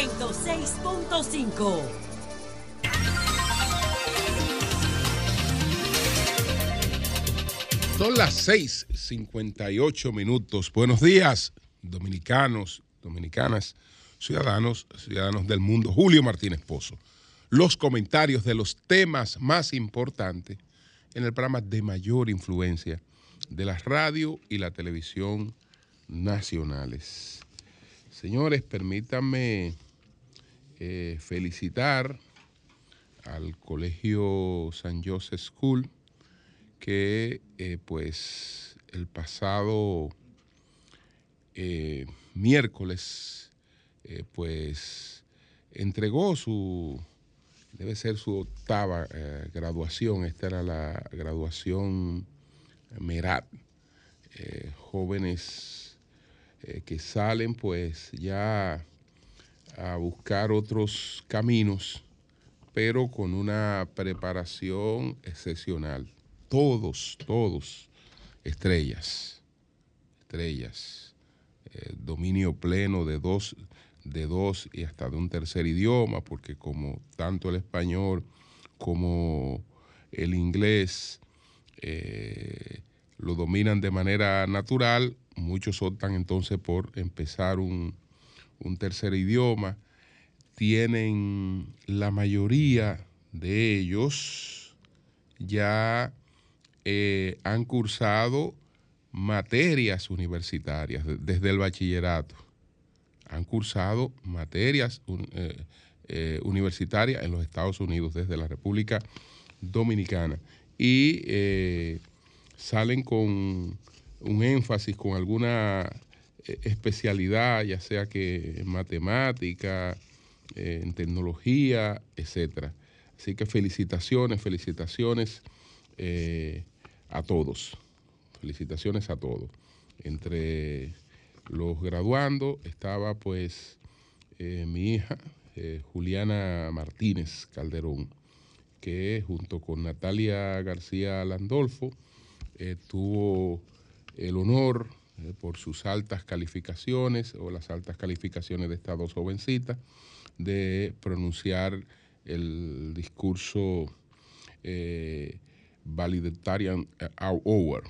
106.5. Son las 6:58 minutos. Buenos días, dominicanos, dominicanas, ciudadanos, ciudadanos del mundo. Julio Martínez Pozo. Los comentarios de los temas más importantes en el programa de mayor influencia de la radio y la televisión nacionales. Señores, permítanme eh, felicitar al Colegio San Joseph School que eh, pues el pasado eh, miércoles pues entregó su, debe ser su octava graduación, esta era la graduación Merat, jóvenes que salen pues ya a buscar otros caminos, pero con una preparación excepcional. Todos, todos, estrellas, estrellas, eh, dominio pleno de dos, de dos y hasta de un tercer idioma, porque como tanto el español como el inglés eh, lo dominan de manera natural, muchos optan entonces por empezar un, un tercer idioma, tienen la mayoría de ellos ya eh, han cursado materias universitarias desde el bachillerato. Han cursado materias eh, eh, universitarias en los Estados Unidos, desde la República Dominicana. Y salen con un énfasis, con alguna especialidad, ya sea que en matemática, eh, en tecnología, etcétera. Así que felicitaciones, felicitaciones eh, a todos. Felicitaciones a todos. Entre los graduandos estaba pues mi hija, Juliana Martínez Calderón, que junto con Natalia García Landolfo tuvo el honor eh, por sus altas calificaciones o las altas calificaciones de estas dos jovencitas, de pronunciar el discurso eh, Valedictorian Hour,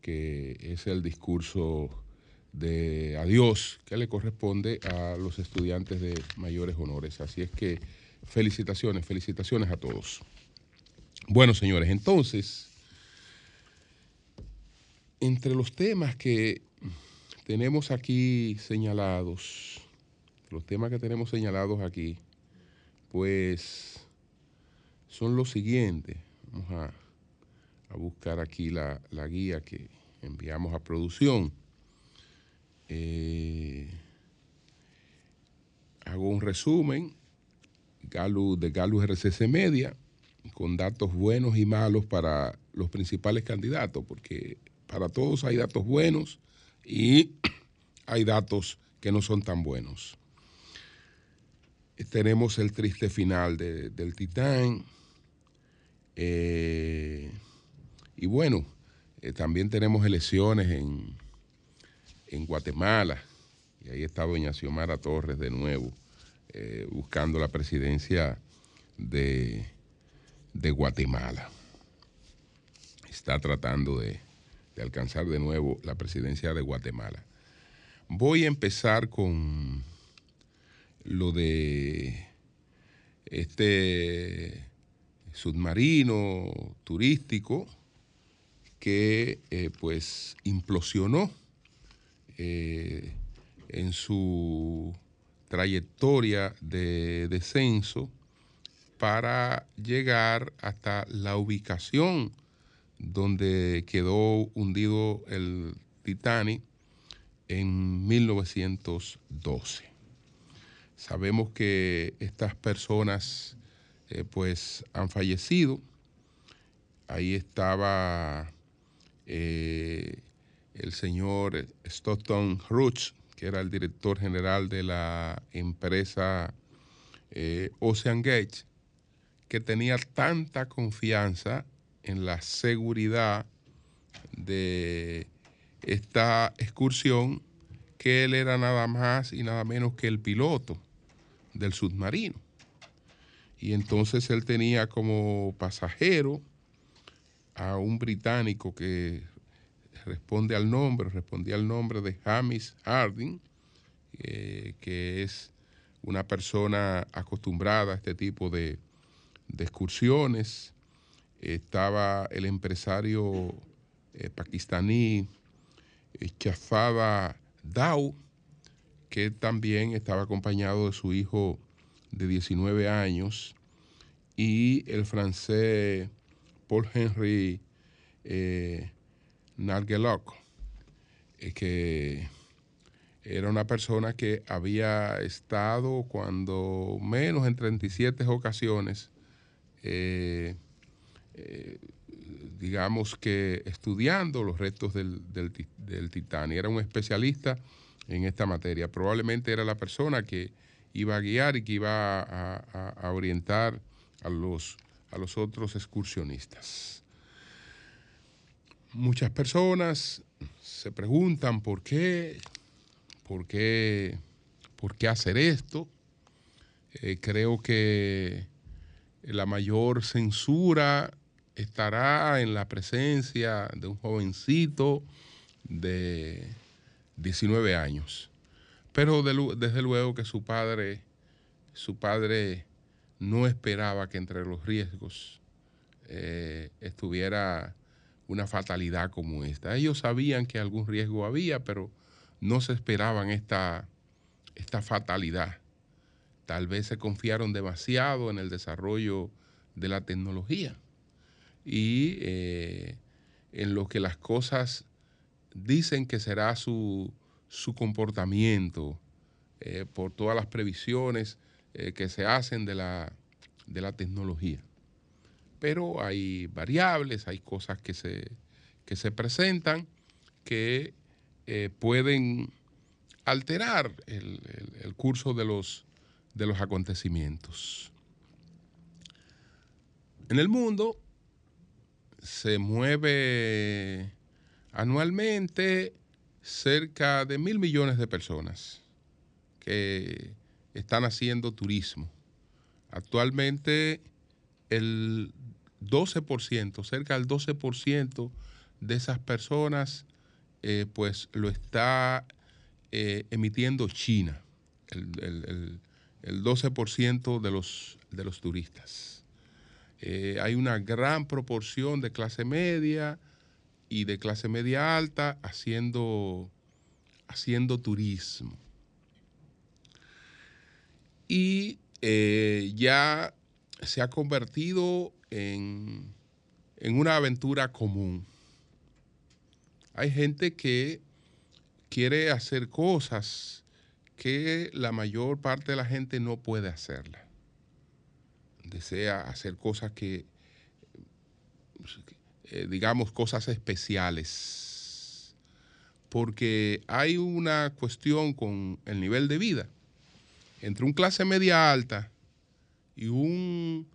que es el discurso de adiós que le corresponde a los estudiantes de mayores honores. Así es que felicitaciones, felicitaciones a todos. Bueno, señores, entonces entre los temas que tenemos aquí señalados, los temas que tenemos señalados aquí, pues son los siguientes. Vamos a, buscar aquí la, guía que enviamos a producción. Eh, hago un resumen de Galo RCC Media con datos buenos y malos para los principales candidatos, porque para todos hay datos buenos y hay datos que no son tan buenos. Tenemos el triste final del Titán. Eh, y bueno, eh, también tenemos elecciones en, en, Guatemala. Y ahí está doña Xiomara Torres de nuevo, eh, buscando la presidencia de, de Guatemala. Está tratando de, de alcanzar de nuevo la presidencia de Guatemala. Voy a empezar con lo de este submarino turístico que eh, pues implosionó eh, en su trayectoria de descenso para llegar hasta la ubicación donde quedó hundido el Titanic en 1912. Sabemos que estas personas eh, pues han fallecido. Ahí estaba eh, el señor Stockton Roots, que era el director general de la empresa eh, Ocean Gate, que tenía tanta confianza en la seguridad de esta excursión que él era nada más y nada menos que el piloto del submarino. Y entonces él tenía como pasajero a un británico que responde al nombre, respondía al nombre de Hamish Harding, eh, que es una persona acostumbrada a este tipo de, excursiones. Estaba el empresario eh, pakistaní eh, Chafada Dau, que también estaba acompañado de su hijo de 19 años, y el francés Paul Henry eh, eh, que era una persona que había estado cuando menos en 37 ocasiones, eh, digamos que estudiando los restos del, del, del Titanic. Era un especialista en esta materia. Probablemente era la persona que iba a guiar y que iba a, orientar a los, a los otros excursionistas. Muchas personas se preguntan por qué, por qué, por qué hacer esto. Eh, creo que la mayor censura estará en la presencia de un jovencito de 19 años. Pero desde luego que su padre, su padre no esperaba que entre los riesgos eh, estuviera una fatalidad como esta. Ellos sabían que algún riesgo había, pero no se esperaban esta, esta fatalidad. Tal vez se confiaron demasiado en el desarrollo de la tecnología y eh, en lo que las cosas dicen que será su, comportamiento eh, por todas las previsiones eh, que se hacen de la, de la tecnología pero hay variables, hay cosas que se, se presentan que pueden alterar el, curso de los, de los acontecimientos. En el mundo se mueve anualmente cerca de mil millones de personas que están haciendo turismo. Actualmente el 12%, cerca del 12% de esas personas, eh, pues lo está eh, emitiendo China, el, 12% de los, de los turistas. Eh, hay una gran proporción de clase media y de clase media alta haciendo, haciendo turismo. Y ya se ha convertido en, una aventura común. Hay gente que quiere hacer cosas que la mayor parte de la gente no puede hacerla. Desea hacer cosas que, eh, digamos, cosas especiales. Porque hay una cuestión con el nivel de vida. Entre un clase media alta y un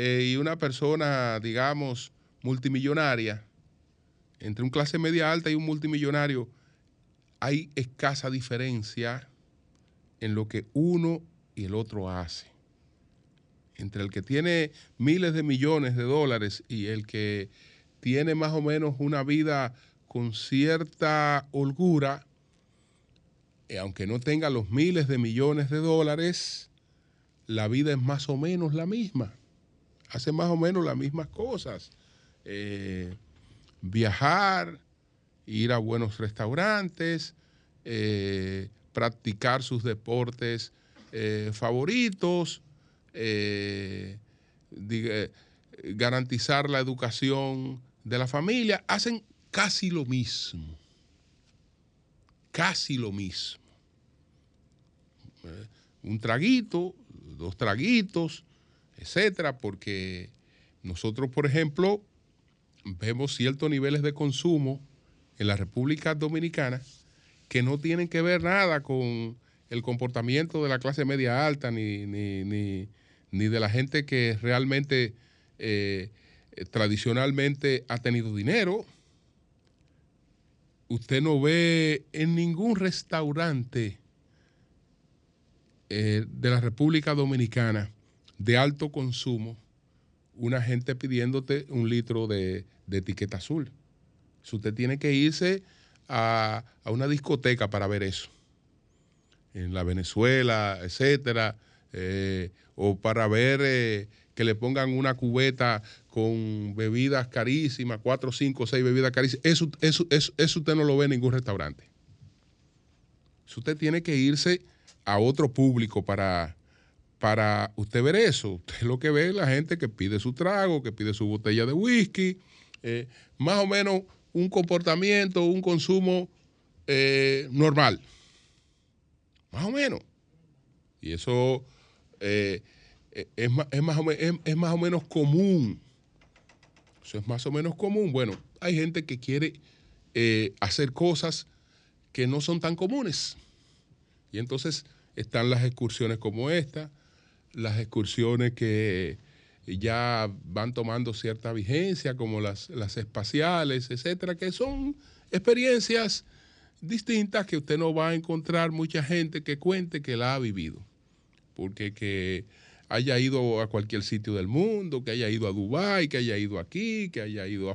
eh, y una persona, digamos, multimillonaria, entre un clase media alta y un multimillonario, hay escasa diferencia en lo que uno y el otro hace. Entre el que tiene miles de millones de dólares y el que tiene más o menos una vida con cierta holgura, eh, aunque no tenga los miles de millones de dólares, la vida es más o menos la misma hacen más o menos las mismas cosas. Eh, viajar, ir a buenos restaurantes, eh, practicar sus deportes favoritos, garantizar la educación de la familia, hacen casi lo mismo. Casi lo mismo. Un traguito, dos traguitos, etcétera, porque nosotros, por ejemplo, vemos ciertos niveles de consumo en la República Dominicana que no tienen que ver nada con el comportamiento de la clase media alta ni, ni, de la gente que realmente eh, tradicionalmente ha tenido dinero. Usted no ve en ningún restaurante de la República Dominicana de alto consumo, una gente pidiéndote un litro de, etiqueta azul. Si usted tiene que irse a, una discoteca para ver eso, en la Venezuela, etcétera, eh, o para ver eh, que le pongan una cubeta con bebidas carísimas, cuatro, cinco, seis bebidas carísimas, eso, eso, eso, eso usted no lo ve en ningún restaurante. Si usted tiene que irse a otro público para, para usted ver eso. Usted lo que ve es la gente que pide su trago, que pide su botella de whisky, eh, más o menos un comportamiento, un consumo normal. Más o menos. Y eso eh, es, más, es, más o es, más o menos común. Eso es más o menos común. Bueno, hay gente que quiere hacer cosas que no son tan comunes. Y entonces están las excursiones como esta, las excursiones que ya van tomando cierta vigencia, como las, las espaciales, etcétera, que son experiencias distintas que usted no va a encontrar mucha gente que cuente que la ha vivido. Porque que haya ido a cualquier sitio del mundo, que haya ido a Dubái, que haya ido aquí, que haya ido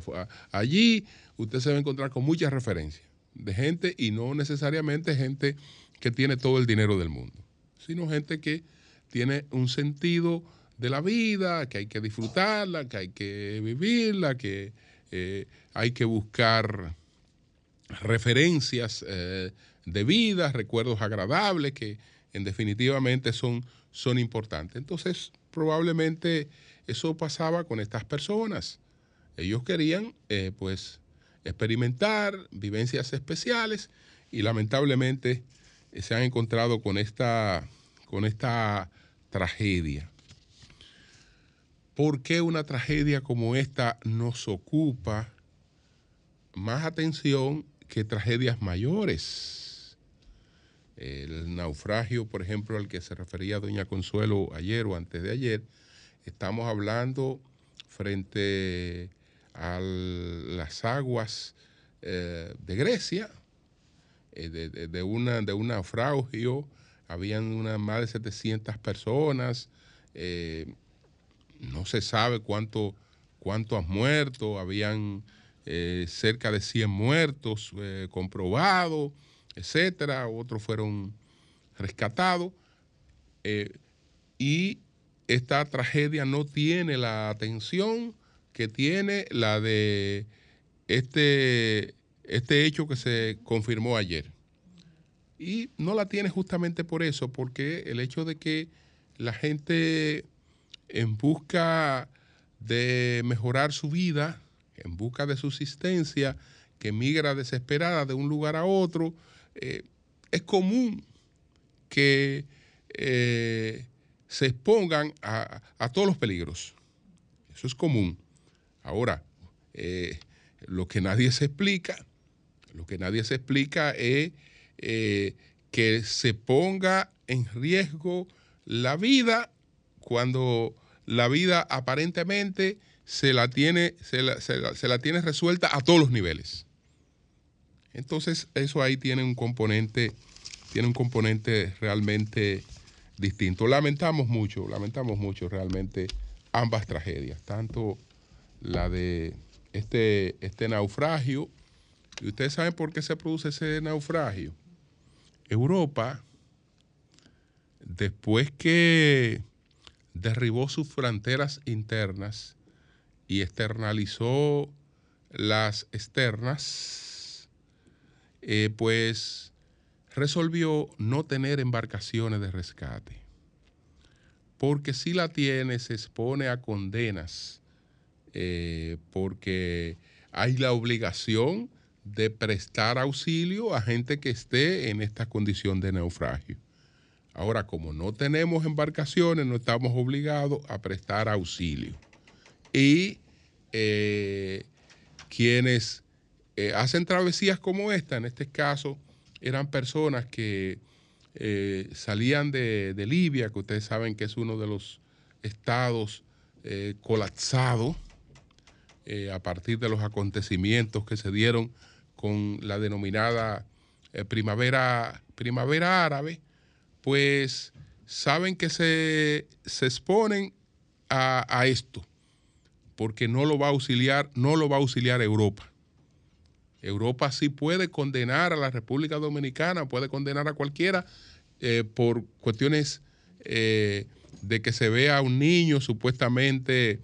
allí, usted se va a encontrar con muchas referencias de gente y no necesariamente gente que tiene todo el dinero del mundo, sino gente que tiene un sentido de la vida, que hay que disfrutarla, que hay que vivirla, que eh, hay que buscar referencias eh, de vida, recuerdos agradables que en definitivamente son, son importantes. Entonces, probablemente eso pasaba con estas personas. Ellos querían, eh, pues, experimentar vivencias especiales y lamentablemente se han encontrado con esta, con esta tragedia. ¿Por qué una tragedia como esta nos ocupa más atención que tragedias mayores? El naufragio, por ejemplo, al que se refería doña Consuelo ayer o antes de ayer, estamos hablando frente a las aguas eh, de Grecia, eh, de, de un naufragio. Habían una, más de 700 personas, eh, no se sabe cuánto, han muerto, habían cerca de 100 muertos comprobados, etcétera, otros fueron rescatados. y esta tragedia no tiene la atención que tiene la de este, este hecho que se confirmó ayer. Y no la tiene justamente por eso, porque el hecho de que la gente en busca de mejorar su vida, en busca de subsistencia, que migra desesperada de un lugar a otro, eh, es común que eh, se expongan a, todos los peligros. Eso es común. Ahora, eh, lo que nadie se explica, lo que nadie se explica es que se ponga en riesgo la vida cuando la vida aparentemente se la tiene, se la, tiene resuelta a todos los niveles. Entonces, eso ahí tiene un componente, tiene un componente realmente distinto. Lamentamos mucho, lamentamos mucho realmente ambas tragedias, tanto la de este, este naufragio, y ustedes saben por qué se produce ese naufragio. Europa, después que derribó sus fronteras internas y externalizó las externas, eh, pues resolvió no tener embarcaciones de rescate. Porque si la tiene, se expone a condenas, eh, porque hay la obligación de prestar auxilio a gente que esté en esta condición de naufragio. Ahora, como no tenemos embarcaciones, no estamos obligados a prestar auxilio. Y eh, quienes eh, hacen travesías como esta, en este caso, eran personas que eh, salían de, Libia, que ustedes saben que es uno de los estados colapsados a partir de los acontecimientos que se dieron con la denominada eh, primavera, primavera árabe, pues saben que se, se exponen a, a, esto, porque no lo va a auxiliar, no lo va a auxiliar Europa. Europa sí puede condenar a la República Dominicana, puede condenar a cualquiera eh, por cuestiones eh, de que se vea a un niño supuestamente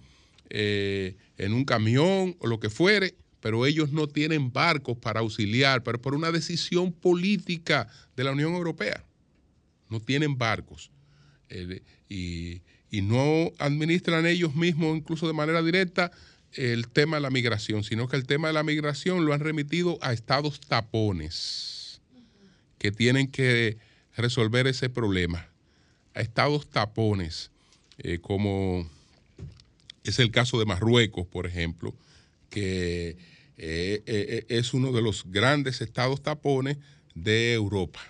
eh, en un camión o lo que fuere, pero ellos no tienen barcos para auxiliar, pero por una decisión política de la Unión Europea. No tienen barcos. y, y no administran ellos mismos, incluso de manera directa, el tema de la migración, sino que el tema de la migración lo han remitido a estados tapones que tienen que resolver ese problema, a estados tapones, eh, como es el caso de Marruecos, por ejemplo, que eh, eh, es uno de los grandes estados tapones de Europa.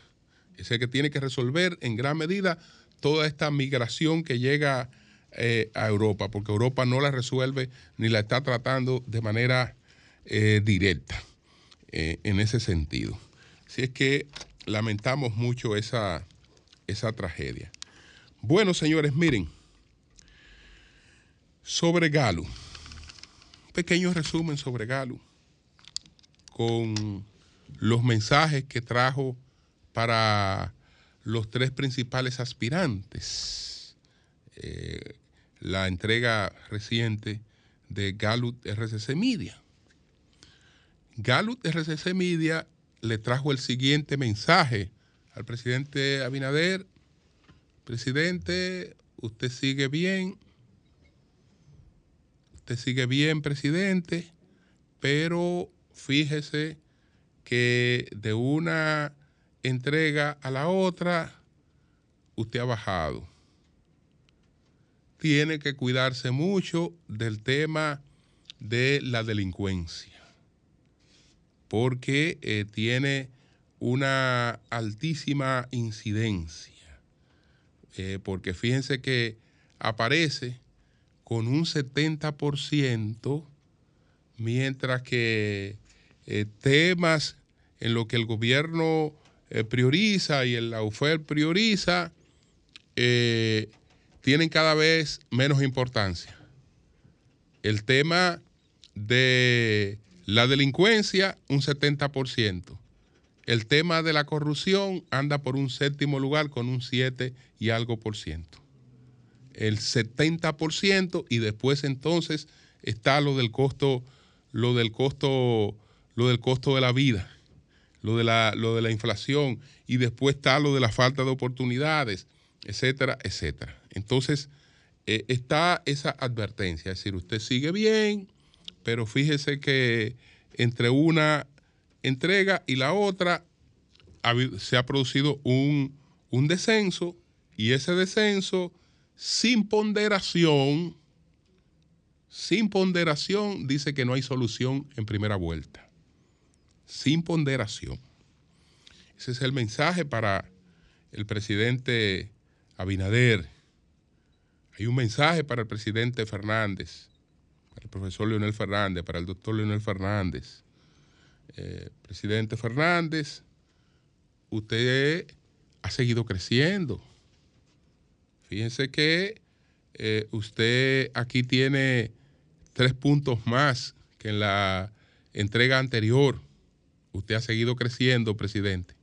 Es el que tiene que resolver en gran medida toda esta migración que llega eh, a Europa, porque Europa no la resuelve ni la está tratando de manera eh, directa eh, en ese sentido. Así es que lamentamos mucho esa, esa tragedia. Bueno, señores, miren, sobre Galo, pequeño resumen sobre Galo, con los mensajes que trajo para los tres principales aspirantes la entrega reciente de Gallup RCC Media. Gallup RCC Media le trajo el siguiente mensaje al presidente Abinader. Presidente, usted sigue bien. Usted sigue bien, presidente, pero fíjese que de una entrega a la otra, usted ha bajado tiene que cuidarse mucho del tema de la delincuencia, porque eh, tiene una altísima incidencia, eh, porque fíjense que aparece con un 70%, mientras que eh, temas en lo que el gobierno prioriza y el UFER prioriza, tienen cada vez menos importancia. El tema de la delincuencia, un 70%. El tema de la corrupción anda por un séptimo lugar con un 7 y algo por ciento. El 70% y después entonces está lo del costo, lo del costo, lo del costo de la vida, lo de la, lo de la inflación y después está lo de la falta de oportunidades, etcétera, etcétera. Entonces, eh, está esa advertencia, es decir, usted sigue bien, pero fíjese que entre una entrega y la otra se ha producido un, un descenso y ese descenso sin ponderación, sin ponderación dice que no hay solución en primera vuelta. Sin ponderación. Ese es el mensaje para el presidente Abinader hay un mensaje para el presidente Fernández, para el profesor Leonel Fernández, para el doctor Leonel Fernández. Eh, presidente Fernández, usted ha seguido creciendo. Fíjense que eh, usted aquí tiene tres puntos más que en la entrega anterior. Usted ha seguido creciendo, presidente.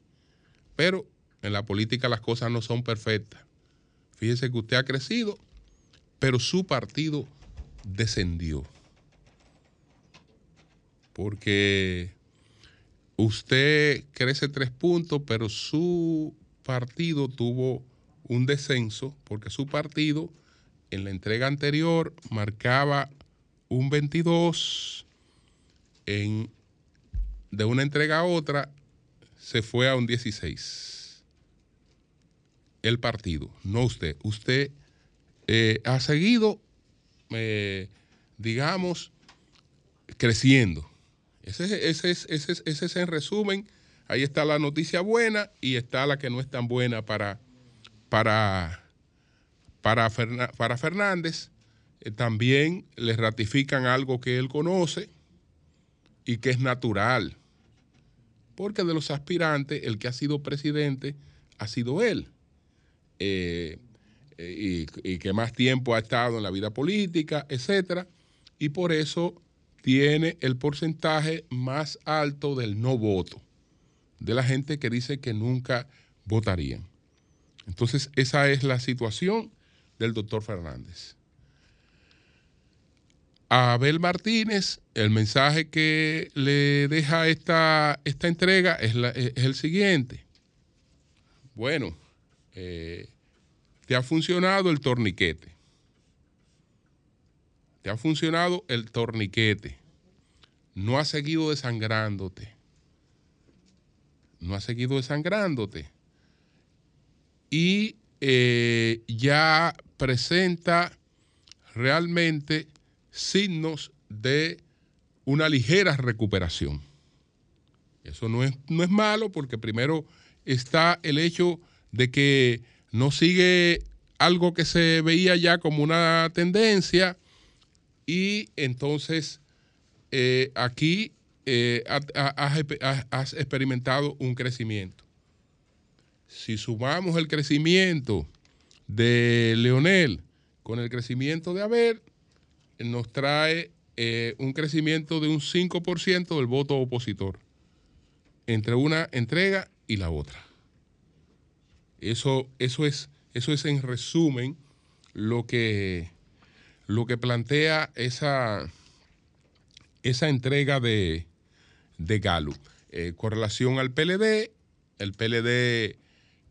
Pero en la política las cosas no son perfectas. Fíjese que usted ha crecido pero su partido descendió. Porque usted crece tres puntos, pero su partido tuvo un descenso, porque su partido en la entrega anterior marcaba un 22, en, de una entrega a otra se fue a un 16. El partido, no usted. Usted eh, ha seguido, eh, digamos, creciendo. Ese, ese, ese, ese, es en resumen. Ahí está la noticia buena y está la que no es tan buena para, para, para, para Fernández. Eh, también le ratifican algo que él conoce y que es natural. Porque de los aspirantes, el que ha sido presidente ha sido él. Y, que más tiempo ha estado en la vida política, etcétera, y por eso tiene el porcentaje más alto del no voto, de la gente que dice que nunca votarían. Entonces, esa es la situación del doctor Fernández. A Abel Martínez, el mensaje que le deja esta, esta entrega es, el siguiente. Bueno, eh, te ha funcionado el torniquete. Te ha funcionado el torniquete. No ha seguido desangrándote. No ha seguido desangrándote. Y eh, ya presenta realmente signos de una ligera recuperación. Eso no es, no es malo porque primero está el hecho de que no sigue algo que se veía ya como una tendencia y entonces eh, aquí eh, has, experimentado un crecimiento. Si sumamos el crecimiento de Leonel con el crecimiento de Abel, nos trae eh, un crecimiento de un 5% del voto opositor entre una entrega y la otra. Eso, eso, es, eso es en resumen lo que, lo que plantea esa, esa entrega de, de Galo. Eh, con relación al PLD, el PLD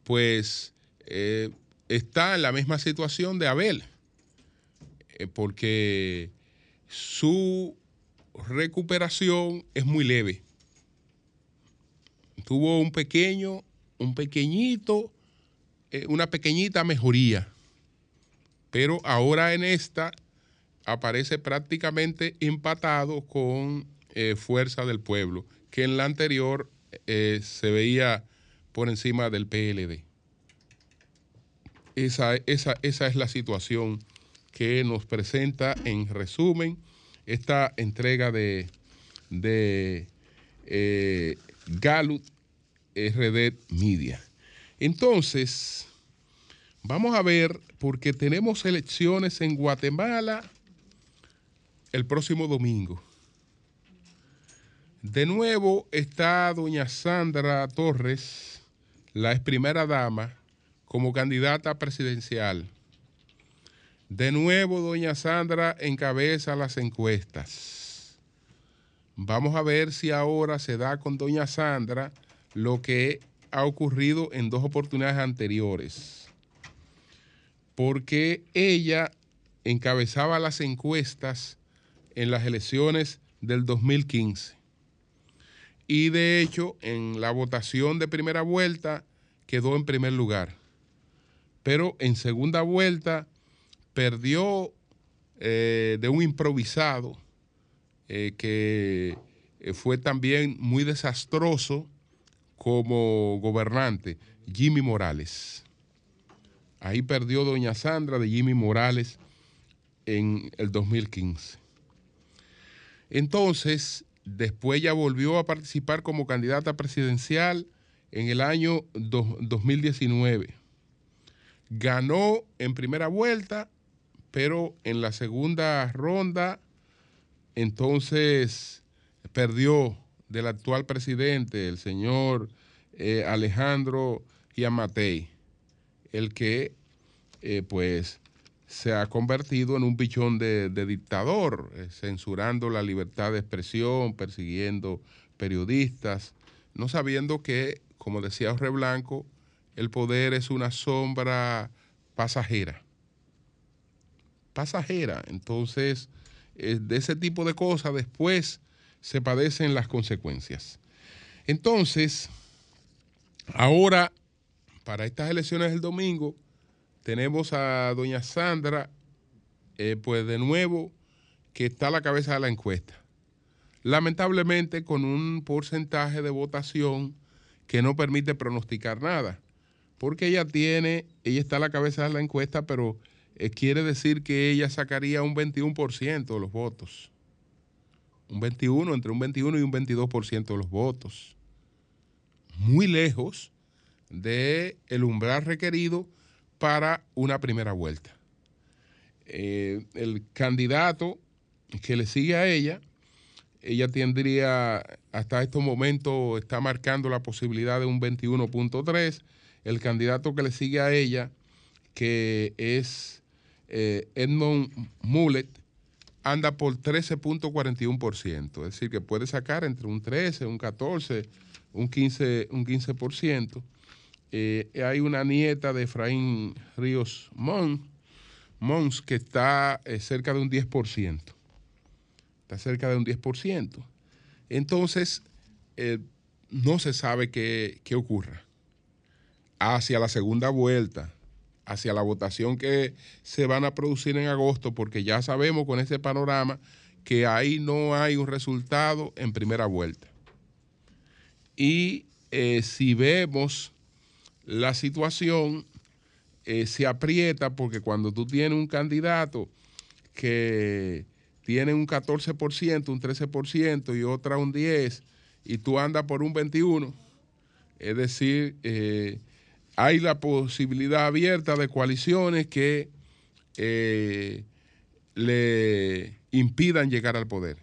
pues eh, está en la misma situación de Abel, eh, porque su recuperación es muy leve. Tuvo un pequeño, un pequeñito eh, una pequeñita mejoría, pero ahora en esta aparece prácticamente empatado con eh, Fuerza del Pueblo, que en la anterior eh, se veía por encima del PLD. Esa, esa, esa, es la situación que nos presenta en resumen esta entrega de, de Gallup RD Media. Entonces, vamos a ver, porque tenemos elecciones en Guatemala el próximo domingo. De nuevo está doña Sandra Torres, la ex primera dama, como candidata presidencial. De nuevo doña Sandra encabeza las encuestas. Vamos a ver si ahora se da con doña Sandra lo que ha ocurrido en dos oportunidades anteriores, porque ella encabezaba las encuestas en las elecciones del 2015. Y de hecho, en la votación de primera vuelta quedó en primer lugar. Pero en segunda vuelta perdió eh, de un improvisado eh, que eh, fue también muy desastroso como gobernante, Jimmy Morales. Ahí perdió doña Sandra de Jimmy Morales en el 2015. Entonces, después ya volvió a participar como candidata presidencial en el año 2019. Ganó en primera vuelta, pero en la segunda ronda, entonces perdió del actual presidente, el señor eh, Alejandro Giamatei, el que eh, pues se ha convertido en un pichón de, dictador, eh, censurando la libertad de expresión, persiguiendo periodistas, no sabiendo que, como decía Jorge Blanco, el poder es una sombra pasajera. Pasajera. Entonces, de ese tipo de cosas después se padecen las consecuencias. Entonces, ahora, para estas elecciones del domingo, tenemos a doña Sandra, eh, pues de nuevo, que está a la cabeza de la encuesta. Lamentablemente con un porcentaje de votación que no permite pronosticar nada, porque ella tiene, ella está a la cabeza de la encuesta, pero eh, quiere decir que ella sacaría un 21% de los votos un 21, entre un 21 y un 22% de los votos. Muy lejos del el umbral requerido para una primera vuelta. Eh, el candidato que le sigue a ella, ella tendría, hasta estos momentos está marcando la posibilidad de un 21.3. El candidato que le sigue a ella, que es eh, Edmond Mullet, anda por 13.41%, es decir, que puede sacar entre un 13, un 14, un 15, un 15%. Eh, hay una nieta de Efraín Ríos Mons, que está eh, cerca de un 10%. Está cerca de un 10%. Entonces, eh, no se sabe qué, qué ocurra. Hacia la segunda vuelta, hacia la votación que se van a producir en agosto, porque ya sabemos con ese panorama que ahí no hay un resultado en primera vuelta. Y eh, si vemos la situación, eh, se aprieta porque cuando tú tienes un candidato que tiene un 14%, un 13% y otra un 10%, y tú andas por un 21%, es decir, eh, hay la posibilidad abierta de coaliciones que eh, le impidan llegar al poder.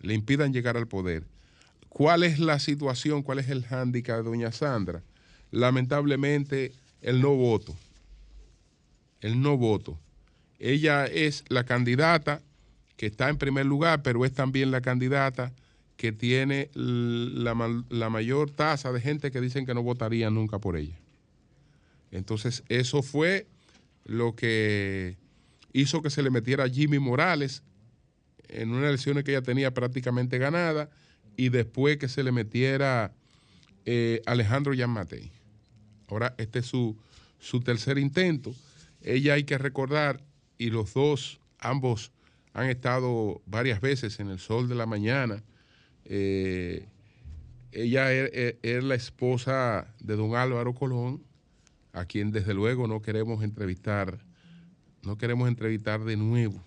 Le impidan llegar al poder. ¿Cuál es la situación? ¿Cuál es el hándicap de doña Sandra? Lamentablemente, el no voto. El no voto. Ella es la candidata que está en primer lugar, pero es también la candidata que tiene la, mayor tasa de gente que dicen que no votarían nunca por ella. Entonces, eso fue lo que hizo que se le metiera a Jimmy Morales en una elección que ella tenía prácticamente ganada y después que se le metiera eh, Alejandro Matei. Ahora, este es su, su tercer intento. Ella hay que recordar, y los dos, ambos han estado varias veces en el sol de la mañana, eh, ella es, er, er, la esposa de don Álvaro Colón, a quien desde luego no queremos entrevistar, no queremos entrevistar de nuevo,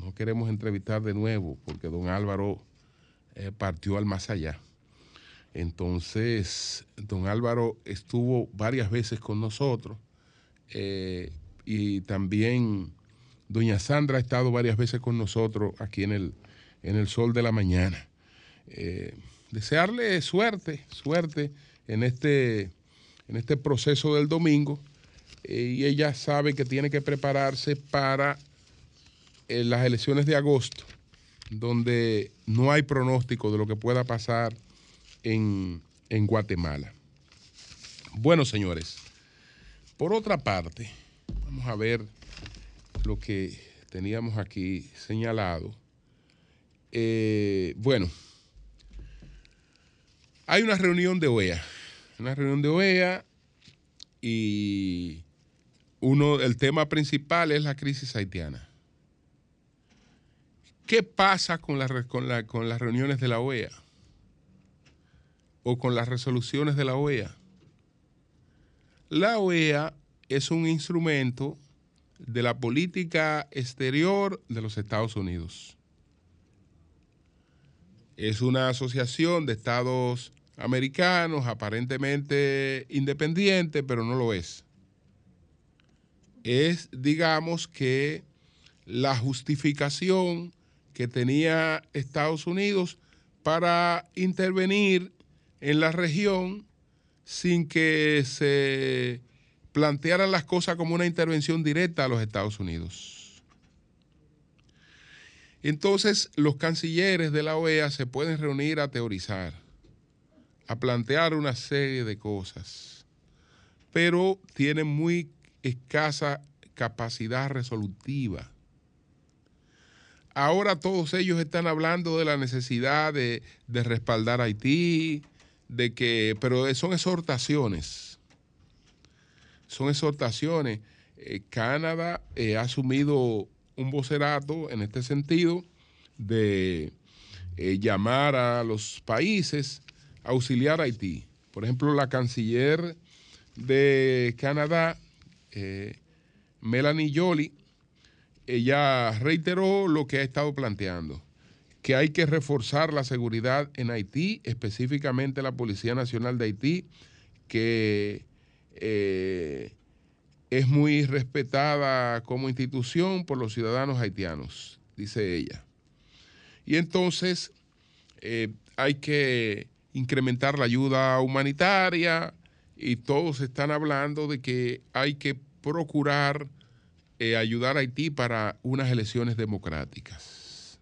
no queremos entrevistar de nuevo, porque don Álvaro eh, partió al más allá. Entonces, don Álvaro estuvo varias veces con nosotros eh, y también doña Sandra ha estado varias veces con nosotros aquí en el, en el sol de la mañana. Eh, desearle suerte, suerte en este, en este proceso del domingo. Eh, y ella sabe que tiene que prepararse para eh, las elecciones de agosto, donde no hay pronóstico de lo que pueda pasar en, en Guatemala. Bueno, señores, por otra parte, vamos a ver lo que teníamos aquí señalado. Bueno, hay una reunión de OEA, una reunión de OEA y uno, el tema principal es la crisis haitiana. ¿Qué pasa con, con las reuniones de la OEA? ¿O con las resoluciones de la OEA? La OEA es un instrumento de la política exterior de los Estados Unidos es una asociación de estados americanos, aparentemente independiente, pero no lo es. Es, digamos, que la justificación que tenía Estados Unidos para intervenir en la región sin que se plantearan las cosas como una intervención directa a los Estados Unidos. Entonces, los cancilleres de la OEA se pueden reunir a teorizar, a plantear una serie de cosas, pero tienen muy escasa capacidad resolutiva. Ahora todos ellos están hablando de la necesidad de, respaldar a Haití, de que, pero son exhortaciones. Son exhortaciones. Eh, Canadá eh, ha asumido un vocerato en este sentido de eh, llamar a los países a auxiliar a Haití. Por ejemplo, la canciller de Canadá, eh, Melanie Jolie, ella reiteró lo que ha estado planteando, que hay que reforzar la seguridad en Haití, específicamente la Policía Nacional de Haití, que eh, es muy respetada como institución por los ciudadanos haitianos, dice ella. Y entonces eh, hay que incrementar la ayuda humanitaria y todos están hablando de que hay que procurar eh, ayudar a Haití para unas elecciones democráticas.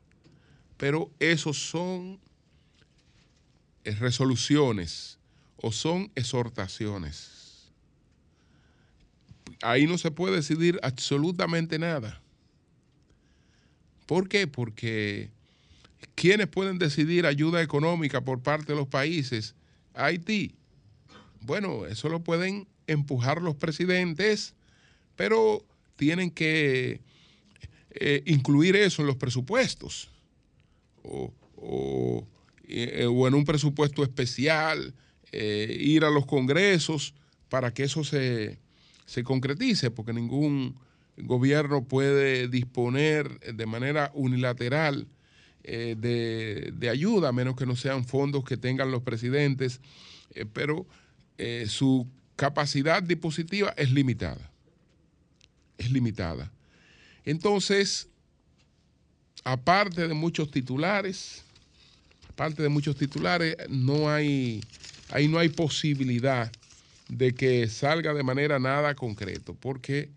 Pero esos son eh, resoluciones o son exhortaciones. Ahí no se puede decidir absolutamente nada. ¿Por qué? Porque ¿quiénes pueden decidir ayuda económica por parte de los países Haití? Bueno, eso lo pueden empujar los presidentes, pero tienen que eh, incluir eso en los presupuestos o, eh, en un presupuesto especial, eh, ir a los congresos para que eso se, concretice, porque ningún gobierno puede disponer de manera unilateral de, de, ayuda, a menos que no sean fondos que tengan los presidentes, pero su capacidad dispositiva es limitada es limitada. Entonces, aparte de muchos titulares, aparte de muchos titulares, no hay, ahí no hay posibilidad de que salga de manera nada concreto, porque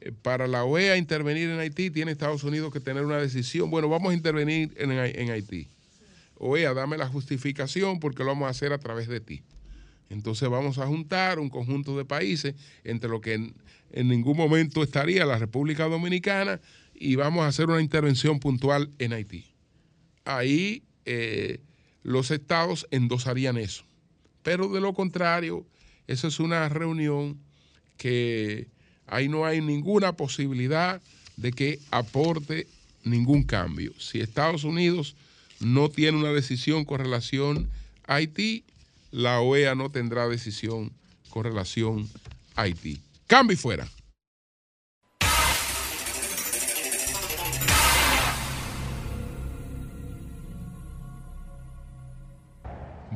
eh, para la OEA intervenir en Haití tiene Estados Unidos que tener una decisión. Bueno, vamos a intervenir en, en Haití. OEA, dame la justificación porque lo vamos a hacer a través de ti. Entonces vamos a juntar un conjunto de países entre lo que en, ningún momento estaría la República Dominicana y vamos a hacer una intervención puntual en Haití. Ahí eh, los estados endosarían eso. Pero de lo contrario, esa es una reunión que ahí no hay ninguna posibilidad de que aporte ningún cambio. Si Estados Unidos no tiene una decisión con relación a Haití, la OEA no tendrá decisión con relación a Haití. Cambio y fuera.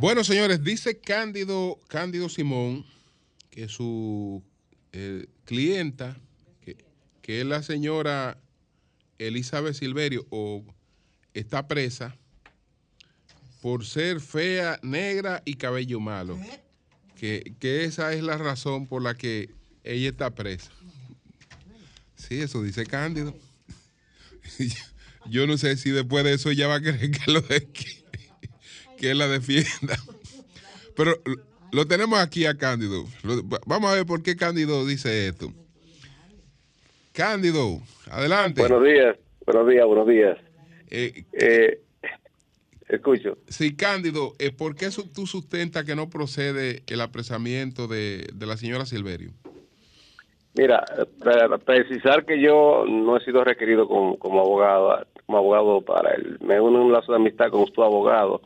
Bueno, señores, dice Cándido, Cándido Simón que su eh, clienta, que, que, es la señora Elizabeth Silverio, o está presa por ser fea, negra y cabello malo. Que, esa es la razón por la que ella está presa. Sí, eso dice Cándido. Yo no sé si después de eso ella va a querer que, lo de, que, la defienda. Pero lo tenemos aquí a Cándido. Vamos a ver por qué Cándido dice esto. Cándido, adelante. Buenos días, buenos días, buenos días. Eh, eh, Escucho. Sí, Cándido, eh, ¿por qué tú sustentas que no procede el apresamiento de, la señora Silverio? Mira, para precisar que yo no he sido requerido como, abogado, como abogado para él. Me uno un lazo de amistad con su abogado,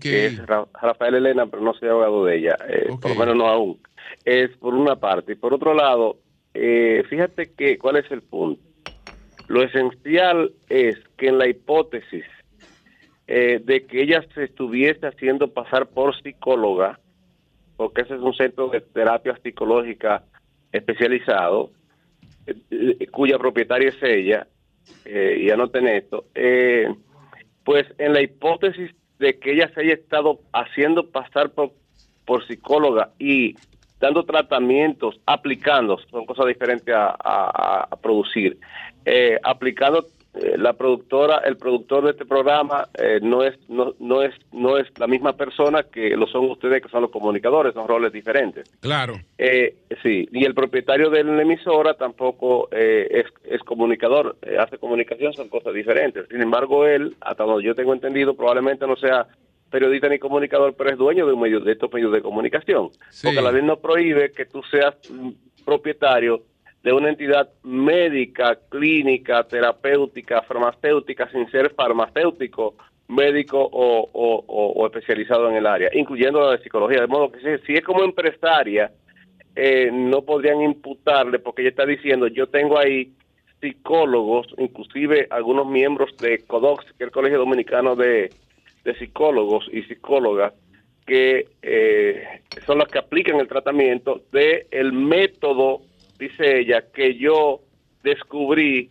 que es Rafael Elena, pero no soy abogado de ella, eh, por lo menos no aún. Es por una parte. Y por otro lado, eh, fíjate que cuál es el punto. Lo esencial es que en la hipótesis eh, de que ella se estuviese haciendo pasar por psicóloga, porque ese es un centro de terapia psicológica especializado, eh, cuya propietaria es ella, eh, y anoten esto, eh, pues en la hipótesis de que ella se haya estado haciendo pasar por, por psicóloga y dando tratamientos, aplicando, son cosas diferentes a, a producir, aplicando eh, la productora, el productor de este programa eh, no es no, no es no es la misma persona que lo son ustedes que son los comunicadores, son roles diferentes. Claro. Eh, sí, y el propietario de la emisora tampoco es, es comunicador, hace comunicación, son cosas diferentes. Sin embargo, él, hasta donde yo tengo entendido, probablemente no sea periodista ni comunicador, pero es dueño de un medio de estos medios de comunicación. Porque la ley no prohíbe que tú seas mm, propietario de una entidad médica, clínica, terapéutica, farmacéutica, sin ser farmacéutico, médico o, especializado en el área, incluyendo la de psicología. De modo que si, es como empresaria, eh, no podrían imputarle, porque ella está diciendo, yo tengo ahí psicólogos, inclusive algunos miembros de CODOX, que es el Colegio Dominicano de, Psicólogos y Psicólogas, que eh, son las que aplican el tratamiento de el método, dice ella, que yo descubrí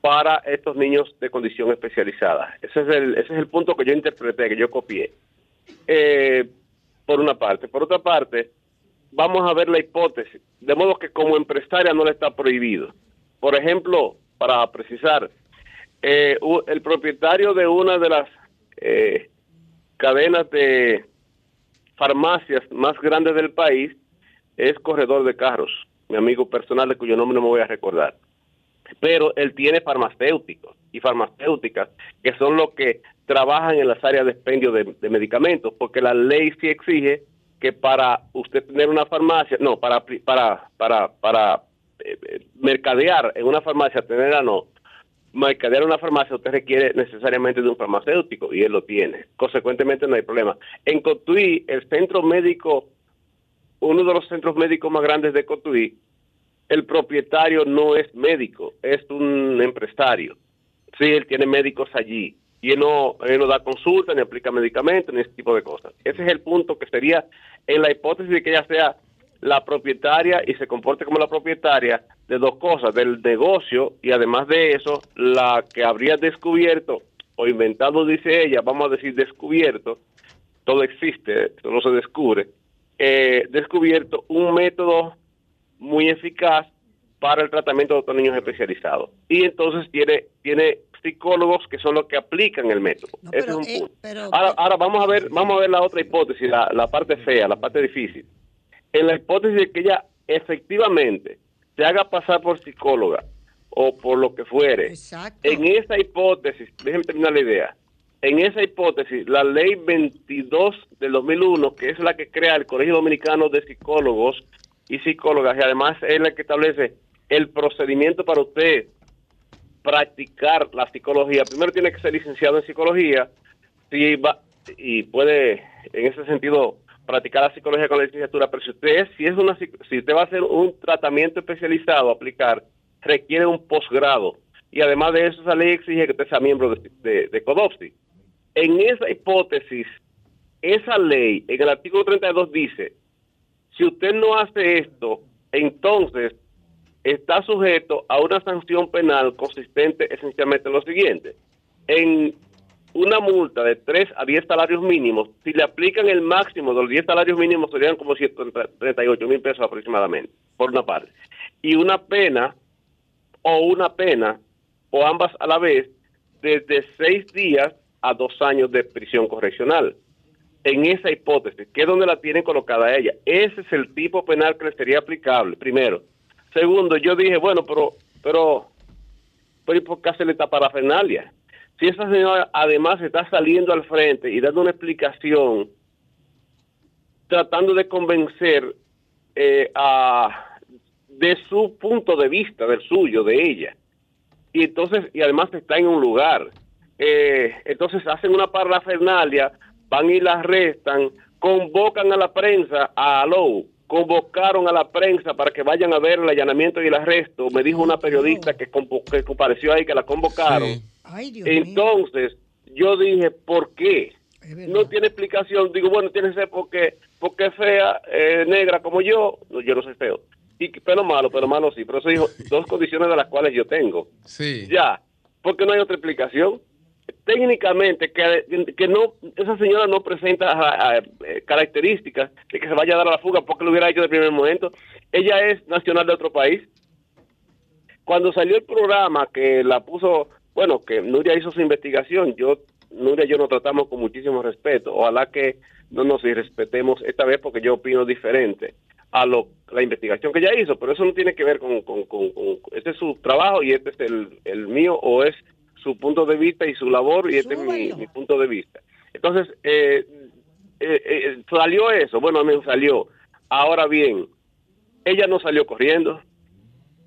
para estos niños de condición especializada. Ese es el, ese es el punto que yo interpreté, que yo copié. Eh, por una parte. Por otra parte, vamos a ver la hipótesis, de modo que como empresaria no le está prohibido. Por ejemplo, para precisar, eh, el propietario de una de las eh, cadenas de farmacias más grandes del país es corredor de carros, mi amigo personal de cuyo nombre no me voy a recordar. Pero él tiene farmacéuticos y farmacéuticas que son los que trabajan en las áreas de expendio de, medicamentos, porque la ley sí exige que para usted tener una farmacia, no, para para para para eh, eh, mercadear en una farmacia, tener a no, mercadear una farmacia usted requiere necesariamente de un farmacéutico y él lo tiene. Consecuentemente no hay problema. En Cotuí, el centro médico, uno de los centros médicos más grandes de Cotuí, el propietario no es médico, es un empresario. Sí, él tiene médicos allí y él no, da consulta, ni aplica medicamentos, ni ese tipo de cosas. Ese es el punto que sería en la hipótesis de que ella sea la propietaria y se comporte como la propietaria de dos cosas, del negocio y además de eso, la que habría descubierto o inventado, dice ella, vamos a decir descubierto, todo existe, no se descubre, eh, descubierto un método muy eficaz para el tratamiento de otros niños especializados. Y entonces tiene, tiene psicólogos que son los que aplican el método. Ese es un eh, punto. ahora, vamos a ver, vamos a ver la otra hipótesis, la, la parte fea, la parte difícil. En la hipótesis de que ella efectivamente se haga pasar por psicóloga o por lo que fuere, en esa hipótesis, déjenme terminar la idea, en esa hipótesis, la ley 22 del 2001, que es la que crea el Colegio Dominicano de Psicólogos y Psicólogas, y además es la que establece el procedimiento para usted practicar la psicología. Primero tiene que ser licenciado en psicología si va, y puede, en ese sentido, practicar la psicología con la licenciatura, pero si usted, si es una, si usted va a hacer un tratamiento especializado aplicar, requiere un posgrado. Y además de eso, esa ley exige que usted sea miembro de, de, de CODOPSI. En esa hipótesis, esa ley, en el artículo 32 dice, si usted no hace esto, entonces está sujeto a una sanción penal consistente esencialmente en lo siguiente. En una multa de 3 a 10 salarios mínimos, si le aplican el máximo de los 10 salarios mínimos, serían como 138 mil pesos aproximadamente, por una parte. Y una pena, o una pena, o ambas a la vez, desde 6 días a 2 años de prisión correccional. En esa hipótesis, que es donde la tienen colocada ella. Ese es el tipo penal que le sería aplicable, primero. Segundo, yo dije, bueno, pero, pero, pero ¿por qué hacerle esta parafernalia? si esa señora además está saliendo al frente y dando una explicación, tratando de convencer eh, a, de su punto de vista, del suyo, de ella, y entonces, y además está en un lugar, eh, entonces hacen una parafernalia, van y la arrestan, convocan a la prensa, a Alou, convocaron a la prensa para que vayan a ver el allanamiento y el arresto. Me dijo una periodista que, que compareció ahí que la convocaron. Entonces, yo dije, ¿por qué? No tiene explicación. Digo, bueno, tiene que ser porque, porque es fea, eh, negra como yo. yo no soy feo. Y pelo malo, pero malo sí. Pero eso dijo dos condiciones de las cuales yo tengo. Sí. Ya. Porque no hay otra explicación. Técnicamente, que, que no esa señora no presenta eh, características de que se vaya a dar a la fuga porque lo hubiera hecho de primer momento. Ella es nacional de otro país. Cuando salió el programa que la puso bueno, que Nuria hizo su investigación, yo, Nuria y yo nos tratamos con muchísimo respeto, ojalá que no nos irrespetemos esta vez porque yo opino diferente a lo, la investigación que ella hizo, pero eso no tiene que ver con, con, este es su trabajo y este es el, mío o es su punto de vista y su labor y este es mi, punto de vista. Entonces, eh, eh, eh, salió eso, bueno, mí salió. Ahora bien, ella no salió corriendo,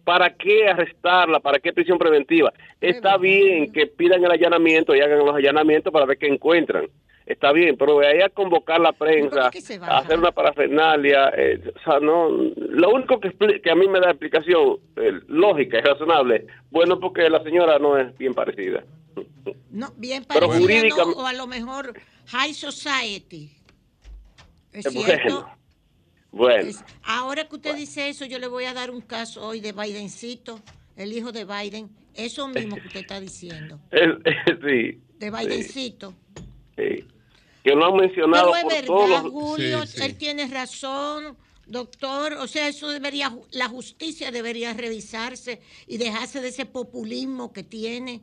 ¿Para qué arrestarla? ¿Para qué prisión preventiva? Está bien que pidan el allanamiento y hagan los allanamientos para ver qué encuentran. Está bien, pero de ahí a convocar la prensa, a hacer una parafernalia, eh, o sea, no, lo único que, que a mí me da explicación eh, lógica y razonable, bueno, porque la señora no es bien parecida. No, bien parecida, pero o a lo mejor High Society. Es cierto. Bueno. ahora que usted dice eso, yo le voy a dar un caso hoy de Bidencito, el hijo de Biden. Eso mismo que usted está diciendo. sí. De Bidencito. Sí. Que lo han mencionado Pero es verdad, Julio, él tiene razón. Doctor, o sea, eso debería, la justicia debería revisarse y dejarse de ese populismo que tiene.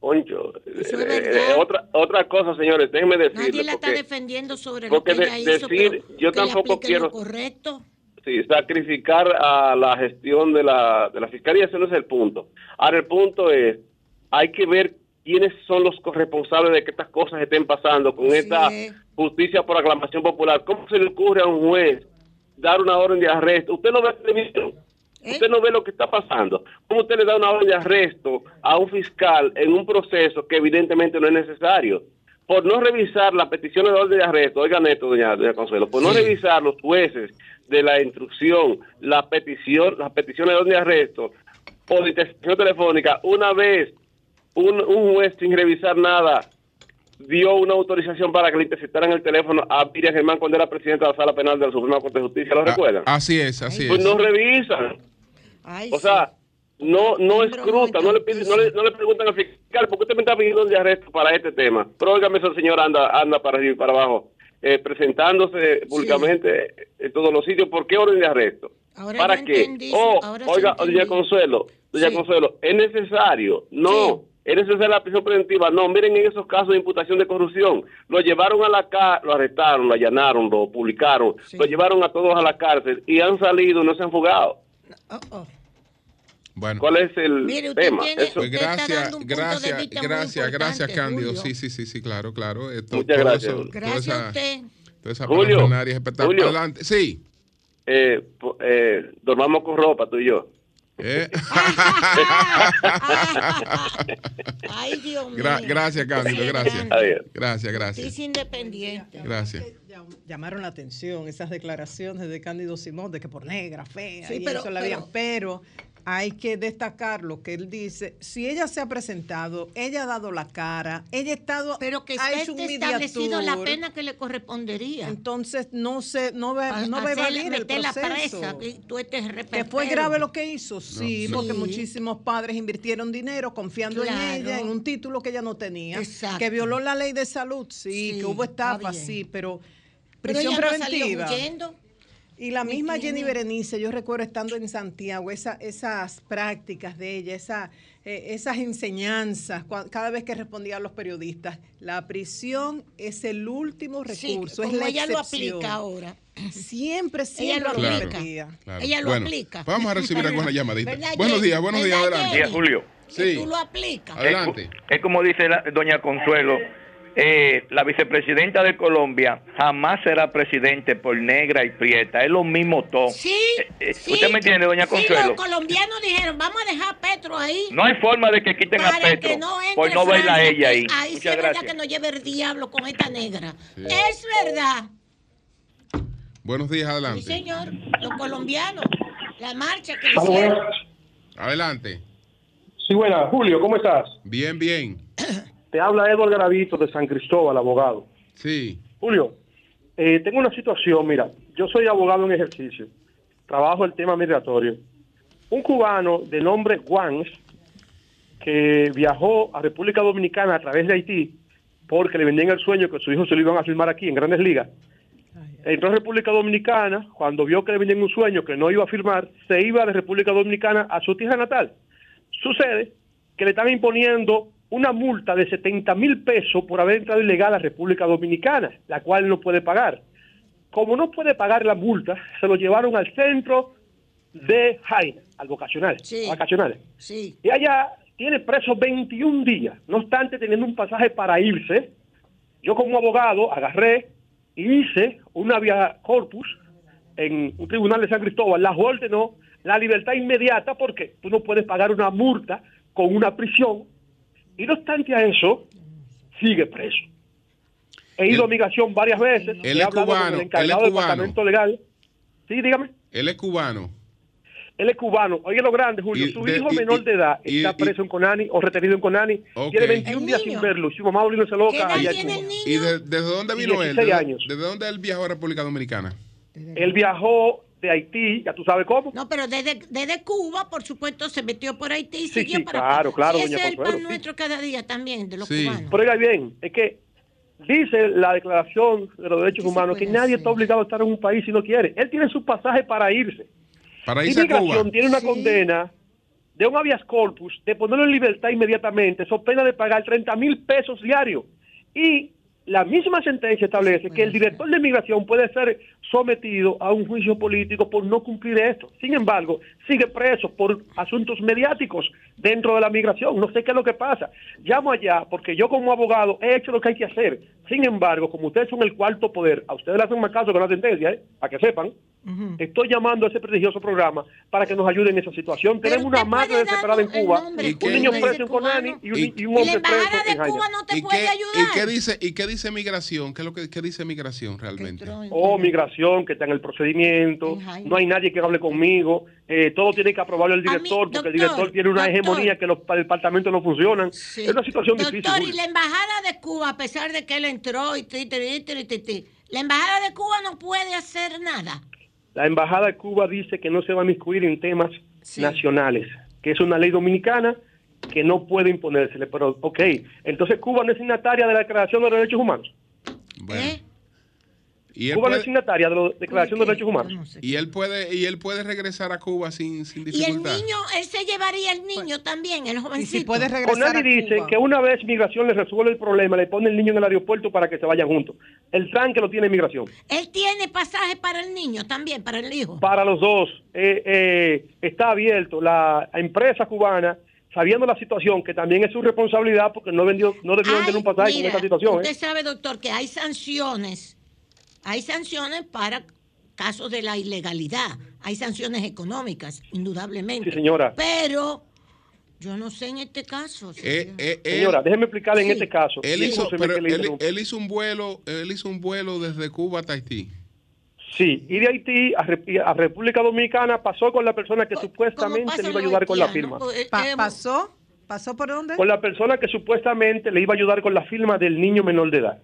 Poncho, eh, eh, otra, otra cosa, señores, déjenme decir. Nadie la está defendiendo sobre lo que ella hizo, decir, yo tampoco quiero. correcto. Sí, sacrificar a la gestión de la, de la fiscalía, ese no es el punto. Ahora, el punto es: hay que ver quiénes son los corresponsables de que estas cosas estén pasando con esta justicia por aclamación popular. ¿Cómo se le ocurre a un juez dar una orden de arresto? Usted no ve ¿Eh? Usted no ve lo que está pasando. ¿Cómo usted le da una orden de arresto a un fiscal en un proceso que evidentemente no es necesario? Por no revisar las peticiones de orden de arresto, oigan esto, doña, Consuelo, por no revisar los jueces de la instrucción, la petición, las peticiones de orden de arresto por intercepción telefónica, una vez un, un juez sin revisar nada dio una autorización para que le interceptaran el teléfono a Miriam Germán cuando era presidenta de la Sala Penal de la Suprema Corte de Justicia, ¿lo ah, recuerdan? Así es, así pues es. Pues no revisan. o sea, no no escrutan, no le, piden, no, le, no le preguntan al fiscal, ¿por qué usted me está pidiendo de arresto para este tema? Pero óigame, ese señor anda, anda para arriba y para abajo, eh, presentándose públicamente en todos los sitios. ¿Por qué orden de arresto? ¿Para qué? Oh, oiga, doña Consuelo, doña Consuelo, ¿es necesario? No. ¿Es necesaria la prisión preventiva? No, miren en esos casos de imputación de corrupción. Lo llevaron a la cárcel, lo arrestaron, lo allanaron, lo publicaron, lo llevaron a todos a la cárcel y han salido, no se han fugado. Oh, oh. Bueno. ¿Cuál es el tema? Pues gracias, gracias, gracias, gracias, Cándido. Sí, sí, sí, sí, claro, claro. Muchas gracias. gracias a usted. Julio, Julio, Sí. Eh, eh, dormamos con ropa, tú y yo. Eh. Ay, Dios mío. gracias, Cándido, gracias. Gracias, gracias. Es independiente. Gracias. Llamaron la atención esas declaraciones de Cándido Simón de que por negra, fea, y eso la pero, pero hay que destacar lo que él dice. Si ella se ha presentado, ella ha dado la cara, ella ha estado. Pero que ha hecho un establecido la pena que le correspondería. Entonces no se, no ve, no ve valer el proceso. La presa, que, tú estés que fue grave lo que hizo, sí, porque muchísimos padres invirtieron dinero confiando en ella, en un título que ella no tenía. Exacto. Que violó la ley de salud, sí, que hubo estafa, sí, pero prisión pero preventiva. No y la misma Jenny Berenice, yo recuerdo estando en Santiago, esa, esas prácticas de ella, esa, eh, esas enseñanzas, cada vez que respondía a los periodistas, la prisión es el último recurso, es la ella lo aplica ahora. Siempre, siempre lo aplica. Ella lo aplica. Vamos a recibir alguna llamadita. buenos días, buenos días, adelante. Julio. Sí. Tú lo aplicas. Adelante. Es, como dice doña Consuelo eh, la vicepresidenta de Colombia jamás será presidente por negra y prieta. Es lo mismo todo. Sí, eh, eh, ¿Usted me entiende, doña Consuelo? los colombianos dijeron, vamos a dejar a Petro ahí. No hay forma de que quiten a Petro. no por no baila ella ahí. Ahí Muchas sí verdad que no lleve el diablo con esta negra. Es verdad. Buenos días, adelante. Sí, señor. Los colombianos. La marcha que hicieron. Adelante. Sí, buena. Julio, ¿cómo estás? Bien, bien. Te habla Edward Garavito de San Cristóbal, abogado. Sí. Julio, eh, tengo una situación, mira, yo soy abogado en ejercicio, trabajo el tema migratorio. Un cubano de nombre Juan, que viajó a República Dominicana a través de Haití, porque le vendían el sueño que su hijo se lo iban a firmar aquí en Grandes Ligas. Entró a República Dominicana, cuando vio que le vendían un sueño que no iba a firmar, se iba de República Dominicana a su tierra natal. Sucede que le están imponiendo una multa de 70 mil pesos por haber entrado ilegal a República Dominicana, la cual no puede pagar. Como no puede pagar la multa, se lo llevaron al centro de Jaina, al vocacional, sí, vacacionales. Sí. Y allá tiene preso 21 días, no obstante teniendo un pasaje para irse. Yo como abogado agarré y hice una vía corpus en un tribunal de San Cristóbal, la ordenó la libertad inmediata porque tú no puedes pagar una multa con una prisión y no obstante a eso, sigue preso. He ido a migración varias veces. Él es cubano. el encargado del departamento legal. Sí, dígame. Él es cubano. él es cubano. Oye, lo grande, Julio. su hijo menor de edad está preso en Conani o retenido en Conani. Tiene 21 días sin verlo. Su mamá se loca allá ¿Y desde dónde vino él? Años. ¿Desde dónde él viajó a República Dominicana? Él viajó de Haití, ya tú sabes cómo. No, pero desde, desde Cuba, por supuesto, se metió por Haití y sí, sí, claro, claro. ese es el pan nuestro cada día también, de los cubanos. Pero oiga bien, es que dice la Declaración de los Derechos Humanos que nadie está obligado a estar en un país si no quiere. Él tiene su pasaje para irse. Para irse Inmigración tiene una condena de un habeas corpus de ponerlo en libertad inmediatamente, so pena de pagar 30 mil pesos diarios. Y la misma sentencia establece que el director de migración puede ser sometido a un juicio político por no cumplir esto. Sin embargo, sigue preso por asuntos mediáticos dentro de la migración. No sé qué es lo que pasa. Llamo allá porque yo como abogado he hecho lo que hay que hacer. Sin embargo, como ustedes son el cuarto poder, a ustedes le hacen más caso que la sentencia, ¿eh? para que sepan. Estoy llamando a ese prestigioso programa para que nos ayude en esa situación. Tenemos una madre desesperada en Cuba, un niño preso en Conani y un, hombre preso en Cuba no te puede ayudar. ¿Y qué dice, y qué dice migración? ¿Qué es lo que qué dice migración realmente? Oh, migración, que está en el procedimiento, no hay nadie que hable conmigo, eh, todo tiene que aprobarlo el director, porque el director tiene una hegemonía que los departamentos no funcionan. Es una situación difícil. Doctor, y la embajada de Cuba, a pesar de que él entró y la embajada de Cuba no puede hacer nada. La Embajada de Cuba dice que no se va a miscuir en temas nacionales, que es una ley dominicana que no puede imponérsele. Pero, ok, entonces Cuba no es signataria de la Declaración de los Derechos Humanos. Bueno. ¿Eh? Cuba no es signataria de la Declaración de Derechos Humanos. y él puede y él puede regresar a Cuba sin, sin dificultad. Y el niño, él se llevaría el niño también, el jovencito. Y si puede regresar a dice que una vez migración le resuelve el problema, le pone el niño en el aeropuerto para que se vayan juntos. El tranque lo tiene migración. Él tiene pasaje para el niño también, para el hijo. Para los dos. Eh, eh, está abierto. La empresa cubana sabiendo la situación, que también es su responsabilidad porque no vendió, no debió vender un pasaje en esta situación. Usted ¿eh? sabe, doctor, que hay sanciones hay sanciones para casos de la ilegalidad, hay sanciones económicas, indudablemente. Sí, señora. Pero yo no sé en este caso. Eh, eh, señora, déjeme explicarle en este caso. Él hizo, él, hizo un vuelo, él hizo un vuelo desde Cuba a Haití. Sí, y de Haití a, República Dominicana pasó con la persona que supuestamente le iba a ayudar con la firma. Pues, eh, ¿Pasó? ¿Pasó por dónde? Con la persona que supuestamente le iba a ayudar con la firma del niño menor de edad.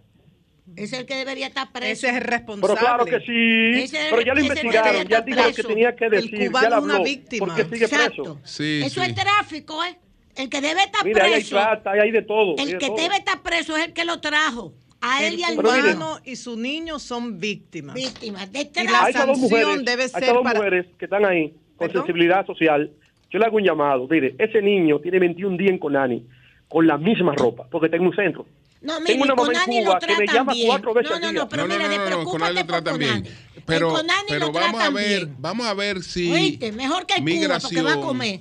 Es el que debería estar preso. Ese es el responsable. Pero claro que sí. pero ya lo investigaron, ya dijo lo que tenía que decir. El ya una víctima. Porque sigue preso. Sí, Eso es tráfico, ¿eh? El que debe estar Mira, preso. Ahí hay plata, hay de todo. El que debe estar preso es el que lo trajo. A él y al hermano y su niño son víctimas. Víctimas de tráfico. Y la sanción debe ser hay dos mujeres que están ahí con sensibilidad social. Yo le hago un llamado. Mire, ese niño tiene 21 días en Conani con la misma ropa, porque está en un centro. No, mire, Tengo una mamá en Cuba que me llama bien. cuatro veces no, no, no, pero no, mira, no, no, no, Conani lo tratan bien. Pero, pero vamos a ver, vamos a ver si Oíste, mejor que migración, Cuba, porque va a comer.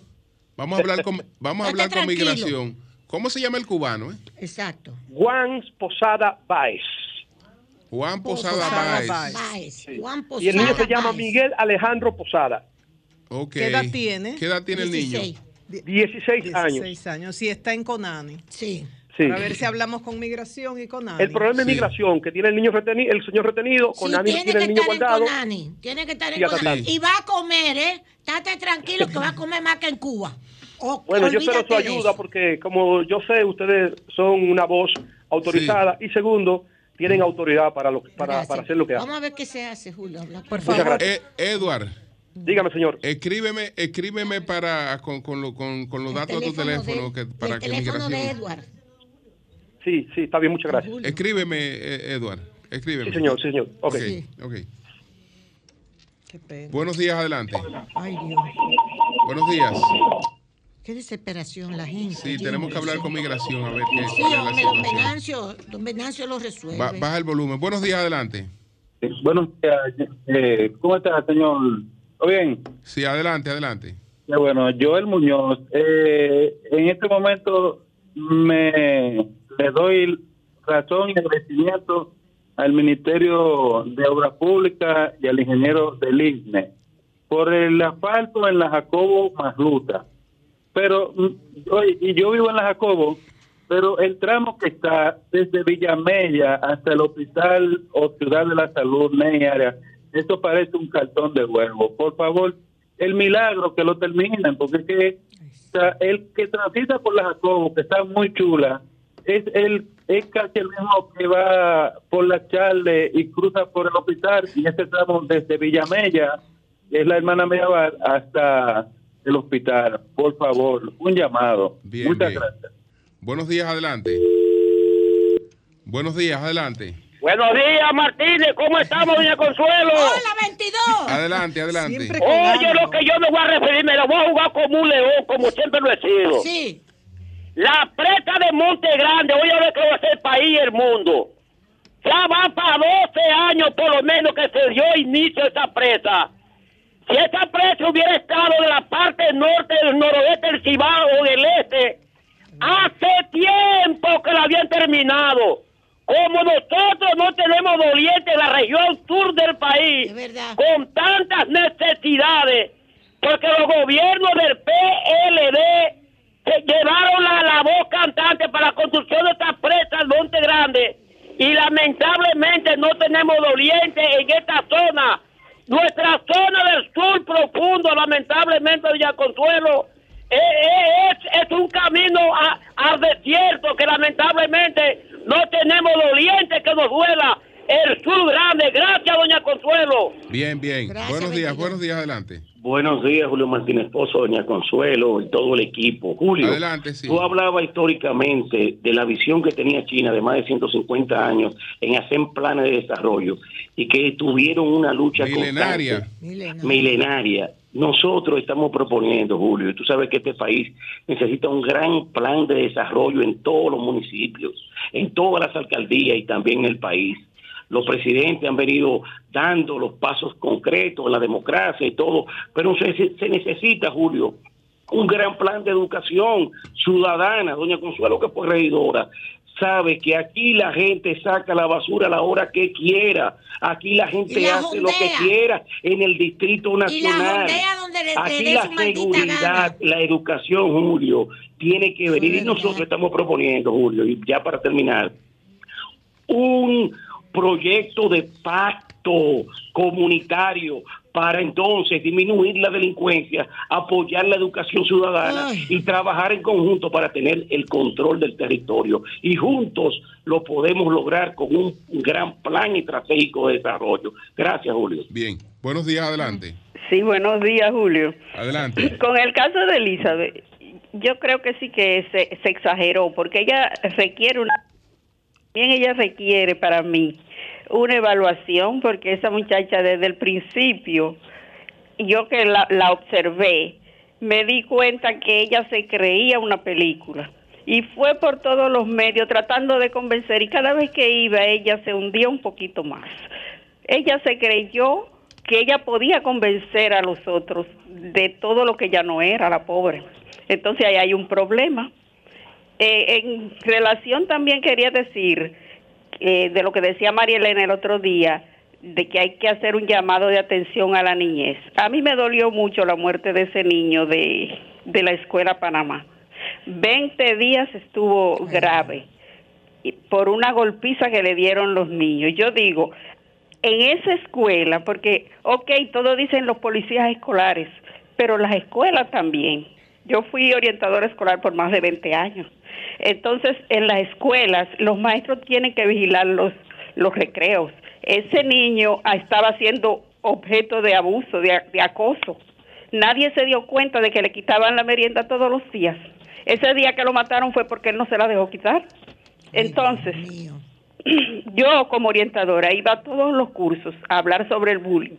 Vamos a hablar con, vamos a hablar con migración. ¿Cómo se llama el cubano? Eh? Exacto. Juan Posada Baez. Juan Posada, Posada Baez. Juan Posada y el niño se llama Miguel Alejandro Posada. Okay. ¿Qué edad tiene? ¿Qué edad tiene el niño? 16 años. 16 años. Sí, está en Conani. Sí. A ver si hablamos con migración y con Ani. El problema de migración que tiene el niño retenido, el señor retenido, con sí, tiene, tiene el niño guardado. Tiene que estar en Conani. Y va a comer, ¿eh? Estate tranquilo que va a comer más que en Cuba. bueno, yo espero su ayuda porque como yo sé, ustedes son una voz autorizada y segundo, tienen autoridad para, lo, para, para, hacer lo que hacen. Vamos a ver qué se hace, Julio. Por favor. Eh, Edward. Dígame, señor. Escríbeme, escríbeme para con, con, lo, con, con los datos de tu teléfono. que, para el teléfono de Edward. Sí, sí, está bien, muchas gracias. Escríbeme, eh, Eduard. Escríbeme. Sí, señor, sí, señor. Ok. okay. Qué pena. Buenos días, adelante. Ay, Dios. Buenos días. Qué desesperación la gente. Sí, tenemos que hablar con migración a ver qué, sí, hombre, don Venancio, don Venancio lo resuelve. baja el volumen. Buenos días, adelante. Eh, buenos días. Eh, ¿Cómo está, señor? ¿Todo bien? Sí, adelante, adelante. Ya, bueno, Joel Muñoz. Eh, en este momento me le doy razón y agradecimiento al Ministerio de Obras Públicas y al ingeniero del INE por el asfalto en la Jacobo Masluta. Pero, oye, y yo vivo en la Jacobo, pero el tramo que está desde Villamella hasta el Hospital o Ciudad de la Salud, área, esto parece un cartón de huevo. Por favor, el milagro que lo terminen, porque es que el que transita por la Jacobo, que está muy chula, es el es casi el mismo que va por la Charle y cruza por el hospital y este tramo desde Villamella, es la hermana Meabar, hasta el hospital. Por favor, un llamado. Muchas gracias. Buenos días, adelante. Buenos días, adelante. Buenos días, Martínez. ¿Cómo estamos, doña Consuelo? Hola, 22. Adelante, adelante. Oye, lo que yo me voy a referir, me lo voy a jugar como un león, como siempre lo he sido. Sí. La presa de Monte Grande, ahora que va a ser el país y el mundo. Ya va para 12 años por lo menos que se dio inicio a esa presa. Si esa presa hubiera estado de la parte norte, del noroeste del Cibao o del este, hace tiempo que la habían terminado. Como nosotros no tenemos doliente en la región sur del país, con tantas necesidades, porque los gobiernos del PLD se llevaron la, la voz cantante para la construcción de estas presas Monte Grande y lamentablemente no tenemos doliente en esta zona. Nuestra zona del sur profundo, lamentablemente, Villa Consuelo, eh, eh, es, es, un camino al desierto que lamentablemente no tenemos doliente que nos duela el sur grande. Gracias, doña Consuelo. Bien, bien. buenos días, buenos días, adelante. Buenos días, Julio Martínez Pozo, doña Consuelo y todo el equipo. Julio, adelante, sí. tú hablabas históricamente de la visión que tenía China de más de 150 años en hacer planes de desarrollo y que tuvieron una lucha milenaria. milenaria. Nosotros estamos proponiendo, Julio, y tú sabes que este país necesita un gran plan de desarrollo en todos los municipios, en todas las alcaldías y también en el país los presidentes han venido dando los pasos concretos, la democracia y todo, pero se, se necesita, Julio, un gran plan de educación ciudadana. Doña Consuelo, que fue regidora, sabe que aquí la gente saca la basura a la hora que quiera. Aquí la gente hace lo que quiera en el Distrito Nacional. aquí la seguridad, la educación, Julio, tiene que venir. Y nosotros estamos proponiendo, Julio, y ya para terminar, un proyecto de pacto comunitario para entonces disminuir la delincuencia, apoyar la educación ciudadana y trabajar en conjunto para tener el control del territorio. Y juntos lo podemos lograr con un gran plan estratégico de desarrollo. Gracias, Julio. Bien, buenos días, adelante. Sí, buenos días, Julio. Adelante. Con el caso de Elizabeth, yo creo que sí que se, se exageró, porque ella requiere una... Bien, ella requiere para mí una evaluación porque esa muchacha desde el principio, yo que la, observé, me di cuenta que ella se creía una película y fue por todos los medios tratando de convencer y cada vez que iba ella se hundía un poquito más. Ella se creyó que ella podía convencer a los otros de todo lo que ya no era, la pobre. Entonces ahí hay un problema. Eh, en relación también quería decir eh, de lo que decía María Elena el otro día, de que hay que hacer un llamado de atención a la niñez. A mí me dolió mucho la muerte de ese niño de, de la escuela Panamá. Veinte días estuvo grave por una golpiza que le dieron los niños. Yo digo, en esa escuela, porque, ok, todo dicen los policías escolares, pero las escuelas también. Yo fui orientadora escolar por más de 20 años. Entonces, en las escuelas, los maestros tienen que vigilar los, los recreos. Ese niño estaba siendo objeto de abuso, de, acoso. Nadie se dio cuenta de que le quitaban la merienda todos los días. Ese día que lo mataron fue porque él no se la dejó quitar. Entonces, yo como orientadora iba a todos los cursos a hablar sobre el bullying.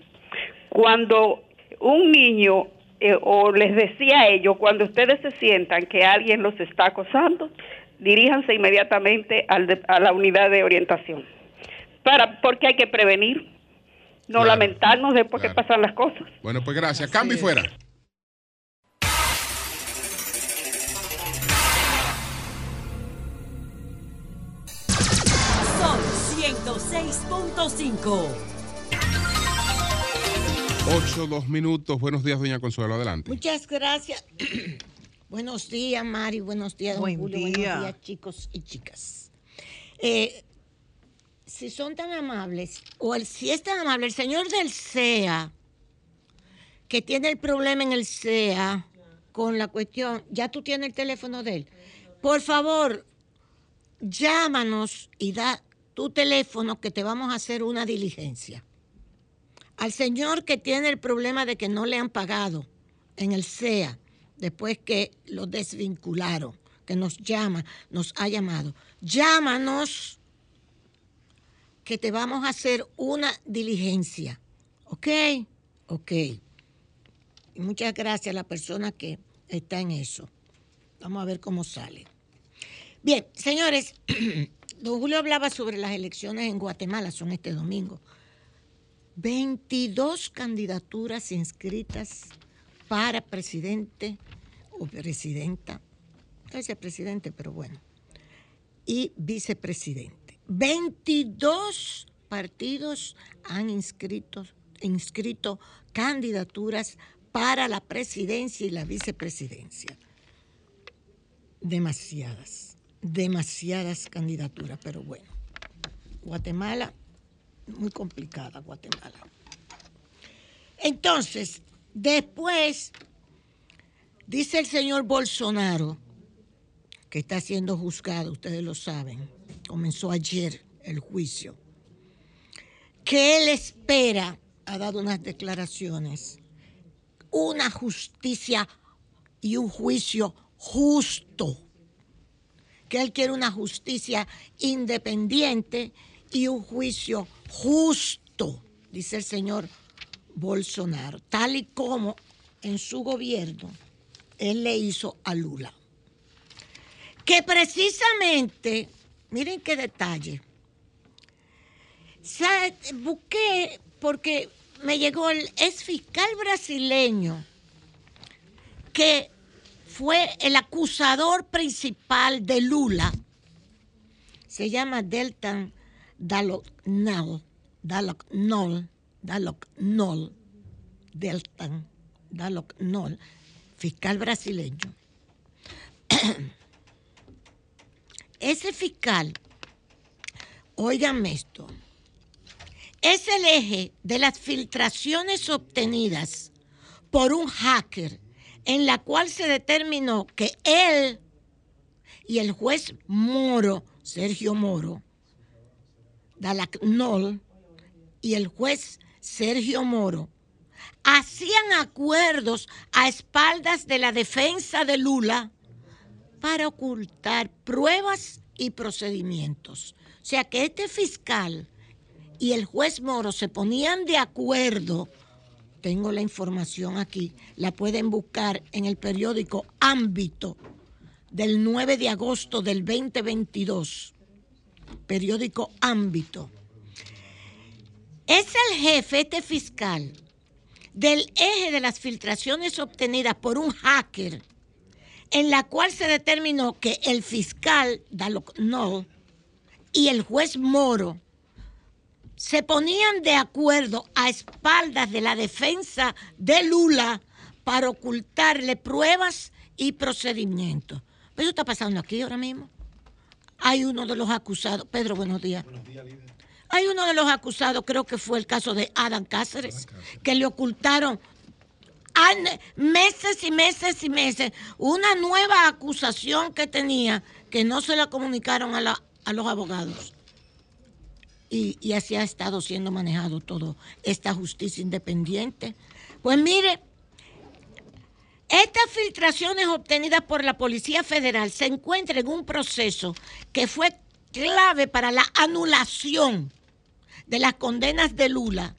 Cuando un niño eh, o les decía a ellos, cuando ustedes se sientan que alguien los está acosando, diríjanse inmediatamente al a la unidad de orientación. Para, porque hay que prevenir, no lamentarnos después que pasan las cosas. Bueno, pues gracias. Cambio y fuera. Son 106.5. Ocho, dos minutos. Buenos días, doña Consuelo. Adelante. Muchas gracias. buenos días, Mari. Buenos días, don Julio. Buenos días, chicos y chicas. Eh, si son tan amables, o el, si es tan amable, el señor del CEA, que tiene el problema en el SEA con la cuestión, ya tú tienes el teléfono de él. Por favor, llámanos y da tu teléfono que te vamos a hacer una diligencia. Al señor que tiene el problema de que no le han pagado en el SEA, después que lo desvincularon, que nos llama, nos ha llamado, llámanos que te vamos a hacer una diligencia. ¿Ok? Ok. Y muchas gracias a la persona que está en eso. Vamos a ver cómo sale. Bien, señores, don Julio hablaba sobre las elecciones en Guatemala, son este domingo. 22 candidaturas inscritas para presidente o presidenta, presidente, pero bueno, y vicepresidente. 22 partidos han inscrito, inscrito candidaturas para la presidencia y la vicepresidencia. Demasiadas, demasiadas candidaturas, pero bueno. Guatemala, muy complicada Guatemala. Entonces, después, dice el señor Bolsonaro, que está siendo juzgado, ustedes lo saben, comenzó ayer el juicio, que él espera, ha dado unas declaraciones, una justicia y un juicio justo, que él quiere una justicia independiente y un juicio justo, dice el señor Bolsonaro, tal y como en su gobierno él le hizo a Lula. Que precisamente, miren qué detalle, busqué porque me llegó el ex fiscal brasileño que fue el acusador principal de Lula. Se llama Deltan Daloknol, Daloknol, Daloknol, Deltan Daloknol, fiscal brasileño. Ese fiscal, óigame esto, es el eje de las filtraciones obtenidas por un hacker en la cual se determinó que él y el juez Moro, Sergio Moro, Dalacnol, y el juez Sergio Moro, hacían acuerdos a espaldas de la defensa de Lula para ocultar pruebas y procedimientos. O sea que este fiscal y el juez Moro se ponían de acuerdo, tengo la información aquí, la pueden buscar en el periódico Ámbito del 9 de agosto del 2022, periódico Ámbito. Es el jefe, este fiscal, del eje de las filtraciones obtenidas por un hacker, en la cual se determinó que el fiscal no y el juez Moro se ponían de acuerdo a espaldas de la defensa de Lula para ocultarle pruebas y procedimientos. Eso está pasando aquí ahora mismo. Hay uno de los acusados, Pedro, buenos días. Buenos días, Hay uno de los acusados, creo que fue el caso de Adam Cáceres, que le ocultaron meses y meses y meses una nueva acusación que tenía que no se la comunicaron a, a los abogados y, así ha estado siendo manejado todo esta justicia independiente. Pues mire, estas filtraciones obtenidas por la Policía Federal se encuentran en un proceso que fue clave para la anulación de las condenas de Lula,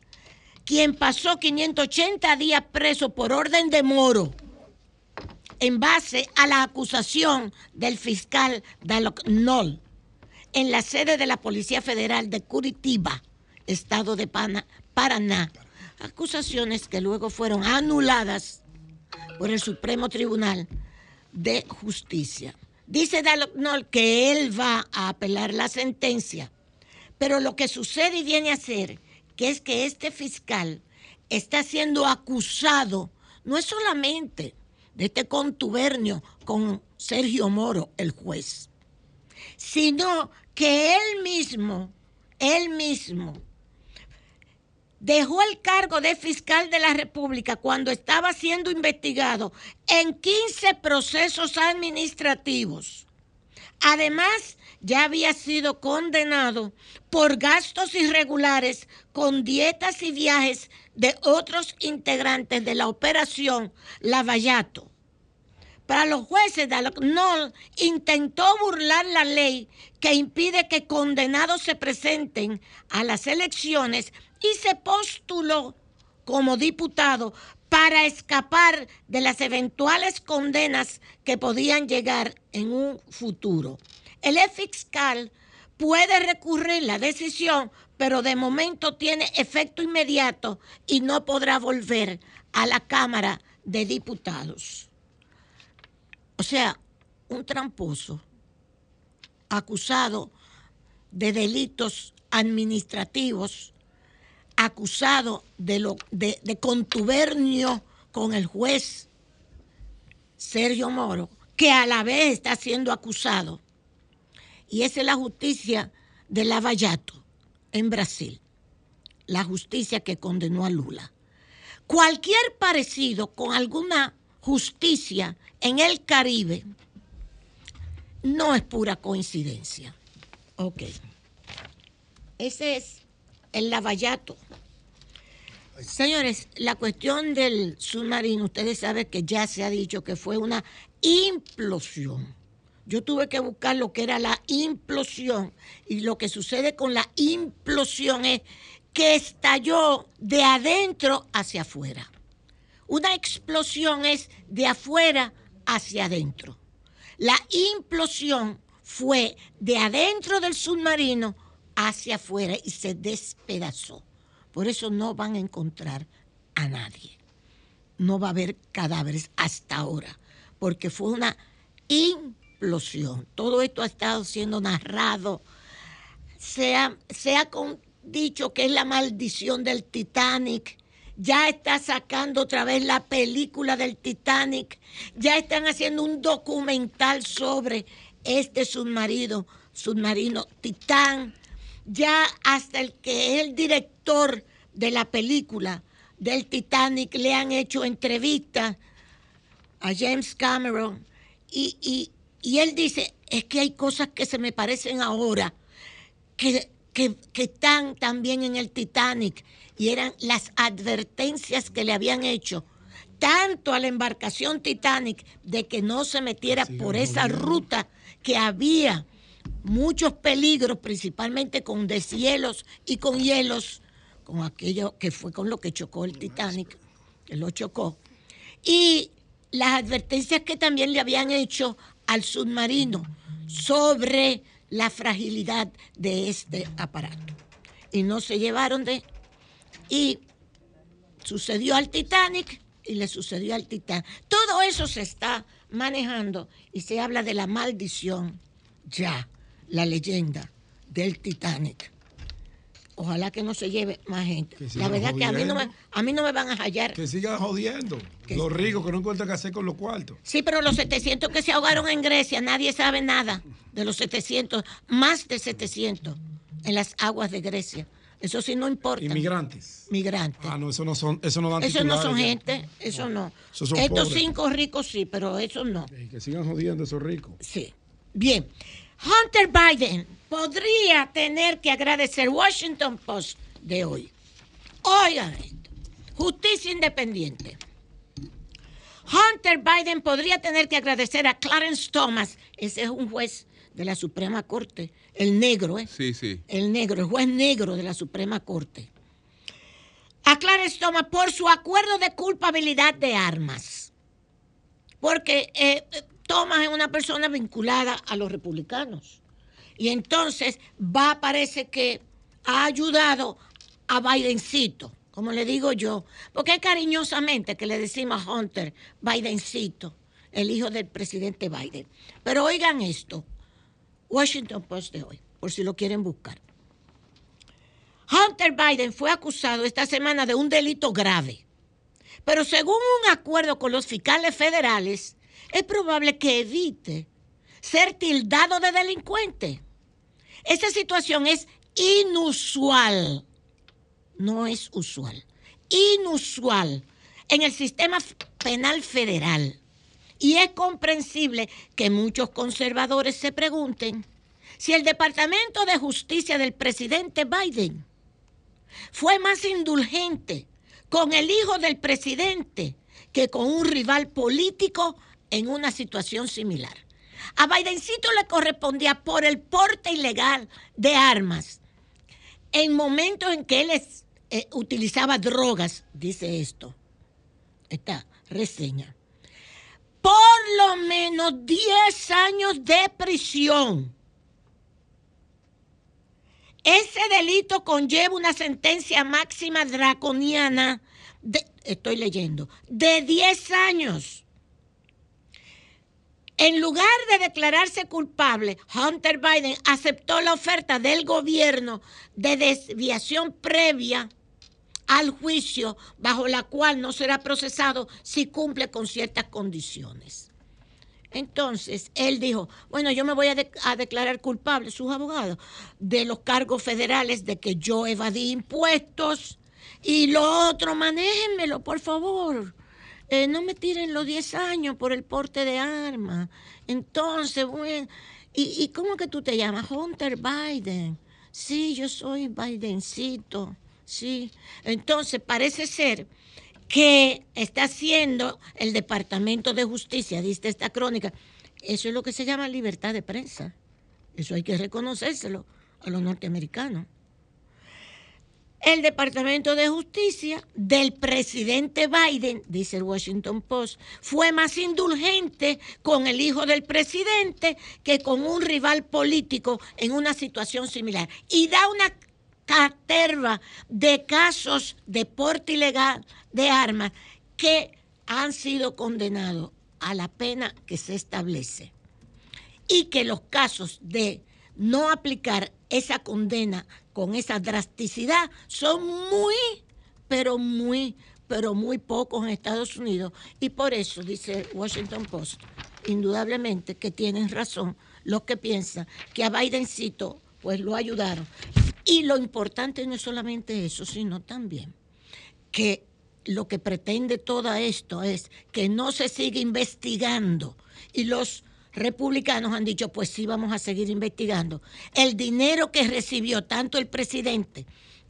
quien pasó 580 días preso por orden de Moro en base a la acusación del fiscal Dalok Nol en la sede de la Policía Federal de Curitiba, estado de Paraná. Acusaciones que luego fueron anuladas por el Supremo Tribunal de Justicia. Dice Daloknol que él va a apelar la sentencia, pero lo que sucede y viene a ser que es que este fiscal está siendo acusado no es solamente de este contubernio con Sergio Moro, el juez, sino que él mismo, él mismo, dejó el cargo de fiscal de la República cuando estaba siendo investigado en 15 procesos administrativos. Además, ya había sido condenado por gastos irregulares con dietas y viajes de otros integrantes de la operación Lavallato. Para los jueces, no intentó burlar la ley que impide que condenados se presenten a las elecciones y se postuló como diputado para escapar de las eventuales condenas que podían llegar en un futuro. El fiscal puede recurrir la decisión, pero de momento tiene efecto inmediato y no podrá volver a la Cámara de Diputados. O sea, un tramposo acusado de delitos administrativos, acusado de, lo, de, contubernio con el juez Sergio Moro, que a la vez está siendo acusado y esa es la justicia de Lavallato en Brasil, la justicia que condenó a Lula. Cualquier parecido con alguna justicia en el Caribe no es pura coincidencia. Ok. Ese es el Lavallato. Señores, la cuestión del submarino, ustedes saben que ya se ha dicho que fue una implosión yo tuve que buscar lo que era la implosión. Y lo que sucede con la implosión es que estalló de adentro hacia afuera. Una explosión es de afuera hacia adentro. La implosión fue de adentro del submarino hacia afuera y se despedazó. Por eso no van a encontrar a nadie. No va a haber cadáveres hasta ahora, porque fue una implosión. Todo esto ha estado siendo narrado. Se ha, dicho que es la maldición del Titanic. Ya está sacando otra vez la película del Titanic. Ya están haciendo un documental sobre este submarino, submarino Titán. Ya hasta el que es el director de la película del Titanic le han hecho entrevistas a James Cameron y, y él dice, es que hay cosas que se me parecen ahora, que, están también en el Titanic, y eran las advertencias que le habían hecho tanto a la embarcación Titanic de que no se metiera por esa ruta que había muchos peligros, principalmente con deshielos y con hielos, con aquello que fue con lo que chocó el Titanic, que lo chocó. Y las advertencias que también le habían hecho al submarino sobre la fragilidad de este aparato. Y no se llevaron de... Y sucedió al Titanic y le sucedió al Titanic. Todo eso se está manejando y se habla de la maldición ya, la leyenda del Titanic. Ojalá que no se lleve más gente. La verdad que a mí, no me, a mí no me van a hallar. Que sigan jodiendo. los ricos que no encuentran qué hacer con los cuartos. Sí, pero los 700 que se ahogaron en Grecia, nadie sabe nada de los 700, más de 700 en las aguas de Grecia. Eso sí no importa. Inmigrantes. Migrantes. Ah, no, eso no son, eso no dan Eso no son gente, eso no. Estos cinco ricos sí, pero eso no. que sigan jodiendo esos ricos. Sí. Bien. Hunter Biden podría tener que agradecer Washington Post de hoy. Oigan esto, justicia independiente. Hunter Biden podría tener que agradecer a Clarence Thomas, ese es un juez de la Suprema Corte, el negro, ¿eh? Sí, sí. El negro, el juez negro de la Suprema Corte. A Clarence Thomas por su acuerdo de culpabilidad de armas. Porque eh, Thomas es una persona vinculada a los republicanos. Y entonces va, parece que ha ayudado a Bidencito, como le digo yo, porque es cariñosamente que le decimos a Hunter Bidencito, el hijo del presidente Biden. Pero oigan esto, Washington Post de hoy, por si lo quieren buscar. Hunter Biden fue acusado esta semana de un delito grave, pero según un acuerdo con los fiscales federales, es probable que evite ser tildado de delincuente. Esta situación es inusual. no es usual, inusual en el sistema penal federal. Y es comprensible que muchos conservadores se pregunten si el Departamento de Justicia del presidente Biden fue más indulgente con el hijo del presidente que con un rival político en una situación similar. A Bidencito le correspondía por el porte ilegal de armas en momentos en que él eh, utilizaba drogas, dice esto, esta reseña. Por lo menos 10 años de prisión. Ese delito conlleva una sentencia máxima draconiana, de, estoy leyendo, de 10 años. En lugar de declararse culpable, Hunter Biden aceptó la oferta del gobierno de desviación previa al juicio bajo la cual no será procesado si cumple con ciertas condiciones. Entonces, él dijo, bueno, yo me voy a, declarar culpable, sus abogados, de los cargos federales de que yo evadí impuestos y lo otro, manéjenmelo, por favor. Eh, no me tiren los 10 años por el porte de armas. Entonces, bueno, ¿y, ¿y cómo que tú te llamas? Hunter Biden. Sí, yo soy Bidencito. Sí. Entonces, parece ser que está haciendo el Departamento de Justicia, dice esta crónica. Eso es lo que se llama libertad de prensa. Eso hay que reconocérselo a los norteamericanos el Departamento de Justicia del presidente Biden, dice el Washington Post, fue más indulgente con el hijo del presidente que con un rival político en una situación similar. Y da una caterva de casos de porte ilegal de armas que han sido condenados a la pena que se establece. Y que los casos de no aplicar esa condena con esa drasticidad son muy, pero muy, pero muy pocos en Estados Unidos. Y por eso, dice Washington Post, indudablemente que tienen razón los que piensan que a Bidencito pues lo ayudaron. Y lo importante no es solamente eso, sino también que lo que pretende todo esto es que no se siga investigando y los republicanos han dicho, pues sí, vamos a seguir investigando. El dinero que recibió tanto el presidente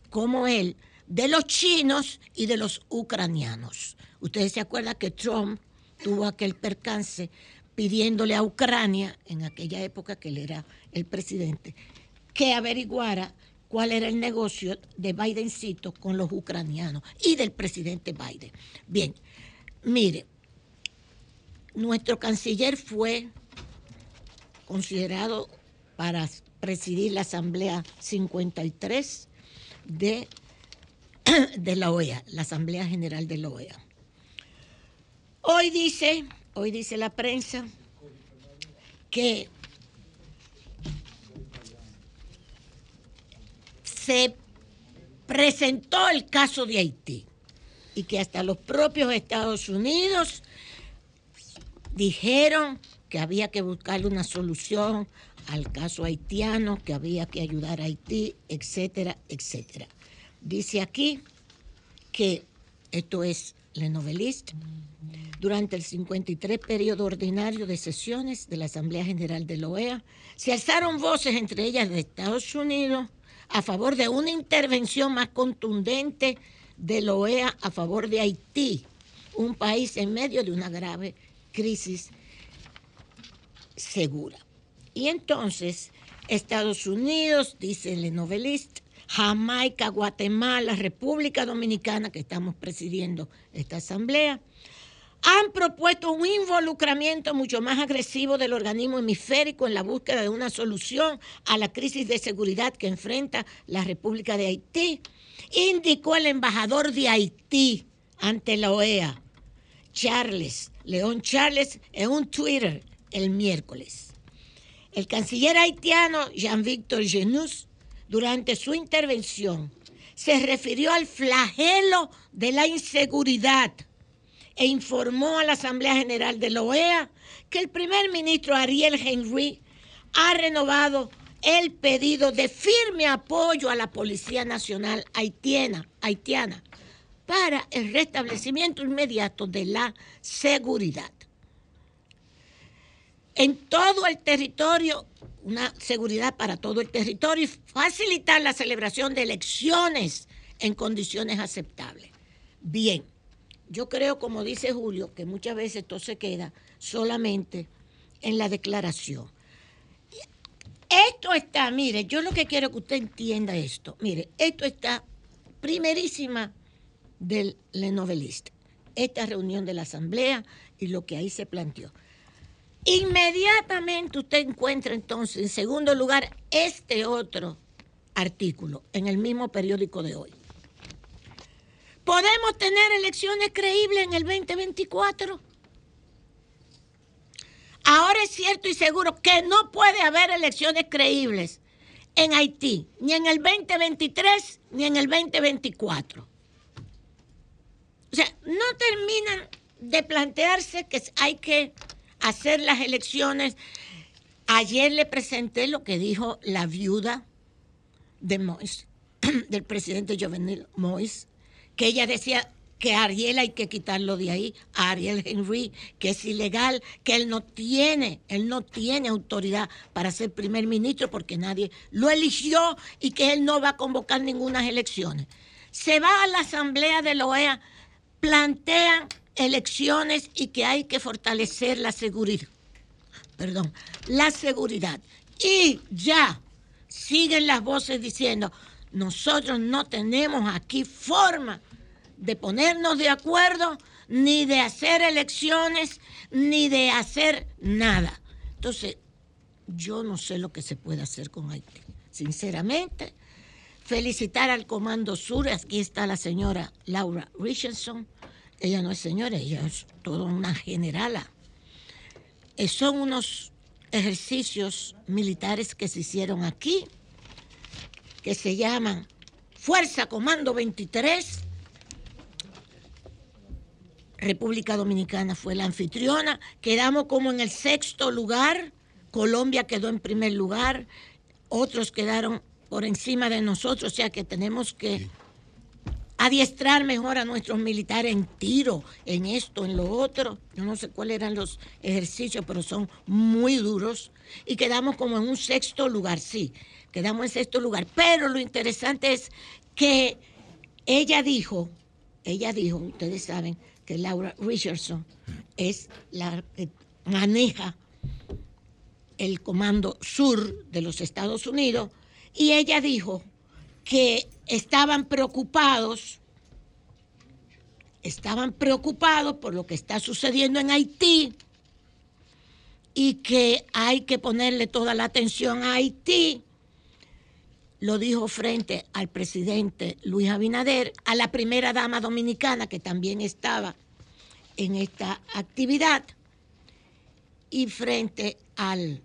como él de los chinos y de los ucranianos. Ustedes se acuerdan que Trump tuvo aquel percance pidiéndole a Ucrania, en aquella época que él era el presidente, que averiguara cuál era el negocio de Bidencito con los ucranianos y del presidente Biden. Bien, mire, nuestro canciller fue considerado para presidir la Asamblea 53 de, de la OEA, la Asamblea General de la OEA. Hoy dice, hoy dice la prensa que se presentó el caso de Haití y que hasta los propios Estados Unidos dijeron que había que buscarle una solución al caso haitiano, que había que ayudar a Haití, etcétera, etcétera. Dice aquí que esto es Le Noveliste, durante el 53 periodo ordinario de sesiones de la Asamblea General de la OEA, se alzaron voces, entre ellas de Estados Unidos, a favor de una intervención más contundente de la OEA a favor de Haití, un país en medio de una grave crisis segura. Y entonces Estados Unidos, dice el novelista, Jamaica, Guatemala, República Dominicana, que estamos presidiendo esta asamblea, han propuesto un involucramiento mucho más agresivo del organismo hemisférico en la búsqueda de una solución a la crisis de seguridad que enfrenta la República de Haití, indicó el embajador de Haití ante la OEA, Charles, León Charles, en un Twitter el miércoles. El canciller haitiano Jean-Victor Genus, durante su intervención, se refirió al flagelo de la inseguridad e informó a la Asamblea General de la OEA que el primer ministro Ariel Henry ha renovado el pedido de firme apoyo a la Policía Nacional haitiana, haitiana para el restablecimiento inmediato de la seguridad. En todo el territorio, una seguridad para todo el territorio y facilitar la celebración de elecciones en condiciones aceptables. Bien, yo creo, como dice Julio, que muchas veces esto se queda solamente en la declaración. Esto está, mire, yo lo que quiero que usted entienda esto. Mire, esto está primerísima del Lenovelista. Esta reunión de la Asamblea y lo que ahí se planteó. Inmediatamente usted encuentra entonces, en segundo lugar, este otro artículo en el mismo periódico de hoy. ¿Podemos tener elecciones creíbles en el 2024? Ahora es cierto y seguro que no puede haber elecciones creíbles en Haití, ni en el 2023 ni en el 2024. O sea, no terminan de plantearse que hay que hacer las elecciones. Ayer le presenté lo que dijo la viuda de Mois, del presidente Jovenel Mois, que ella decía que Ariel hay que quitarlo de ahí, a Ariel Henry, que es ilegal, que él no tiene, él no tiene autoridad para ser primer ministro porque nadie lo eligió y que él no va a convocar ninguna elecciones. Se va a la asamblea de la OEA, plantean elecciones y que hay que fortalecer la seguridad. Perdón, la seguridad. Y ya siguen las voces diciendo, nosotros no tenemos aquí forma de ponernos de acuerdo, ni de hacer elecciones, ni de hacer nada. Entonces, yo no sé lo que se puede hacer con Haití. Sinceramente, felicitar al Comando Sur, aquí está la señora Laura Richardson, ella no es señora, ella es toda una generala. Eh, son unos ejercicios militares que se hicieron aquí, que se llaman Fuerza Comando 23. República Dominicana fue la anfitriona, quedamos como en el sexto lugar, Colombia quedó en primer lugar, otros quedaron por encima de nosotros, o sea que tenemos que adiestrar mejor a nuestros militares en tiro, en esto, en lo otro. Yo no sé cuáles eran los ejercicios, pero son muy duros. Y quedamos como en un sexto lugar, sí, quedamos en sexto lugar. Pero lo interesante es que ella dijo, ella dijo, ustedes saben que Laura Richardson es la que maneja el Comando Sur de los Estados Unidos, y ella dijo que estaban preocupados, estaban preocupados por lo que está sucediendo en Haití y que hay que ponerle toda la atención a Haití. Lo dijo frente al presidente Luis Abinader, a la primera dama dominicana que también estaba en esta actividad y frente al,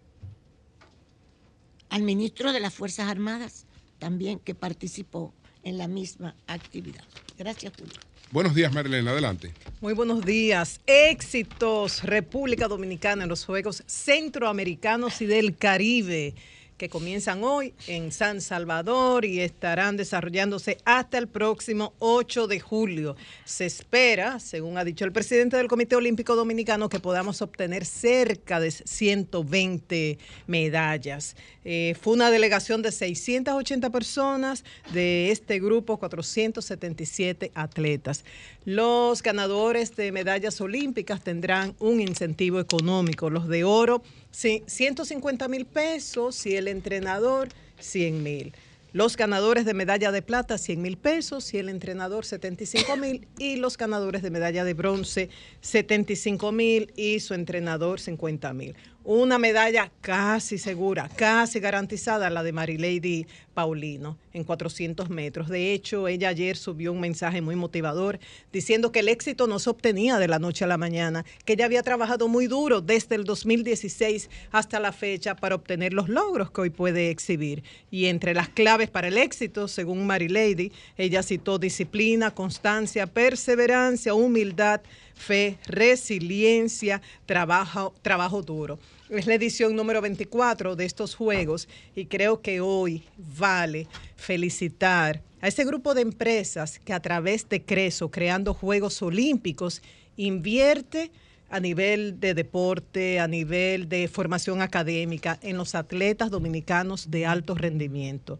al ministro de las Fuerzas Armadas también que participó en la misma actividad. Gracias, Julio. Buenos días, Marilena, adelante. Muy buenos días. Éxitos República Dominicana en los Juegos Centroamericanos y del Caribe que comienzan hoy en San Salvador y estarán desarrollándose hasta el próximo 8 de julio. Se espera, según ha dicho el presidente del Comité Olímpico Dominicano, que podamos obtener cerca de 120 medallas. Eh, fue una delegación de 680 personas, de este grupo 477 atletas. Los ganadores de medallas olímpicas tendrán un incentivo económico, los de oro Sí, 150 mil pesos y el entrenador 100 mil. Los ganadores de medalla de plata 100 mil pesos y el entrenador 75 mil y los ganadores de medalla de bronce 75 mil y su entrenador 50 mil una medalla casi segura, casi garantizada, la de Marilady Paulino en 400 metros. De hecho, ella ayer subió un mensaje muy motivador diciendo que el éxito no se obtenía de la noche a la mañana, que ella había trabajado muy duro desde el 2016 hasta la fecha para obtener los logros que hoy puede exhibir. Y entre las claves para el éxito, según Mary Lady. Ella citó disciplina, constancia, perseverancia, humildad, fe, resiliencia, trabajo, trabajo duro. Es la edición número 24 de estos Juegos y creo que hoy vale felicitar a ese grupo de empresas que a través de Creso, creando Juegos Olímpicos, invierte a nivel de deporte, a nivel de formación académica en los atletas dominicanos de alto rendimiento.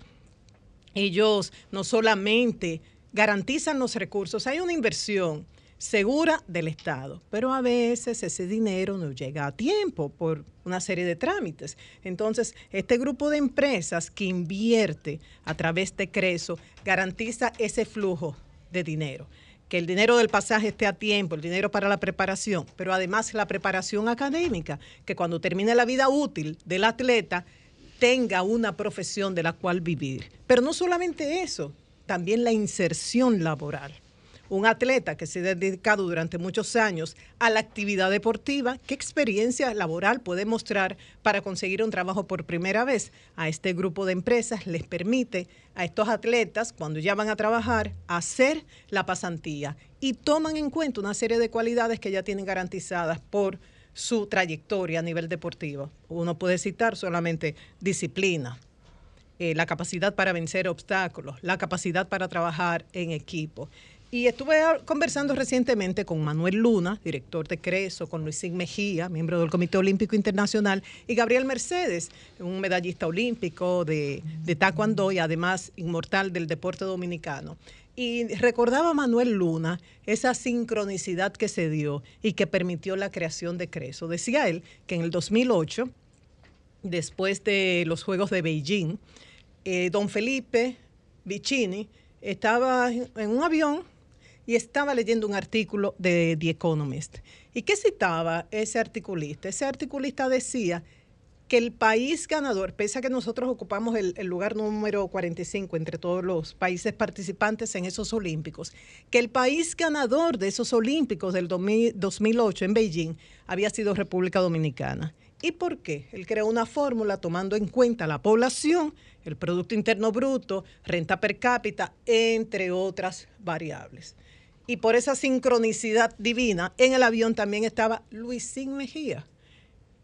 Ellos no solamente garantizan los recursos, hay una inversión segura del Estado, pero a veces ese dinero no llega a tiempo por una serie de trámites. Entonces, este grupo de empresas que invierte a través de Creso garantiza ese flujo de dinero que el dinero del pasaje esté a tiempo, el dinero para la preparación, pero además la preparación académica, que cuando termine la vida útil del atleta tenga una profesión de la cual vivir. Pero no solamente eso, también la inserción laboral un atleta que se ha dedicado durante muchos años a la actividad deportiva, ¿qué experiencia laboral puede mostrar para conseguir un trabajo por primera vez? A este grupo de empresas les permite a estos atletas, cuando ya van a trabajar, hacer la pasantía y toman en cuenta una serie de cualidades que ya tienen garantizadas por su trayectoria a nivel deportivo. Uno puede citar solamente disciplina, eh, la capacidad para vencer obstáculos, la capacidad para trabajar en equipo. Y estuve conversando recientemente con Manuel Luna, director de Creso, con Luisín Mejía, miembro del Comité Olímpico Internacional, y Gabriel Mercedes, un medallista olímpico de, de taekwondo y además inmortal del deporte dominicano. Y recordaba Manuel Luna esa sincronicidad que se dio y que permitió la creación de Creso. Decía él que en el 2008, después de los Juegos de Beijing, eh, don Felipe Vicini estaba en un avión y estaba leyendo un artículo de The Economist. ¿Y qué citaba ese articulista? Ese articulista decía que el país ganador, pese a que nosotros ocupamos el, lugar número 45 entre todos los países participantes en esos Olímpicos, que el país ganador de esos Olímpicos del 2008 en Beijing había sido República Dominicana. ¿Y por qué? Él creó una fórmula tomando en cuenta la población, el Producto Interno Bruto, renta per cápita, entre otras variables y por esa sincronicidad divina, en el avión también estaba Luisín Mejía.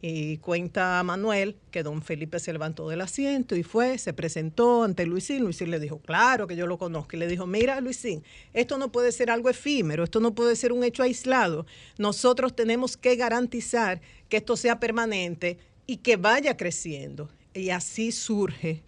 Y cuenta Manuel que don Felipe se levantó del asiento y fue, se presentó ante Luisín. Luisín le dijo, claro que yo lo conozco. Y le dijo, mira Luisín, esto no puede ser algo efímero, esto no puede ser un hecho aislado. Nosotros tenemos que garantizar que esto sea permanente y que vaya creciendo. Y así surge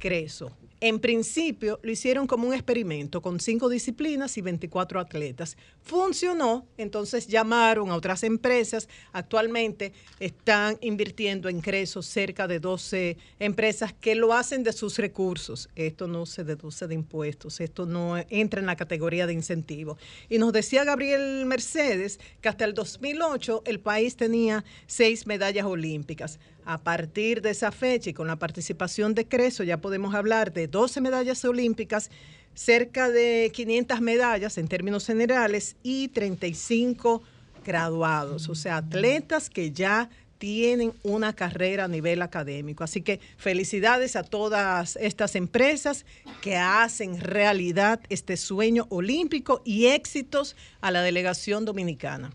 Creso. En principio lo hicieron como un experimento con cinco disciplinas y 24 atletas. Funcionó, entonces llamaron a otras empresas. Actualmente están invirtiendo en Creso cerca de 12 empresas que lo hacen de sus recursos. Esto no se deduce de impuestos, esto no entra en la categoría de incentivo. Y nos decía Gabriel Mercedes que hasta el 2008 el país tenía seis medallas olímpicas. A partir de esa fecha y con la participación de Creso ya podemos hablar de 12 medallas olímpicas, cerca de 500 medallas en términos generales y 35 graduados, o sea, atletas que ya tienen una carrera a nivel académico. Así que felicidades a todas estas empresas que hacen realidad este sueño olímpico y éxitos a la delegación dominicana.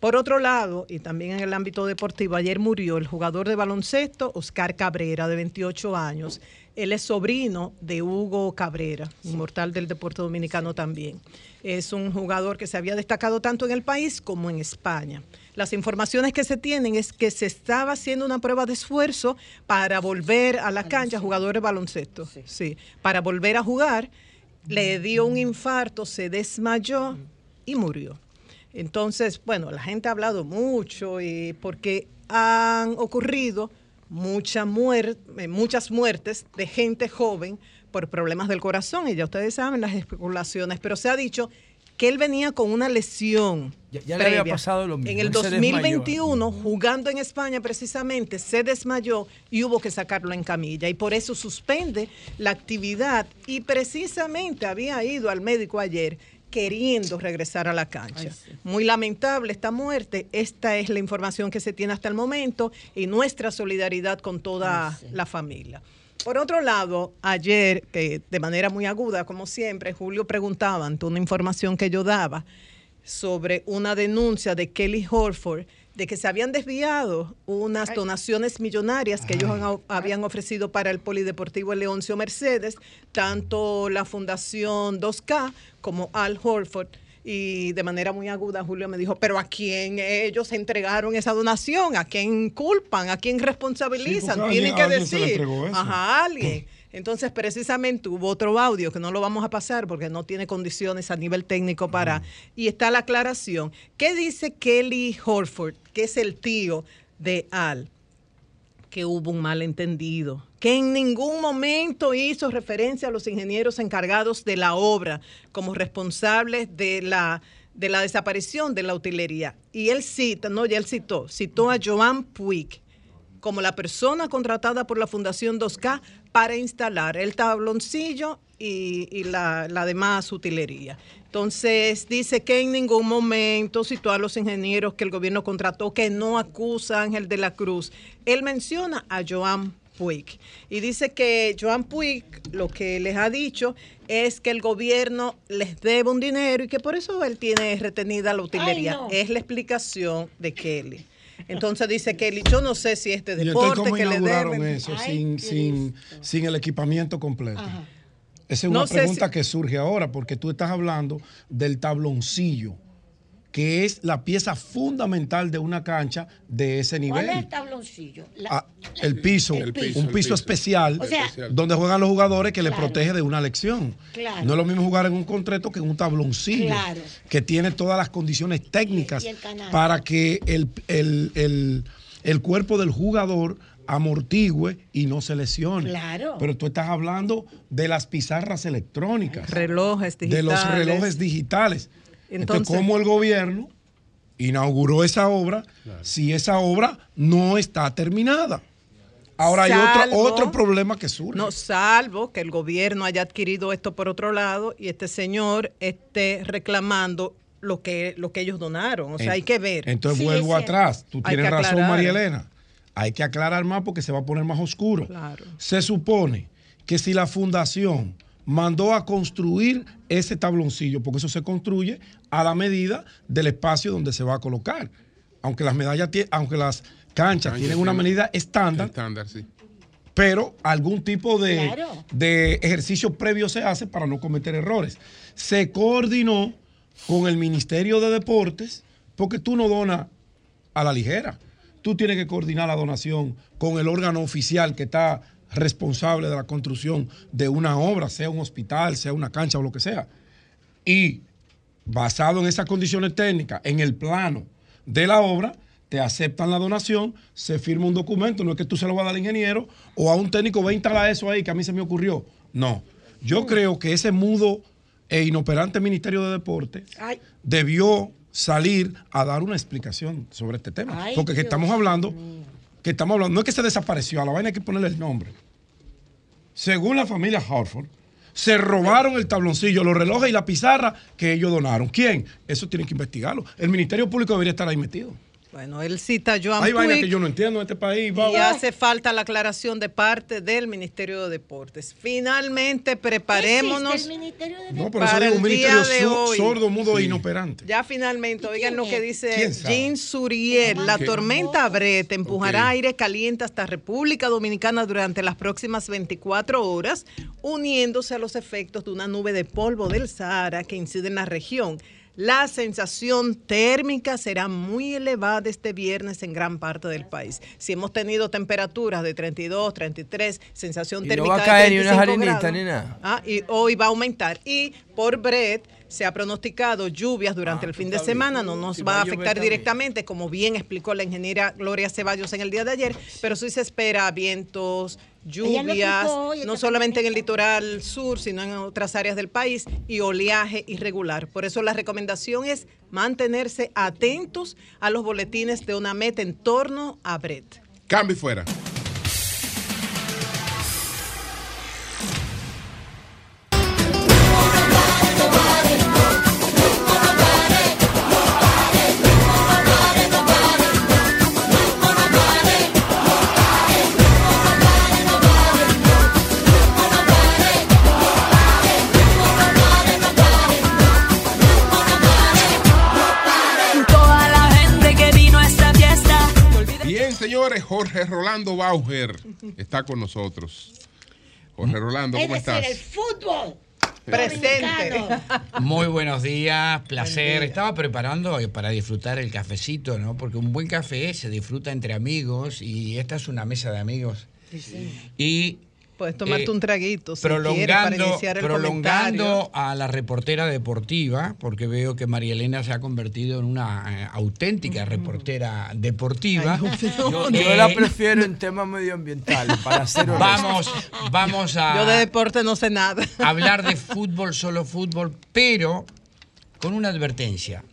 Por otro lado, y también en el ámbito deportivo, ayer murió el jugador de baloncesto Oscar Cabrera, de 28 años. Él es sobrino de Hugo Cabrera, inmortal del deporte dominicano también. Es un jugador que se había destacado tanto en el país como en España. Las informaciones que se tienen es que se estaba haciendo una prueba de esfuerzo para volver a la cancha, jugador de baloncesto, sí, para volver a jugar. Le dio un infarto, se desmayó y murió. Entonces, bueno, la gente ha hablado mucho y porque han ocurrido mucha eh, muchas muertes de gente joven por problemas del corazón, y ya ustedes saben las especulaciones, pero se ha dicho que él venía con una lesión. Ya, le había pasado lo mismo. En el 2021, jugando en España precisamente, se desmayó y hubo que sacarlo en camilla. Y por eso suspende la actividad. Y precisamente había ido al médico ayer queriendo regresar a la cancha. Muy lamentable esta muerte. Esta es la información que se tiene hasta el momento y nuestra solidaridad con toda la familia. Por otro lado, ayer, que de manera muy aguda, como siempre, Julio preguntaba ante una información que yo daba sobre una denuncia de Kelly Horford de que se habían desviado unas donaciones millonarias que ellos habían ofrecido para el Polideportivo Leoncio Mercedes, tanto la Fundación 2K como Al Horford y de manera muy aguda Julio me dijo, pero ¿a quién ellos entregaron esa donación? ¿A quién culpan? ¿A quién responsabilizan? Tienen que decir, ajá, alguien. Entonces, precisamente hubo otro audio que no lo vamos a pasar porque no tiene condiciones a nivel técnico para... Y está la aclaración. ¿Qué dice Kelly Horford, que es el tío de Al? Que hubo un malentendido, que en ningún momento hizo referencia a los ingenieros encargados de la obra como responsables de la, de la desaparición de la utilería. Y él cita, no, ya él citó, citó a Joan Puig como la persona contratada por la Fundación 2K para instalar el tabloncillo y, la, demás utilería. Entonces dice que en ningún momento citó a los ingenieros que el gobierno contrató que no acusa a Ángel de la Cruz. Él menciona a Joan Puig y dice que Joan Puig lo que les ha dicho es que el gobierno les debe un dinero y que por eso él tiene retenida la utilería. Es la explicación de Kelly. Entonces dice que yo no sé si este deporte ¿Y cómo que le deben. eso sin, sin, sin, el equipamiento completo? Esa es una pregunta que surge ahora, porque tú estás hablando del tabloncillo que es la pieza fundamental de una cancha de ese nivel. ¿Cuál es el tabloncillo? Ah, el, piso, un piso, especial donde juegan los jugadores que le protege de una lección. No es lo mismo jugar en un concreto que en un tabloncillo que tiene todas las condiciones técnicas para que el, el, cuerpo del jugador amortigüe y no se lesione. Claro. Pero tú estás hablando de las pizarras electrónicas. Relojes digitales. De los relojes digitales. Entonces, ¿cómo el gobierno inauguró esa obra si esa obra no está terminada? Ahora hay otro, otro problema que surge. No, salvo que el gobierno haya adquirido esto por otro lado y este señor esté reclamando lo que, lo que ellos donaron. O sea, hay que ver. Entonces vuelvo atrás. Tú tienes razón, María Elena. Hay que aclarar más porque se va a poner más oscuro. Se supone que si la fundación mandó a construir ese tabloncillo, porque eso se construye a la medida del espacio donde se va a colocar. Aunque las medallas, aunque las canchas tienen una medida estándar, pero algún tipo de, de ejercicio previo se hace para no cometer errores. Se coordinó con el Ministerio de Deportes, porque tú no donas a la ligera. Tú tienes que coordinar la donación con el órgano oficial que está responsable de la construcción de una obra, sea un hospital, sea una cancha o lo que sea. Y basado en esas condiciones técnicas, en el plano de la obra, te aceptan la donación, se firma un documento, no es que tú se lo vas a dar al ingeniero o a un técnico va a instalar eso ahí que a mí se me ocurrió. No, yo creo que ese mudo e inoperante Ministerio de Deportes debió salir a dar una explicación sobre este tema. porque estamos hablando, que estamos hablando, no es que se desapareció, a la vaina hay que ponerle el nombre según la familia Hartford, se robaron el tabloncillo, los relojes y la pizarra que ellos donaron. ¿Quién? Eso tienen que investigarlo. El Ministerio Público debería estar ahí metido. Bueno, él cita a Joan Hay vainas que yo no entiendo en este país. Y hace falta la aclaración de parte del Ministerio de Deportes. Finalmente, preparémonos el Ministerio de No, pero eso es un ministerio sordo, mudo e inoperante. Ya finalmente, oigan lo que dice Jean Suriel. La tormenta Brett empujará aire caliente hasta República Dominicana durante las próximas 24 horas, uniéndose a los efectos de una nube de polvo del Sahara que incide en la región. La sensación térmica será muy elevada este viernes en gran parte del país. Si hemos tenido temperaturas de 32, 33, sensación térmica no va a caer ni una ni nada. Ah, y hoy va a aumentar. Y por Brett se ha pronosticado lluvias durante ah, el fin de semana, no nos va a afectar directamente, como bien explicó la ingeniera Gloria Ceballos en el día de ayer, pero sí se espera vientos, lluvias, no solamente en el litoral sur, sino en otras áreas del país, y oleaje irregular. Por eso la recomendación es mantenerse atentos a los boletines de una meta en torno a Brett. Cambio fuera. Señores, Jorge Rolando Bauer está con nosotros. Jorge Rolando, ¿cómo estás? el fútbol. Presente. Muy buenos días, placer. Estaba preparando para disfrutar el cafecito, ¿no? Porque un buen café se disfruta entre amigos y esta es una mesa de amigos. Sí. Y Puedes tomarte eh, un traguito. Si prolongando prolongando a la reportera deportiva, porque veo que María Elena se ha convertido en una eh, auténtica reportera deportiva. yo, la prefiero en temas medioambientales, para ser Vamos, vamos a. Yo de deporte no sé nada. Hablar de fútbol, solo fútbol, pero con una advertencia.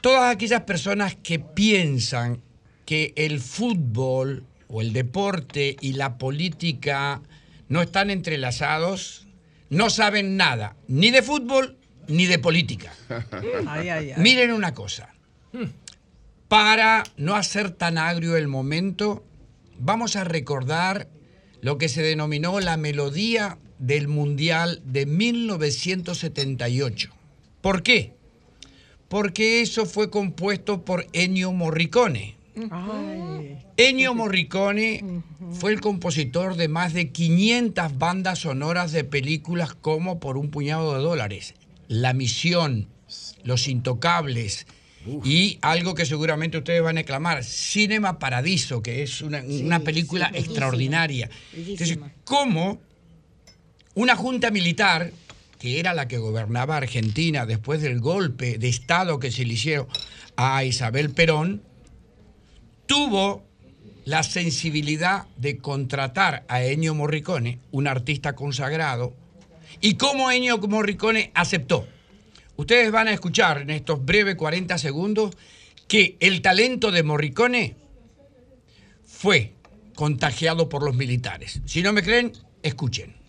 Todas aquellas personas que piensan que el fútbol o el deporte y la política no están entrelazados, no saben nada, ni de fútbol ni de política. Miren una cosa. Para no hacer tan agrio el momento, vamos a recordar lo que se denominó la melodía del Mundial de 1978. ¿Por qué? Porque eso fue compuesto por Ennio Morricone, Ennio Morricone fue el compositor de más de 500 bandas sonoras de películas como Por un puñado de dólares, La Misión, Los Intocables y algo que seguramente ustedes van a aclamar, Cinema Paradiso, que es una, película extraordinaria. Entonces, ¿cómo una junta militar, que era la que gobernaba Argentina después del golpe de Estado que se le hicieron a Isabel Perón, tuvo la sensibilidad de contratar a Ennio Morricone, un artista consagrado, y cómo Ennio Morricone aceptó. Ustedes van a escuchar en estos breves 40 segundos que el talento de Morricone fue contagiado por los militares. Si no me creen, escuchen.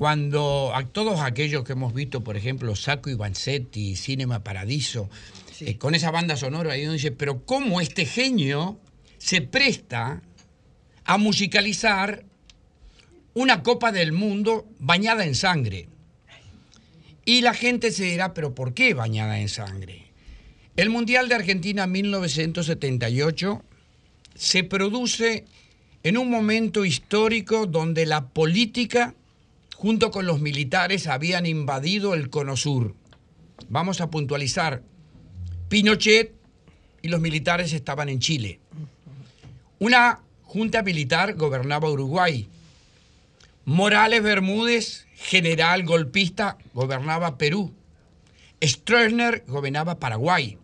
Cuando a todos aquellos que hemos visto, por ejemplo, Sacco y Vanzetti, Cinema Paradiso, eh, con esa banda sonora, ahí uno dice, pero ¿cómo este genio se presta a musicalizar una Copa del Mundo bañada en sangre? Y la gente se dirá, pero ¿por qué bañada en sangre? El Mundial de Argentina 1978 se produce en un momento histórico donde la política junto con los militares, habían invadido el Cono Sur. Vamos a puntualizar. Pinochet y los militares estaban en Chile. Una junta militar gobernaba Uruguay. Morales Bermúdez, general golpista, gobernaba Perú. Stroessner gobernaba Paraguay.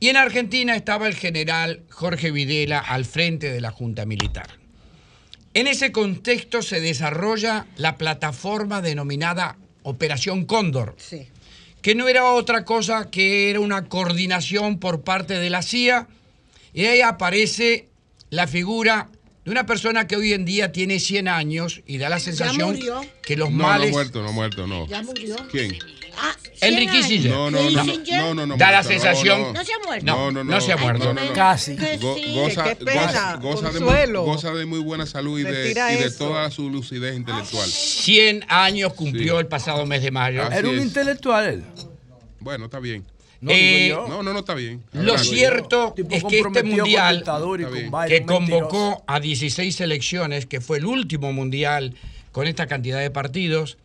Y en Argentina estaba el general Jorge Videla al frente de la junta militar. En ese contexto se desarrolla la plataforma denominada Operación Cóndor, que no era otra cosa que era una coordinación por parte de la CIA, y ahí aparece la figura de una persona que hoy en día tiene 100 años y da la sensación que los males... No, no muerto, no muerto, no. ¿Ya murió? ¿Quién? Ah, Enrique Kissinger. No, no, no, no, no, no, Da la sensación. No, se ha muerto. No, no, no, se ha muerto. Casi. goza, goza, goza, de muy, goza, de muy, buena salud y de, y de toda su lucidez intelectual. 100 años cumplió el pasado mes de mayo. Era un intelectual él. Bueno, está bien. No, eh, no, no, no, está bien. Lo cierto es que este mundial que convocó a 16 selecciones, que fue el último mundial con esta cantidad de partidos,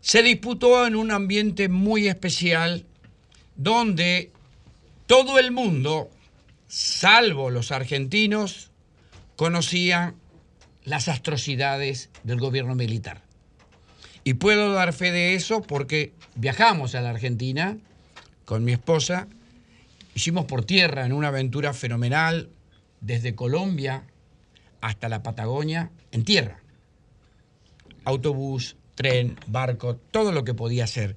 se disputó en un ambiente muy especial donde todo el mundo, salvo los argentinos, conocían las atrocidades del gobierno militar. Y puedo dar fe de eso porque viajamos a la Argentina con mi esposa, hicimos por tierra en una aventura fenomenal desde Colombia hasta la Patagonia en tierra. Autobús, tren, barco, todo lo que podía ser.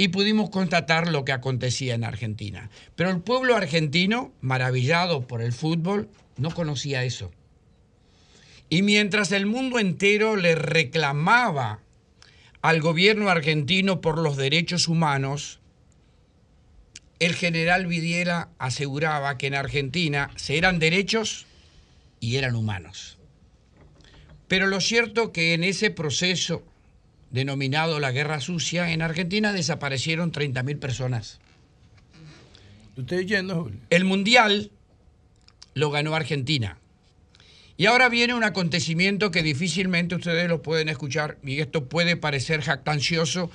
y pudimos constatar lo que acontecía en Argentina. Pero el pueblo argentino, maravillado por el fútbol, no conocía eso. Y mientras el mundo entero le reclamaba al gobierno argentino por los derechos humanos, el general Vidiera aseguraba que en Argentina se eran derechos y eran humanos. Pero lo cierto que en ese proceso denominado la Guerra Sucia, en Argentina desaparecieron 30.000 personas. ¿Usted yendo, El Mundial lo ganó Argentina. Y ahora viene un acontecimiento que difícilmente ustedes lo pueden escuchar y esto puede parecer jactancioso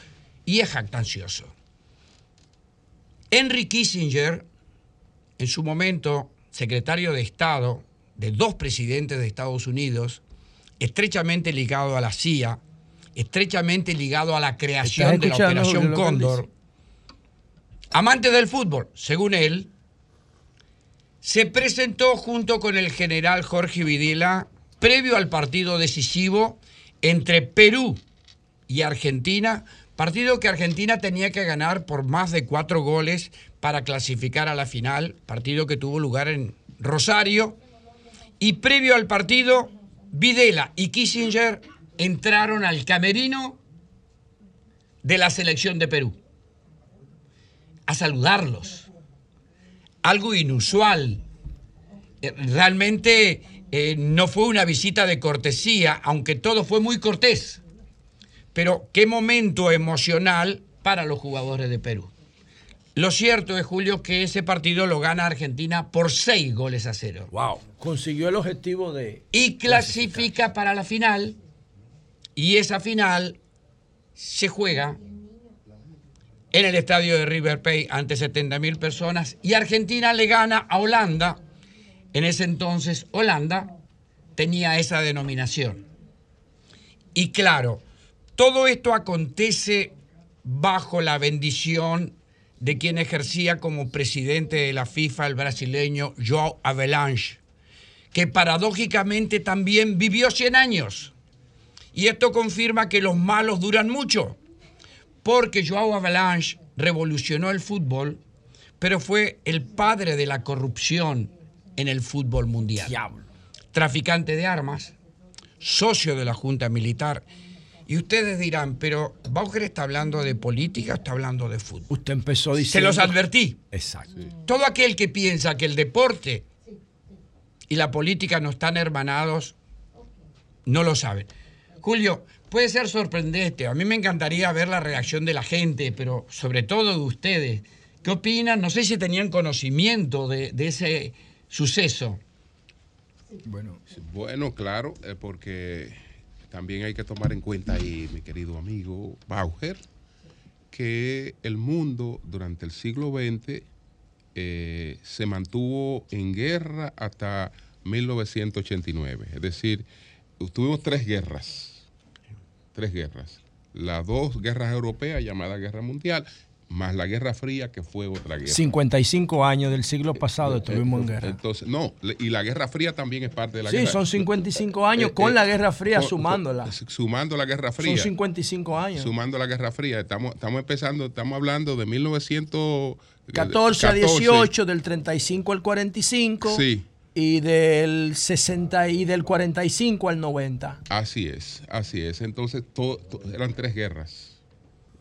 y es jactancioso. Henry Kissinger, en su momento secretario de Estado de dos presidentes de Estados Unidos, estrechamente ligado a la CIA, estrechamente ligado a la creación de la Operación Cóndor, amante del fútbol, según él, se presentó junto con el general Jorge Videla previo al partido decisivo entre Perú y Argentina, partido que Argentina tenía que ganar por más de cuatro goles para clasificar a la final, partido que tuvo lugar en Rosario, y previo al partido, Videla y Kissinger entraron al camerino de la selección de Perú a saludarlos algo inusual. Eh, realmente eh, no fue una visita de cortesía, aunque todo fue muy cortés. Pero qué momento emocional para los jugadores de Perú. Lo cierto es, Julio, que ese partido lo gana Argentina por seis goles a cero. ¡Wow! Consiguió el objetivo de. Y clasifica para la final. Y esa final se juega en el estadio de River Plate ante 70 mil personas y Argentina le gana a Holanda. En ese entonces Holanda tenía esa denominación. Y claro, todo esto acontece bajo la bendición de quien ejercía como presidente de la FIFA el brasileño João Avelange, que paradójicamente también vivió 100 años. Y esto confirma que los malos duran mucho porque Joao Avalanche revolucionó el fútbol, pero fue el padre de la corrupción en el fútbol mundial. Diablo. Traficante de armas, socio de la Junta Militar. Y ustedes dirán, pero Bauer está hablando de política o está hablando de fútbol. Usted empezó diciendo. Se los advertí. Exacto. Todo aquel que piensa que el deporte y la política no están hermanados, no lo sabe. Julio, puede ser sorprendente. A mí me encantaría ver la reacción de la gente, pero sobre todo de ustedes. ¿Qué opinan? No sé si tenían conocimiento de, ese suceso. Bueno, bueno claro, eh, porque también hay que tomar en cuenta ahí, mi querido amigo Bauer, que el mundo durante el siglo XX eh, se mantuvo en guerra hasta 1989. Es decir, tuvimos tres guerras tres guerras. Las dos guerras europeas, llamada Guerra Mundial, más la Guerra Fría, que fue otra guerra. 55 años del siglo pasado estuvimos en guerra. Entonces, no, y la Guerra Fría también es parte de la guerra. Sí, son 55 años eh, con eh, la Guerra Fría sumándola. sumando la Guerra Fría. Son 55 años. Sumando la Guerra Fría. Estamos, estamos empezando, estamos hablando de 1914 a 18, del 35 al 45. Sí y del 60 y del 45 al 90. Así es, así es. Entonces eran tres guerras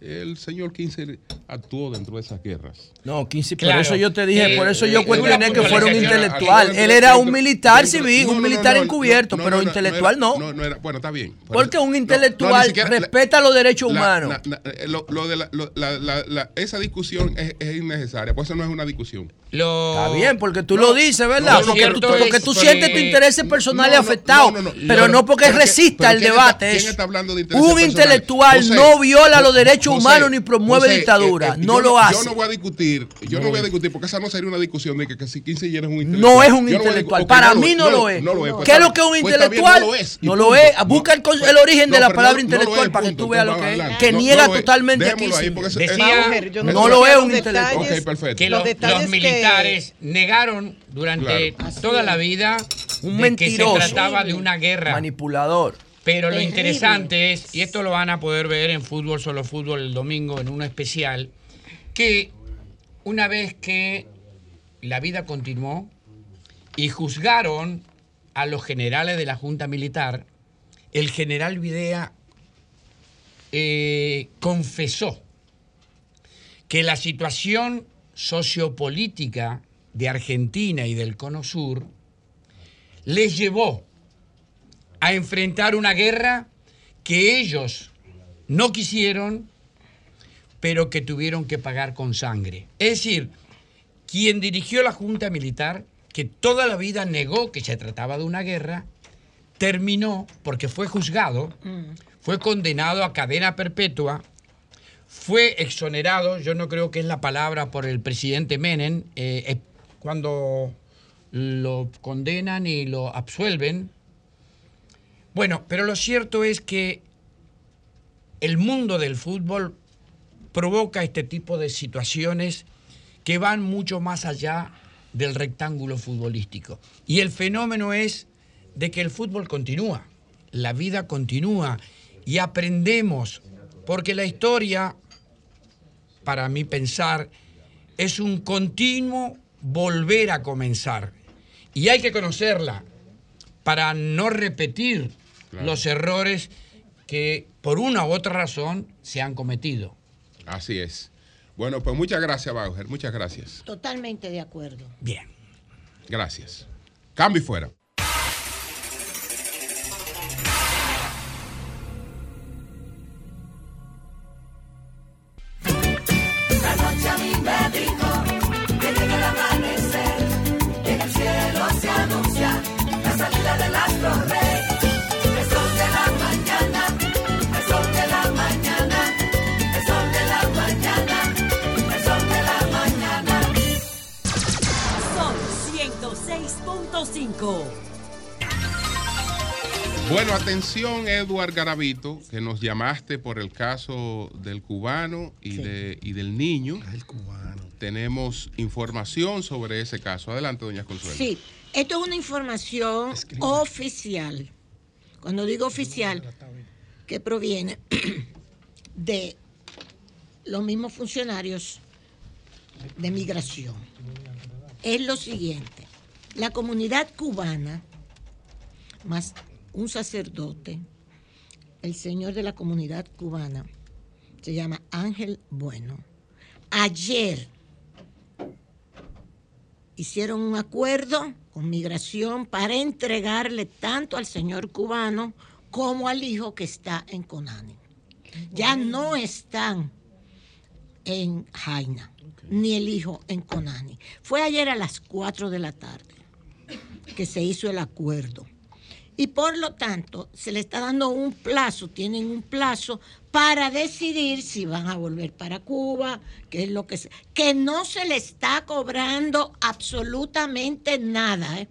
el señor 15 actuó dentro de esas guerras. No, 15, por eso yo te dije, por eso yo cuestioné que fuera un intelectual. Él era un militar civil, un militar encubierto, pero intelectual no. No, era, bueno, está bien. Porque un intelectual respeta los derechos humanos. lo, de la, esa discusión es, innecesaria, por eso no es una discusión. Está bien, porque tú lo dices, ¿verdad? porque tú, porque tú sientes tu interés personal afectado, pero no porque resista el debate. ¿Quién está hablando de Un intelectual no viola los derechos humano ni promueve dictadura. Eh, eh, no lo hace. Yo no voy a discutir, yo no, voy a discutir, porque esa no sería una discusión de que, que si 15 es un intelectual. No es un intelectual. Para mí no, lo es. ¿Qué es lo que es un pues intelectual? no lo es. Busca el, origen de la palabra intelectual para que tú veas lo que es. Que niega totalmente aquí. No lo es un intelectual. Que los militares negaron durante toda la vida un mentiroso. que se trataba de una guerra. Manipulador Pero lo interesante es, y esto lo van a poder ver en Fútbol Solo Fútbol el domingo en un especial, que una vez que la vida continuó y juzgaron a los generales de la Junta Militar, el general Videa eh, confesó que la situación sociopolítica de Argentina y del Cono Sur les llevó a enfrentar una guerra que ellos no quisieron, pero que tuvieron que pagar con sangre. Es decir, quien dirigió la Junta Militar, que toda la vida negó que se trataba de una guerra, terminó, porque fue juzgado, mm. fue condenado a cadena perpetua, fue exonerado, yo no creo que es la palabra por el presidente Menem, eh, eh, cuando lo condenan y lo absuelven. Bueno, pero lo cierto es que el mundo del fútbol provoca este tipo de situaciones que van mucho más allá del rectángulo futbolístico. Y el fenómeno es de que el fútbol continúa, la vida continúa y aprendemos, porque la historia, para mí pensar, es un continuo volver a comenzar. Y hay que conocerla para no repetir los errores que por una u otra razón se han cometido. Así es. Bueno, pues muchas gracias, Bauer. Muchas gracias. Totalmente de acuerdo. Bien. Gracias. Cambio y fuera. Bueno, atención, Eduard Garavito, que nos llamaste por el caso del cubano y, de, y del niño. Ah, el cubano. Tenemos información sobre ese caso. Adelante, doña Consuelo. Sí, esto es una información oficial. Cuando digo oficial, que proviene de los mismos funcionarios de migración. Es lo siguiente la comunidad cubana, más un sacerdote, el señor de la comunidad cubana, se llama Ángel Bueno, ayer hicieron un acuerdo con migración para entregarle tanto al señor cubano como al hijo que está en Conani. Ya no están en Jaina, ni el hijo en Conani. Fue ayer a las 4 de la tarde que se hizo el acuerdo. Y por lo tanto, se le está dando un plazo, tienen un plazo para decidir si van a volver para Cuba, que es lo que que no se le está cobrando absolutamente nada. ¿eh?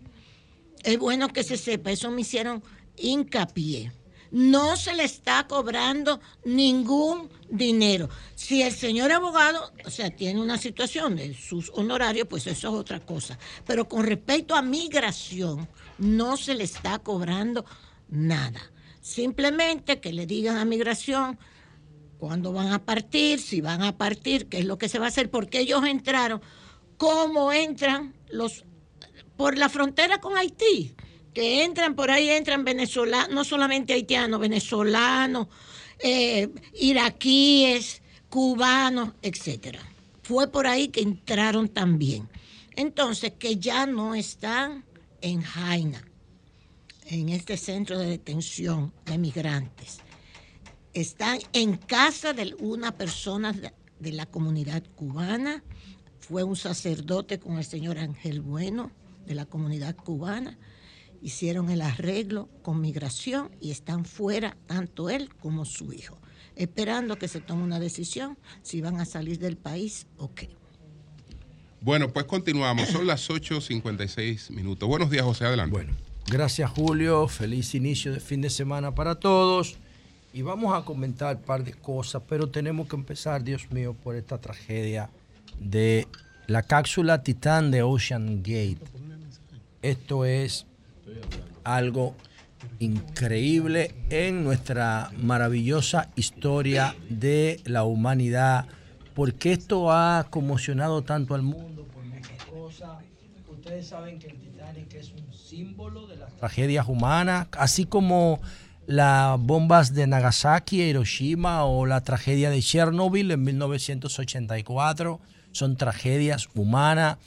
Es bueno que se sepa, eso me hicieron hincapié no se le está cobrando ningún dinero. Si el señor abogado, o sea, tiene una situación de sus honorarios, pues eso es otra cosa. Pero con respecto a migración, no se le está cobrando nada. Simplemente que le digan a migración cuándo van a partir, si van a partir, qué es lo que se va a hacer, porque ellos entraron, cómo entran los por la frontera con Haití que entran, por ahí entran venezolanos, no solamente haitianos, venezolanos, eh, iraquíes, cubanos, etcétera. Fue por ahí que entraron también. Entonces, que ya no están en Jaina, en este centro de detención de migrantes. Están en casa de una persona de la comunidad cubana. Fue un sacerdote con el señor Ángel Bueno de la comunidad cubana hicieron el arreglo con migración y están fuera tanto él como su hijo, esperando que se tome una decisión si van a salir del país o qué. Bueno, pues continuamos. Son las 8.56 minutos. Buenos días, José. Adelante. Bueno, gracias, Julio. Feliz inicio de fin de semana para todos. Y vamos a comentar un par de cosas, pero tenemos que empezar, Dios mío, por esta tragedia de la cápsula Titán de Ocean Gate. Esto es algo increíble en nuestra maravillosa historia de la humanidad. porque esto ha conmocionado tanto al mundo? Por muchas cosas. Ustedes saben que el Titanic es un símbolo de las tragedias humanas, así como las bombas de Nagasaki, Hiroshima o la tragedia de Chernobyl en 1984 son tragedias humanas.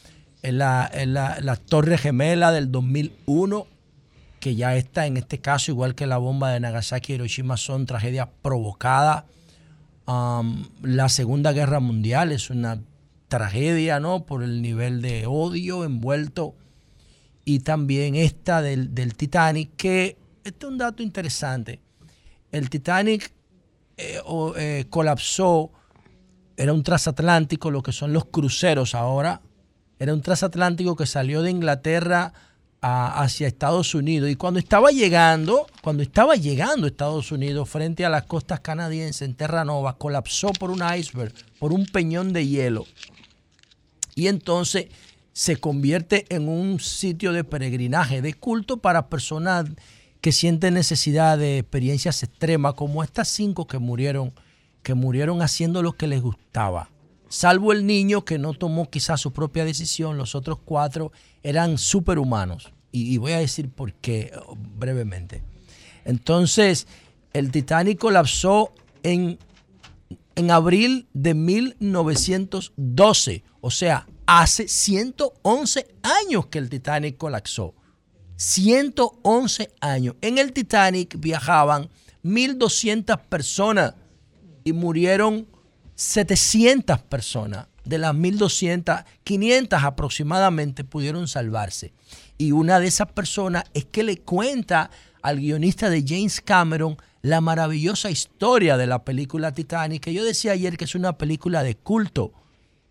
La, la, la, Torre Gemela del 2001 que ya está en este caso, igual que la bomba de Nagasaki y Hiroshima, son tragedias provocadas. la Segunda Guerra Mundial es una tragedia, ¿no? Por el nivel de odio envuelto. Y también esta del, Titanic, que este es un dato interesante. El Titanic eh, eh, colapsó, era un transatlántico, lo que son los cruceros ahora. Era un transatlántico que salió de Inglaterra hacia Estados Unidos. Y cuando estaba llegando, cuando estaba llegando a Estados Unidos frente a las costas canadienses en Terranova, colapsó por un iceberg, por un peñón de hielo. Y entonces se convierte en un sitio de peregrinaje, de culto para personas que sienten necesidad de experiencias extremas, como estas cinco que murieron, que murieron haciendo lo que les gustaba. Salvo el niño que no tomó quizás su propia decisión, los otros cuatro eran superhumanos. Y, voy a decir por qué brevemente. Entonces, el Titanic colapsó en, en abril de 1912. O sea, hace 111 años que el Titanic colapsó. 111 años. En el Titanic viajaban 1.200 personas y murieron 700 personas. De las 1.200, 500 aproximadamente pudieron salvarse. Y una de esas personas es que le cuenta al guionista de James Cameron la maravillosa historia de la película Titanic, que yo decía ayer que es una película de culto,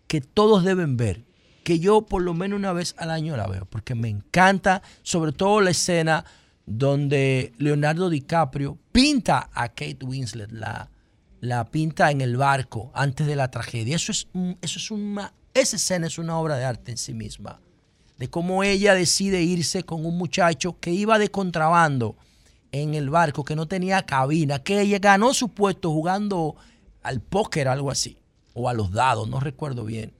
que todos deben ver, que yo por lo menos una vez al año la veo, porque me encanta, sobre todo la escena donde Leonardo DiCaprio pinta a Kate Winslet, la, la pinta en el barco antes de la tragedia. Eso es, eso es una, esa escena es una obra de arte en sí misma cómo ella decide irse con un muchacho que iba de contrabando en el barco, que no tenía cabina, que ella ganó su puesto jugando al póker, algo así, o a los dados, no recuerdo bien,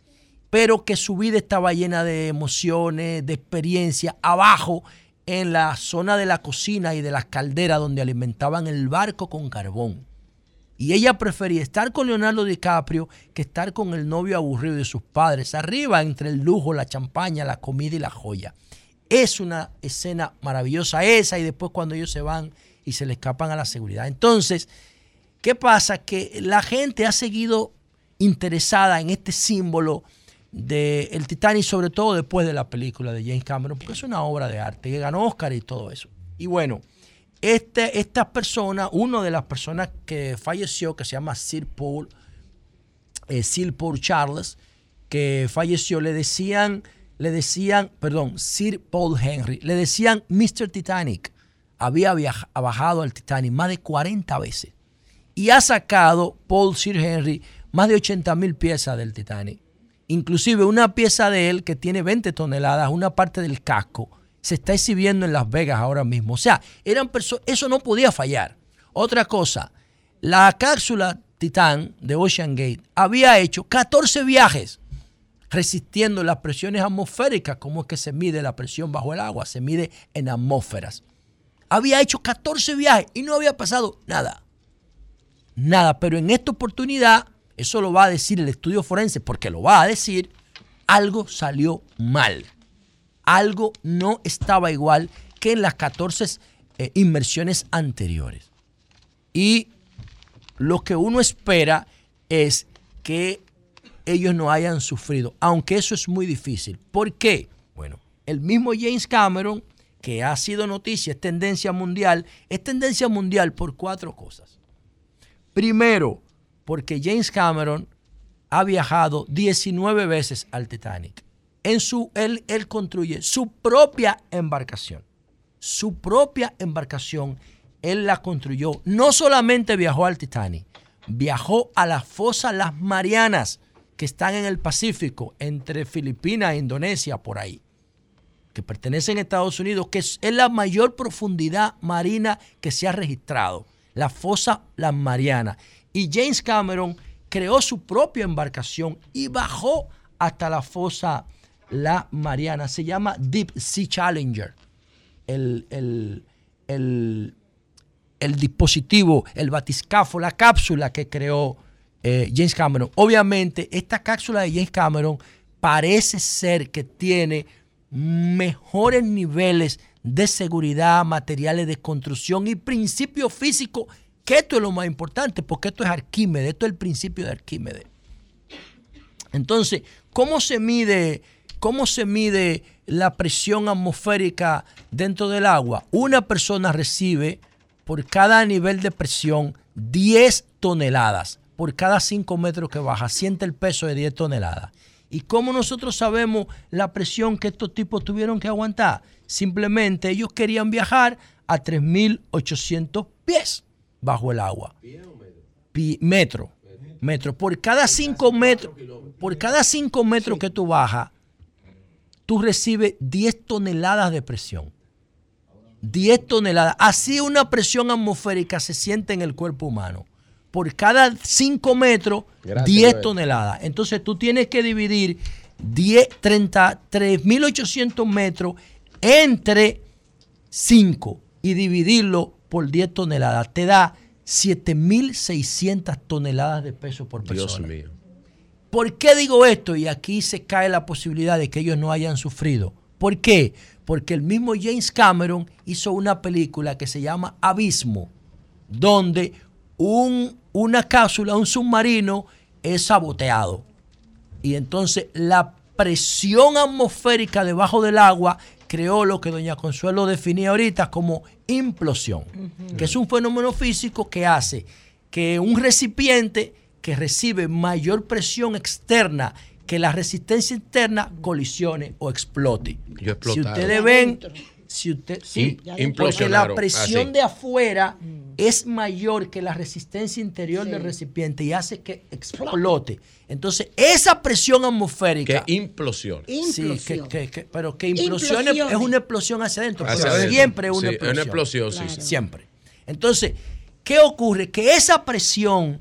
pero que su vida estaba llena de emociones, de experiencia, abajo en la zona de la cocina y de las calderas donde alimentaban el barco con carbón. Y ella prefería estar con Leonardo DiCaprio que estar con el novio aburrido de sus padres, arriba entre el lujo, la champaña, la comida y la joya. Es una escena maravillosa esa y después cuando ellos se van y se le escapan a la seguridad. Entonces, ¿qué pasa? Que la gente ha seguido interesada en este símbolo del el Titanic, sobre todo después de la película de James Cameron, porque es una obra de arte que ganó Oscar y todo eso. Y bueno, este, esta persona, una de las personas que falleció, que se llama Sir Paul, eh, Sir Paul Charles, que falleció, le decían, le decían, perdón, Sir Paul Henry, le decían Mr. Titanic. Había bajado al Titanic más de 40 veces. Y ha sacado Paul Sir Henry más de 80 mil piezas del Titanic. Inclusive una pieza de él que tiene 20 toneladas, una parte del casco, se está exhibiendo en Las Vegas ahora mismo. O sea, eran eso no podía fallar. Otra cosa, la cápsula Titán de Ocean Gate había hecho 14 viajes resistiendo las presiones atmosféricas. ¿Cómo es que se mide la presión bajo el agua? Se mide en atmósferas. Había hecho 14 viajes y no había pasado nada. Nada, pero en esta oportunidad, eso lo va a decir el estudio forense, porque lo va a decir, algo salió mal algo no estaba igual que en las 14 eh, inmersiones anteriores. Y lo que uno espera es que ellos no hayan sufrido, aunque eso es muy difícil. ¿Por qué? Bueno, el mismo James Cameron, que ha sido noticia, es tendencia mundial, es tendencia mundial por cuatro cosas. Primero, porque James Cameron ha viajado 19 veces al Titanic en su, él, él construye su propia embarcación. Su propia embarcación, él la construyó. No solamente viajó al Titanic, viajó a las fosas Las Marianas, que están en el Pacífico, entre Filipinas e Indonesia, por ahí. que pertenecen a Estados Unidos, que es, la mayor profundidad marina que se ha registrado, la fosa Las Marianas. Y James Cameron creó su propia embarcación y bajó hasta la fosa La Mariana. Se llama Deep Sea Challenger. El, el, dispositivo, el batiscafo, la cápsula que creó eh, James Cameron. Obviamente, esta cápsula de James Cameron parece ser que tiene mejores niveles de seguridad, materiales de construcción y principios físicos, que esto es lo más importante, porque esto es Arquímedes, esto es el principio de Arquímedes. Entonces, ¿cómo se mide, cómo se mide la presión atmosférica dentro del agua? Una persona recibe por cada nivel de presión 10 toneladas. Por cada 5 metros que baja, siente el peso de 10 toneladas. ¿Y cómo nosotros sabemos la presión que estos tipos tuvieron que aguantar? Simplemente ellos querían viajar a 3.800 pies bajo el agua. metro. Metro. Por cada 5 metros, por cada 5 metros que tú bajas, tú recibes 10 toneladas de presión. 10 toneladas. Así una presión atmosférica se siente en el cuerpo humano por cada 5 metros, 10 toneladas. Entonces tú tienes que dividir 10, 33.800 metros entre 5 y dividirlo por 10 toneladas. Te da 7.600 toneladas de peso por persona. Dios mío. ¿Por qué digo esto? Y aquí se cae la posibilidad de que ellos no hayan sufrido. ¿Por qué? Porque el mismo James Cameron hizo una película que se llama Abismo, donde un, una cápsula, un submarino, es saboteado. Y entonces la presión atmosférica debajo del agua creó lo que doña Consuelo definía ahorita como implosión, que es un fenómeno físico que hace que un recipiente que recibe mayor presión externa que la resistencia interna colisione o explote. si ustedes ven, si usted, sí, porque la presión de afuera es mayor que la resistencia interior del recipiente y hace que explote. Entonces, esa presión atmosférica. Que implosión. Sí, que, pero que implosión es una explosión hacia adentro. siempre es una explosión. Una explosión, sí, Siempre. Entonces, ¿qué ocurre? Que esa presión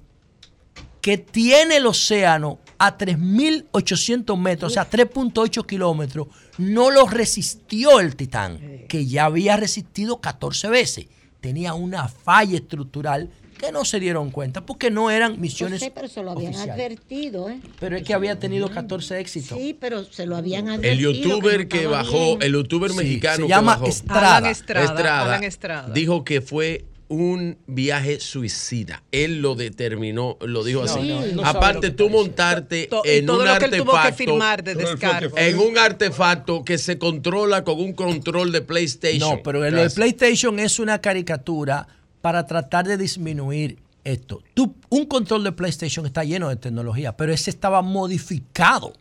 que tiene el océano a 3.800 metros, o sea, 3.8 kilómetros, no lo resistió el Titán, que ya había resistido 14 veces. Tenía una falla estructural que no se dieron cuenta porque no eran misiones. Sí, pero se lo habían advertido, ¿eh? Pero es que había tenido 14 éxitos. Sí, pero se lo habían advertido. El youtuber que, bajó, el youtuber mexicano se llama que Estrada. Estrada, Estrada, dijo que fue un viaje suicida. Él lo determinó, lo dijo así. Aparte, tú montarte en un artefacto. En un artefacto que se controla con un control de PlayStation. No, pero el PlayStation es una caricatura para tratar de disminuir esto. Tú, un control de PlayStation está lleno de tecnología, pero ese estaba modificado.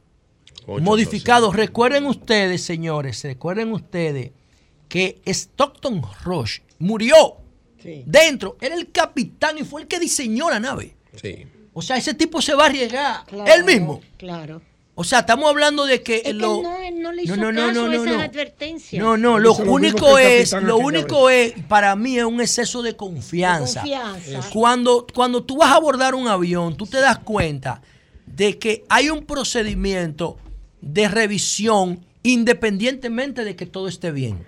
modificado. Recuerden ustedes, señores, recuerden ustedes que Stockton Rush murió Dentro, era el capitán y fue el que diseñó la nave. Sí. O sea, ese tipo se va a arriesgar él mismo. Claro. O sea, estamos hablando de que, lo, no, no le hizo no, no, no, no, no, No, no, lo único es, lo único es, para mí es un exceso de confianza. confianza. Cuando, cuando tú vas a abordar un avión, tú te das cuenta de que hay un procedimiento de revisión independientemente de que todo esté bien.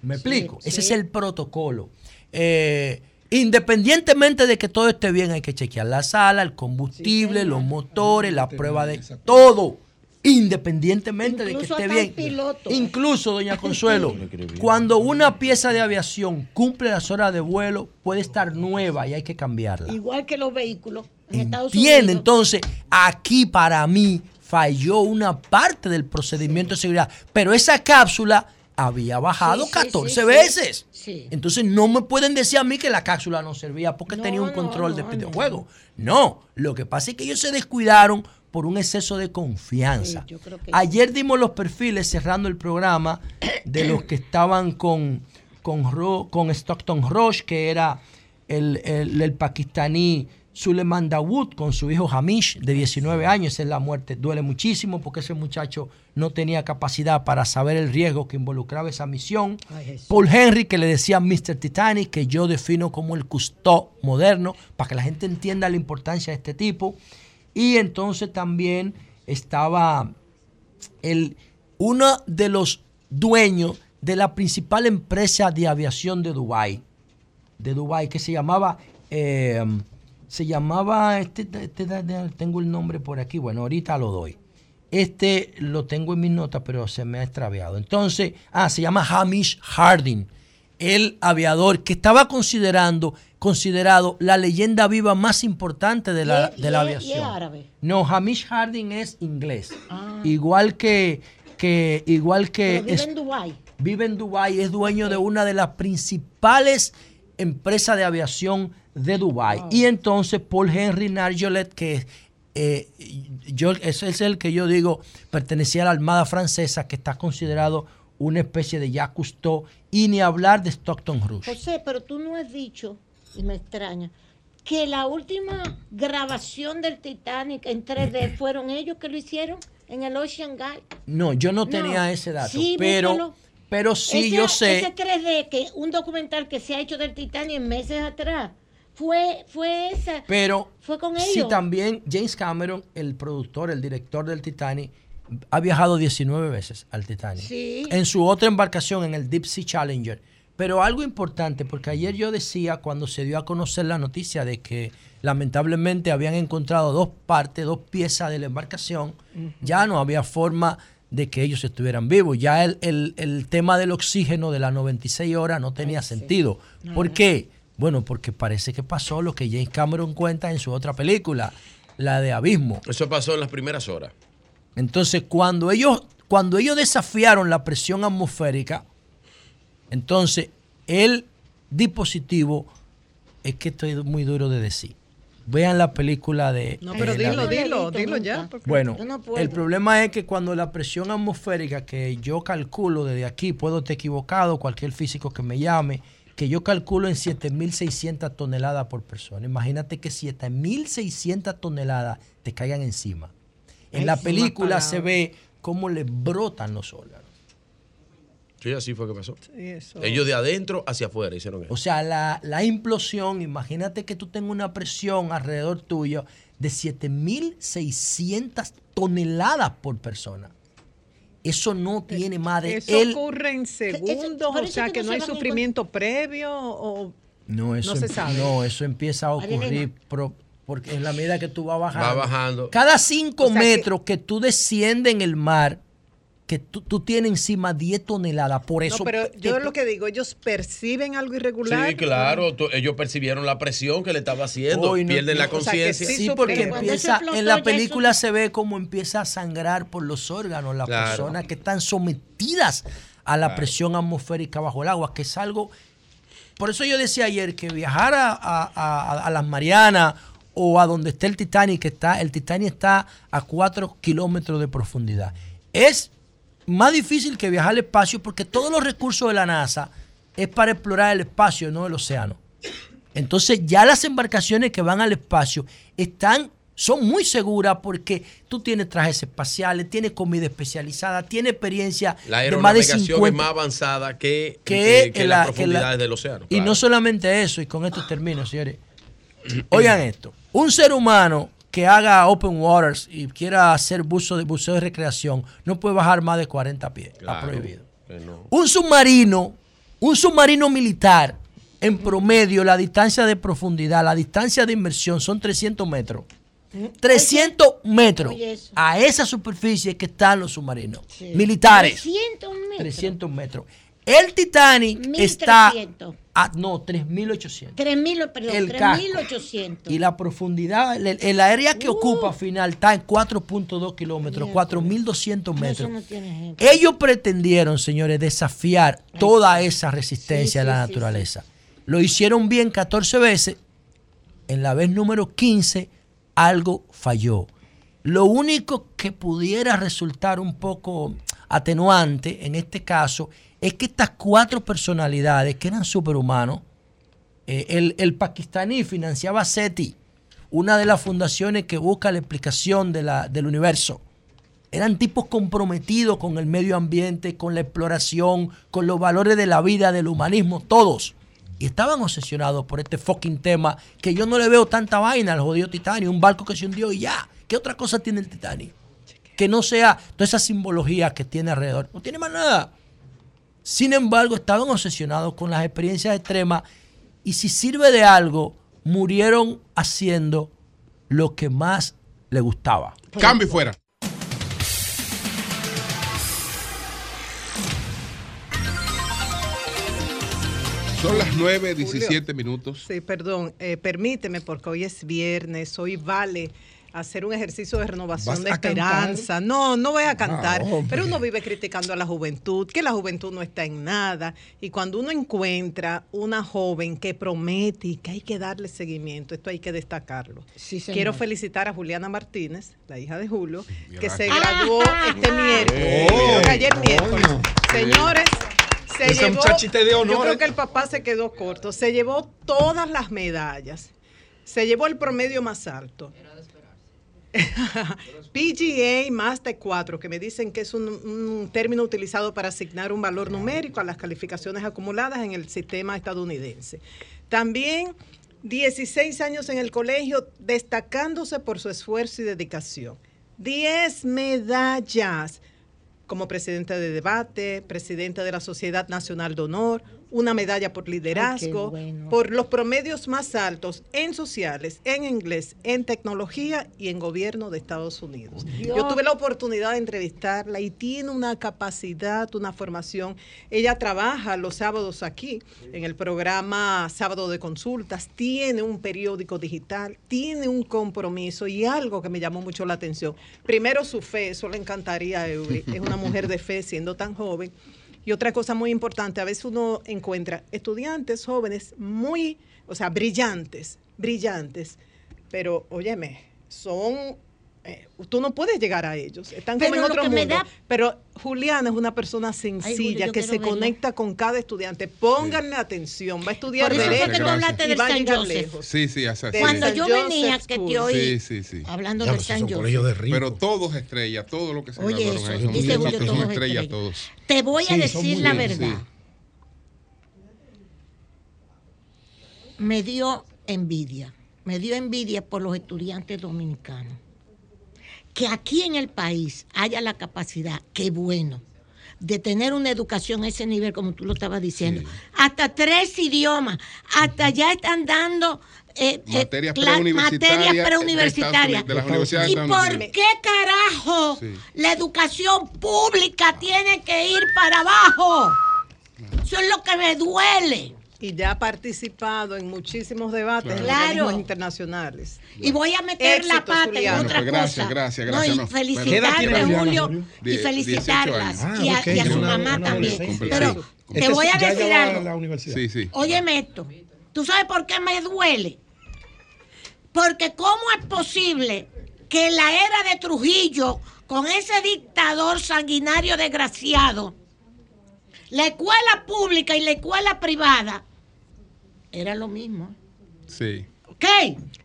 ¿Me explico? Ese es el protocolo. Eh, independientemente de que todo esté bien, hay que chequear la sala, el combustible, los motores, la prueba de todo. Independientemente de que esté bien. Incluso, doña Consuelo, cuando una pieza de aviación cumple las horas de vuelo, puede estar nueva y hay que cambiarla. Igual que los vehículos en Estados Unidos. Entonces, aquí para mí falló una parte del procedimiento de seguridad. Pero esa cápsula había bajado 14 veces. Entonces no me pueden decir a mí que la cápsula no servía porque tenía un control de videojuego. No, lo que pasa es que ellos se descuidaron por un exceso de confianza. Ayer dimos los perfiles cerrando el programa de los que estaban con, con, con Stockton Roche, que era el, el, pakistaní Suleiman Dawood con su hijo Hamish de 19 años. Esa es la muerte. Duele muchísimo porque ese muchacho no tenía capacidad para saber el riesgo que involucraba esa misión. Paul Henry, que le decía Mr. Titanic, que yo defino como el custo moderno, para que la gente entienda la importancia de este tipo. Y entonces también estaba el, uno de los dueños de la principal empresa de aviación de Dubái, de Dubái, que se llamaba... Eh, se llamaba, este, este, tengo el nombre por aquí, bueno, ahorita lo doy. Este lo tengo en mis notas, pero se me ha extraviado. Entonces, ah, se llama Hamish Harding, el aviador que estaba considerando, considerado la leyenda viva más importante de la, de la aviación. ¿Y árabe? No, Hamish Harding es inglés. Ah. Igual que, que, igual que. vive en Dubái. Vive en Dubái, es dueño de una de las principales empresas de aviación de Dubai Y entonces Paul Henry Narjolet, que eh, yo, ese es el que yo digo pertenecía a la Armada Francesa, que está considerado una especie de Jacques Cousteau, y ni hablar de Stockton Rush. José, pero tú no has dicho, y me extraña, que la última grabación del Titanic en 3D fueron ellos que lo hicieron en el Ocean Guide. No, yo no, tenía ese dato, pero, pero sí yo sé. Ese 3D, que un documental que se ha hecho del Titanic meses atrás, fue, fue esa. Pero fue con ellos. Sí, también James Cameron, el productor, el director del Titanic, ha viajado 19 veces al Titanic. Sí. En su otra embarcación, en el Deep Sea Challenger. Pero algo importante, porque ayer yo decía, cuando se dio a conocer la noticia de que lamentablemente habían encontrado dos partes, dos piezas de la embarcación, ya no había forma de que ellos estuvieran vivos. Ya el, el, tema del oxígeno de las 96 horas no tenía sentido. ¿Por qué? Bueno, porque parece que pasó lo que James Cameron cuenta en su otra película, la de Abismo. Eso pasó en las primeras horas. Entonces, cuando ellos, cuando ellos desafiaron la presión atmosférica, entonces el dispositivo, es que estoy muy duro de decir. Vean la película de... No, pero dilo, dilo, dilo ya. Bueno, el problema es que cuando la presión atmosférica que yo calculo desde aquí, puedo estar equivocado, cualquier físico que me llame, que yo calculo en 7.600 toneladas por persona. Imagínate que 7.600 toneladas te caigan encima. En la película se ve cómo le brotan los órganos. Sí, así fue que pasó. Ellos de adentro hacia afuera hicieron eso. O sea, la, la implosión, imagínate que tú tengas una presión alrededor tuyo de 7.600 toneladas por persona. Eso no tiene madre. Eso ocurre en segundos, o sea, que no hay sufrimiento previo o no, eso, se sabe. No, eso empieza a ocurrir porque en la medida que tú vas bajando. Va bajando. Cada cinco metros que, tú desciendes en el mar, que tú, tienes encima 10 toneladas. Por eso. No, pero yo lo que digo, ellos perciben algo irregular. Sí, claro. ellos percibieron la presión que le estaba haciendo. pierden la conciencia. sí, porque empieza. En la película se ve cómo empieza a sangrar por los órganos las personas que están sometidas a la presión atmosférica bajo el agua, que es algo. Por eso yo decía ayer que viajar a, a las Marianas o a donde esté el Titanic, está, el Titanic está a 4 kilómetros de profundidad. Es más difícil que viajar al espacio porque todos los recursos de la NASA es para explorar el espacio, no el océano. Entonces ya las embarcaciones que van al espacio están, son muy seguras porque tú tienes trajes espaciales, tienes comida especializada, tienes experiencia la de más de 50, es más avanzada que, que, las profundidades del océano. Y no solamente eso, y con esto termino, señores. Oigan esto, un ser humano que haga open waters y quiera hacer buzo de buceo de recreación, no puede bajar más de 40 pies. está prohibido. Un submarino, un submarino militar, en promedio, la distancia de profundidad, la distancia de inmersión son 300 metros. 300 metros. A esa superficie que están los submarinos militares. 300 metros. 300 metros. El Titanic está a no, 3800. 3000, perdón, 3800. Y la profundidad, el, área que uh. ocupa final está en 4.2 kilómetros, 4200 metros. Ellos pretendieron, señores, desafiar toda esa resistencia de la naturaleza. Lo hicieron bien 14 veces. En la vez número 15, algo falló. Lo único que pudiera resultar un poco atenuante en este caso es que estas cuatro personalidades que eran superhumanos, eh, el, el, pakistaní financiaba SETI, una de las fundaciones que busca la explicación de la, del universo. Eran tipos comprometidos con el medio ambiente, con la exploración, con los valores de la vida, del humanismo, todos. Y estaban obsesionados por este fucking tema que yo no le veo tanta vaina al jodido Titanic, un barco que se hundió y ya. ¿Qué otra cosa tiene el Titanic? Que no sea toda esa simbología que tiene alrededor. No tiene más nada. Sin embargo, estaban obsesionados con las experiencias extremas y si sirve de algo, murieron haciendo lo que más le gustaba. Cambio fuera. Son las 9, 17 minutos. Sí, perdón, eh, permíteme porque hoy es viernes, hoy vale hacer un ejercicio de renovación de esperanza. No, no voy a cantar, pero uno vive criticando a la juventud, que la juventud no está en nada. Y cuando uno encuentra una joven que promete y que hay que darle seguimiento, esto hay que destacarlo. Quiero felicitar a Juliana Martínez, la hija de Julio, que se graduó este miércoles. Oh, ayer miércoles. Señores, se llevó, yo creo que el papá se quedó corto. Se llevó todas las medallas. Se llevó el promedio más alto. PGA más de 4, que me dicen que es un, término utilizado para asignar un valor numérico a las calificaciones acumuladas en el sistema estadounidense. También 16 años en el colegio, destacándose por su esfuerzo y dedicación. 10 medallas como presidenta de debate, presidenta de la Sociedad Nacional de Honor, una medalla por liderazgo, por los promedios más altos en sociales, en inglés, en tecnología y en gobierno de Estados Unidos. Yo tuve la oportunidad de entrevistarla y tiene una capacidad, una formación. Ella trabaja los sábados aquí en el programa Sábado de Consultas, tiene un periódico digital, tiene un compromiso y algo que me llamó mucho la atención. Primero su fe, eso le encantaría a Eury, es una mujer de fe siendo tan joven y otra cosa muy importante, a veces uno encuentra estudiantes jóvenes muy, o sea, brillantes, brillantes, pero óyeme, son eh, tú no puedes llegar a ellos, están como en otro mundo. Pero Juliana es una persona sencilla que se conecta con cada estudiante. Pónganle atención, va a estudiar derecho. que hablaste va a llegar lejos. Sí, sí, Cuando yo venía, que te oí hablando de San Joseph. Pero todos estrellas, todo lo que se Oye, eso, dice Julio, todos estrellas, todos. Te voy a decir la verdad. Me dio envidia, me dio envidia por los estudiantes dominicanos que aquí en el país haya la capacidad, qué bueno, de tener una educación a ese nivel, como tú lo estabas diciendo. Hasta tres idiomas, hasta ya están dando eh, eh materias preuniversitarias. ¿Y por qué carajo la educación pública tiene que ir para abajo? Eso es lo que me duele y ya ha participado en muchísimos debates internacionales. Y voy a meter la pata en otra pues gracias, Gracias, gracias, no, y felicitarle a Julio y felicitarlas y, a, su mamá también. Pero te voy a decir algo. Sí, sí. Óyeme esto. ¿Tú sabes por qué me duele? Porque cómo es posible que en la era de Trujillo, con ese dictador sanguinario desgraciado, la escuela pública y la escuela privada era lo mismo. Sí. ¿Ok?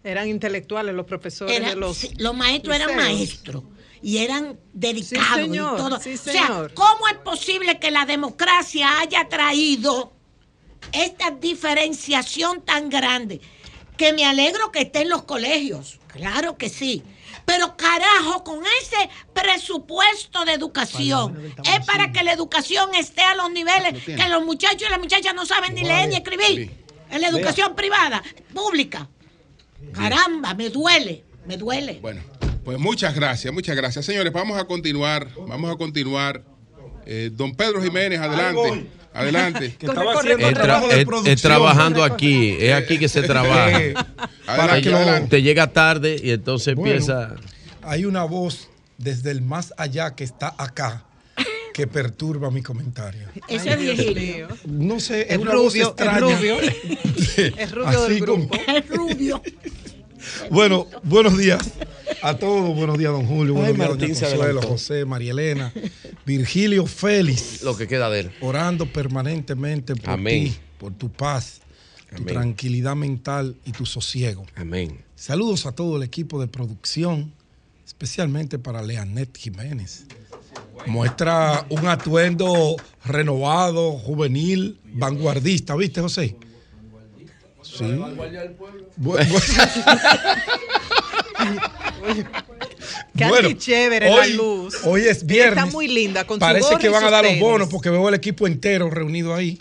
Eran intelectuales los profesores de los. los maestros eran maestros y eran dedicados y todo. o sea, ¿cómo es posible que la democracia haya traído esta diferenciación tan grande? Que me alegro que esté en los colegios, claro que sí. Pero carajo, con ese presupuesto de educación, es para que la educación esté a los niveles que los muchachos y las muchachas no saben ni leer ni escribir en la educación privada, pública. Caramba, me duele, me duele. Bueno, pues muchas gracias, muchas gracias. Señores, vamos a continuar, vamos a continuar. Eh, don Pedro Jiménez, adelante. Adelante. Que estaba es, trabajando aquí, es aquí que se trabaja. Para que te llega tarde y entonces empieza. Hay una voz desde el más allá que está acá que perturba mi comentario. Ese es Virgilio. No sé, es, una rubio, voz Es rubio. es rubio del grupo. Es rubio. Bueno, buenos días a todos. Buenos días, don Julio. Buenos días, Martín, Consuelo, José, María Elena, Virgilio Félix. Lo que queda de él. Orando permanentemente por ti, por tu paz. tu tranquilidad mental y tu sosiego. Amén. Saludos a todo el equipo de producción, especialmente para Leanet Jiménez. Muestra un atuendo renovado, juvenil, vanguardista, ¿viste, José? Sí. Qué bueno, chévere la luz. Hoy es viernes. Está muy linda. Con Parece que van a dar los bonos porque veo el equipo entero reunido ahí.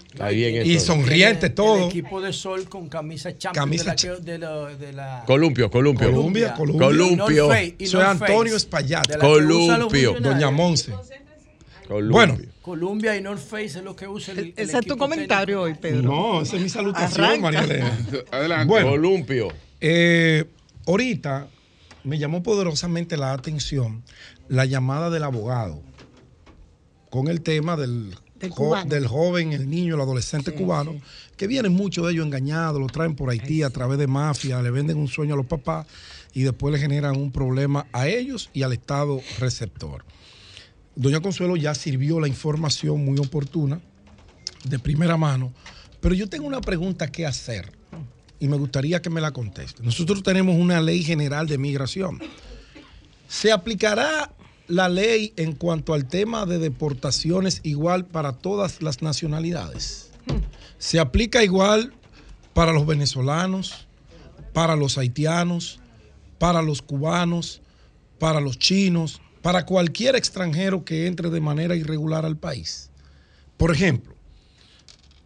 y sonriente todo. El equipo de sol con camisa champion de, la, de, la, Columpio, Columpio. Columbia, Columpio. Columpio. Soy Antonio Espaillat. Columpio. Doña Monse. Bueno. Columbia y North Face es lo que usa el, Ese es tu comentario hoy, Pedro. No, esa es mi salutación, María Elena. Adelante. Bueno, Columpio. Eh, ahorita me llamó poderosamente la atención la llamada del abogado con el tema del, del, joven, el niño, el adolescente cubano, que vienen muchos de ellos engañados, lo traen por Haití a través de mafia, le venden un sueño a los papás y después le generan un problema a ellos y al Estado receptor. Doña Consuelo ya sirvió la información muy oportuna, de primera mano, pero yo tengo una pregunta que hacer y me gustaría que me la conteste. Nosotros tenemos una ley general de migración. ¿Se aplicará la ley en cuanto al tema de deportaciones igual para todas las nacionalidades? ¿Se aplica igual para los venezolanos, para los haitianos, para los cubanos, para los chinos, para cualquier extranjero que entre de manera irregular al país? Por ejemplo,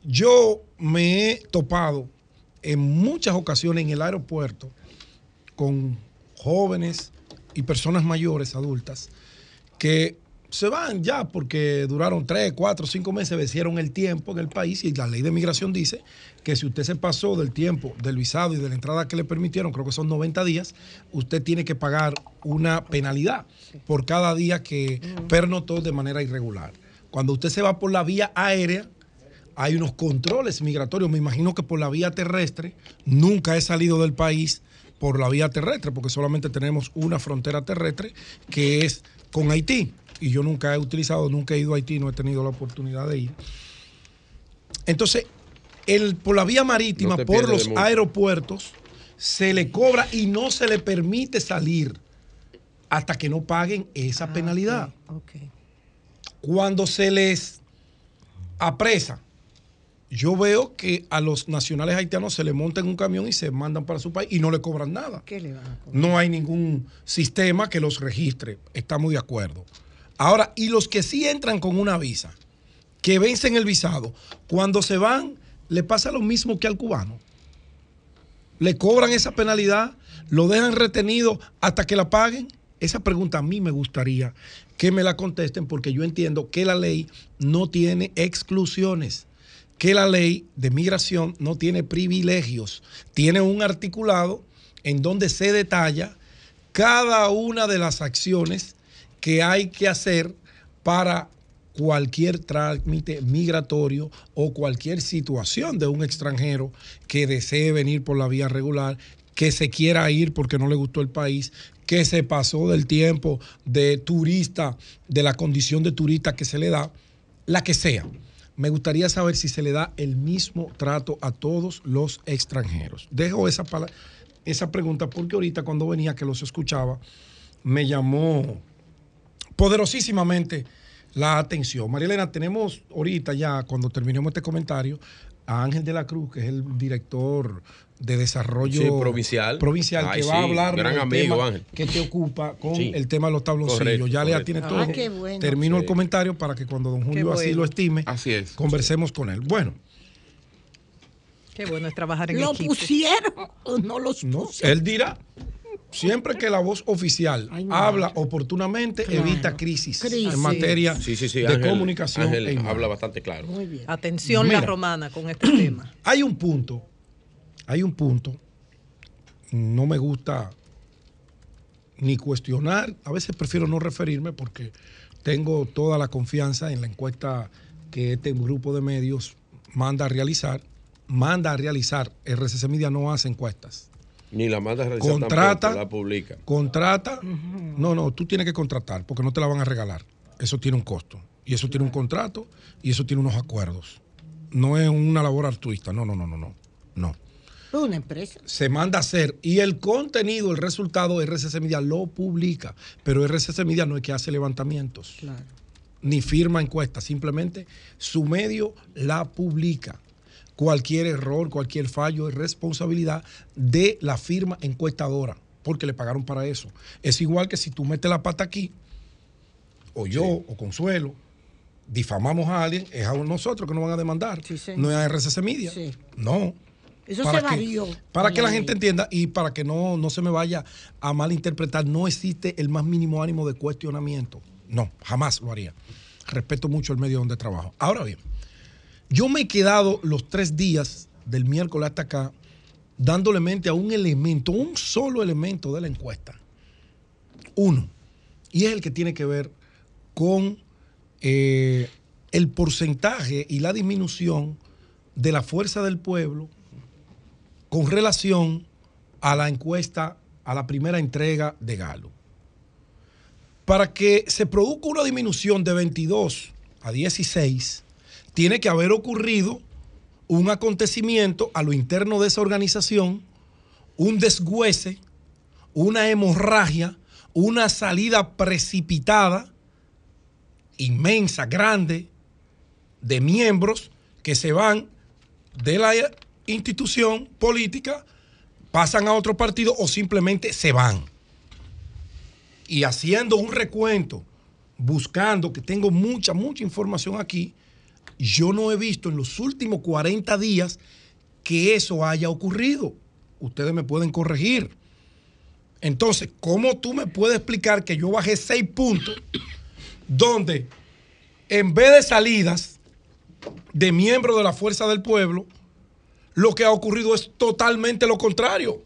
yo me he topado en muchas ocasiones en el aeropuerto con jóvenes y personas mayores, adultas, que se van ya porque duraron tres, cuatro, cinco meses, vencieron el tiempo en el país y la ley de migración dice que si usted se pasó del tiempo del visado y de la entrada que le permitieron, creo que son 90 días, usted tiene que pagar una penalidad por cada día que pernotó de manera irregular. Cuando usted se va por la vía aérea, hay unos controles migratorios. Me imagino que por la vía terrestre nunca he salido del país por la vía terrestre, porque solamente tenemos una frontera terrestre que es con Haití. Y yo nunca he utilizado, nunca he ido a Haití, no he tenido la oportunidad de ir. Entonces, el, por la vía marítima, por los aeropuertos, se le cobra y no se le permite salir hasta que no paguen esa ah, penalidad. Cuando se les apresa, yo veo que a los nacionales haitianos se le montan un camión y se mandan para su país y no le cobran nada. ¿Qué le van a No hay ningún sistema que los registre. Estamos de acuerdo. Ahora, y los que sí entran con una visa, que vencen el visado, cuando se van, le pasa lo mismo que al cubano. Le cobran esa penalidad, lo dejan retenido hasta que la paguen. Esa pregunta a mí me gustaría que me la contesten porque yo entiendo que la ley no tiene exclusiones que la ley de migración no tiene privilegios, tiene un articulado en donde se detalla cada una de las acciones que hay que hacer para cualquier trámite migratorio o cualquier situación de un extranjero que desee venir por la vía regular, que se quiera ir porque no le gustó el país, que se pasó del tiempo de turista, de la condición de turista que se le da, la que sea me gustaría saber si se le da el mismo trato a todos los extranjeros. Dejo esa, esa pregunta porque ahorita cuando venía que los escuchaba, me llamó poderosísimamente la atención. María Elena, tenemos ahorita ya, cuando terminemos este comentario, a Ángel de la Cruz, que es el director de desarrollo provincial, provincial que va a hablar gran amigo, que te ocupa con el tema de los tabloncillos. ya le tiene todo. Ah, Termino el comentario para que cuando don Julio así lo estime, así es, conversemos con él. Bueno. Qué bueno es trabajar en ¿Lo pusieron o no los no, Él dirá. Siempre que la voz oficial habla oportunamente, evita crisis, en materia de comunicación. E habla bastante claro. Atención la romana con este tema. Hay un punto hay un punto, no me gusta ni cuestionar, a veces prefiero no referirme porque tengo toda la confianza en la encuesta que este grupo de medios manda a realizar, manda a realizar, RCC Media no hace encuestas. Ni la manda a realizar contrata, la publica. Contrata, no, no, tú tienes que contratar porque no te la van a regalar. Eso tiene un costo. Y eso tiene un contrato y eso tiene unos acuerdos. No es una labor altruista, no, no, no, no, no No. Una empresa. Se manda a hacer y el contenido, el resultado, RCC Media lo publica. Pero RCC Media no es que hace levantamientos. Ni firma encuestas, simplemente su medio la publica. Cualquier error, cualquier fallo es responsabilidad de la firma encuestadora, porque le pagaron para eso. Es igual que si tú metes la pata aquí, o yo, o Consuelo, difamamos a alguien, es a nosotros que nos van a demandar. no es a RCC Media. No. Eso para se que, Para que la gente entienda y para que no, no se me vaya a malinterpretar, no existe el más mínimo ánimo de cuestionamiento. No, jamás lo haría. Respeto mucho el medio donde trabajo. Ahora bien, yo me he quedado los tres días del miércoles hasta acá dándole mente a un elemento, un solo elemento de la encuesta. Uno. Y es el que tiene que ver con eh, el porcentaje y la disminución de la fuerza del pueblo con relación a la encuesta, a la primera entrega de Galo. Para que se produzca una disminución de 22 a 16, tiene que haber ocurrido un acontecimiento a lo interno de esa organización, un desgüece, una hemorragia, una salida precipitada, inmensa, grande, de miembros que se van de la institución política, pasan a otro partido o simplemente se van. Y haciendo un recuento, buscando, que tengo mucha, mucha información aquí, yo no he visto en los últimos 40 días que eso haya ocurrido. Ustedes me pueden corregir. Entonces, ¿cómo tú me puedes explicar que yo bajé seis puntos donde en vez de salidas de miembros de la Fuerza del Pueblo, lo que ha ocurrido es totalmente lo contrario.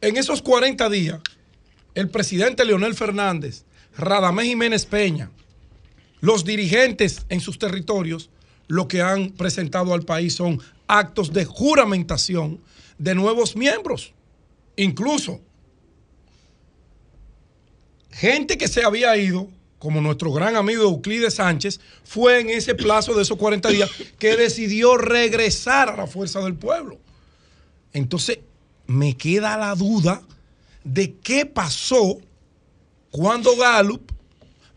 En esos 40 días, el presidente Leonel Fernández, Radamés Jiménez Peña, los dirigentes en sus territorios, lo que han presentado al país son actos de juramentación de nuevos miembros. Incluso gente que se había ido, como nuestro gran amigo Euclides Sánchez, fue en ese plazo de esos 40 días que decidió regresar a la fuerza del pueblo. Entonces, me queda la duda de qué pasó cuando Gallup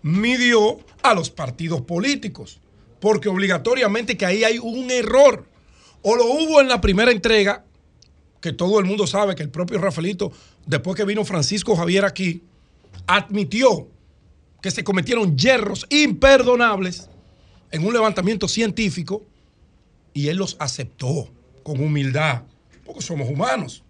midió a los partidos políticos, porque obligatoriamente que ahí hay un error. O lo hubo en la primera entrega, que todo el mundo sabe que el propio Rafaelito, después que vino Francisco Javier aquí, admitió que se cometieron hierros imperdonables en un levantamiento científico y él los aceptó con humildad, porque somos humanos.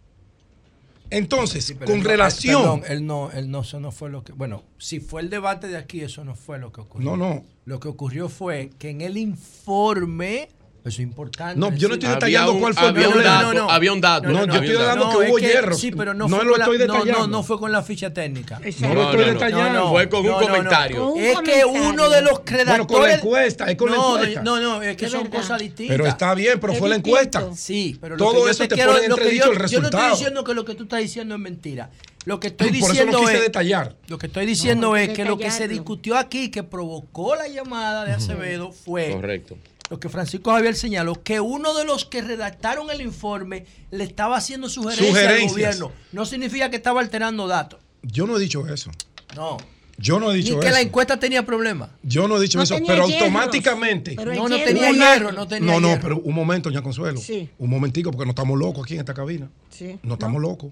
Entonces, con relación. perdón, él no, él no, eso no fue lo que. Bueno, si fue el debate de aquí, eso no fue lo que ocurrió. No, no. Lo que ocurrió fue que en el informe eso es importante. No, yo no estoy detallando cuál fue el problema. No, no, había un dato. No, yo estoy dando que hubo hierro. Sí, pero no, fue lo estoy detallando. No, no, fue con la ficha técnica. No, lo estoy detallando. Fue con un comentario. Es que uno de los redactores. Bueno, con la encuesta, es con la encuesta. No, no, es que son cosas distintas. Pero está bien, pero fue la encuesta. Sí, pero todo eso te pone en entredicho el resultado. Yo no estoy diciendo que lo que tú estás diciendo es mentira. Lo que estoy diciendo es. detallar. Lo que estoy diciendo es que lo que se discutió aquí, que provocó la llamada de Acevedo, fue. Correcto lo que Francisco Javier señaló, que uno de los que redactaron el informe le estaba haciendo sugerencias, al gobierno. No significa que estaba alterando datos. Yo no he dicho eso. No. Yo no he dicho Ni que la encuesta tenía problemas. Yo no he dicho eso, pero automáticamente. no, no tenía hierro, no tenía No, no, pero un momento, ya Consuelo. Sí. Un momentico, porque no estamos locos aquí en esta cabina. Sí. No estamos locos.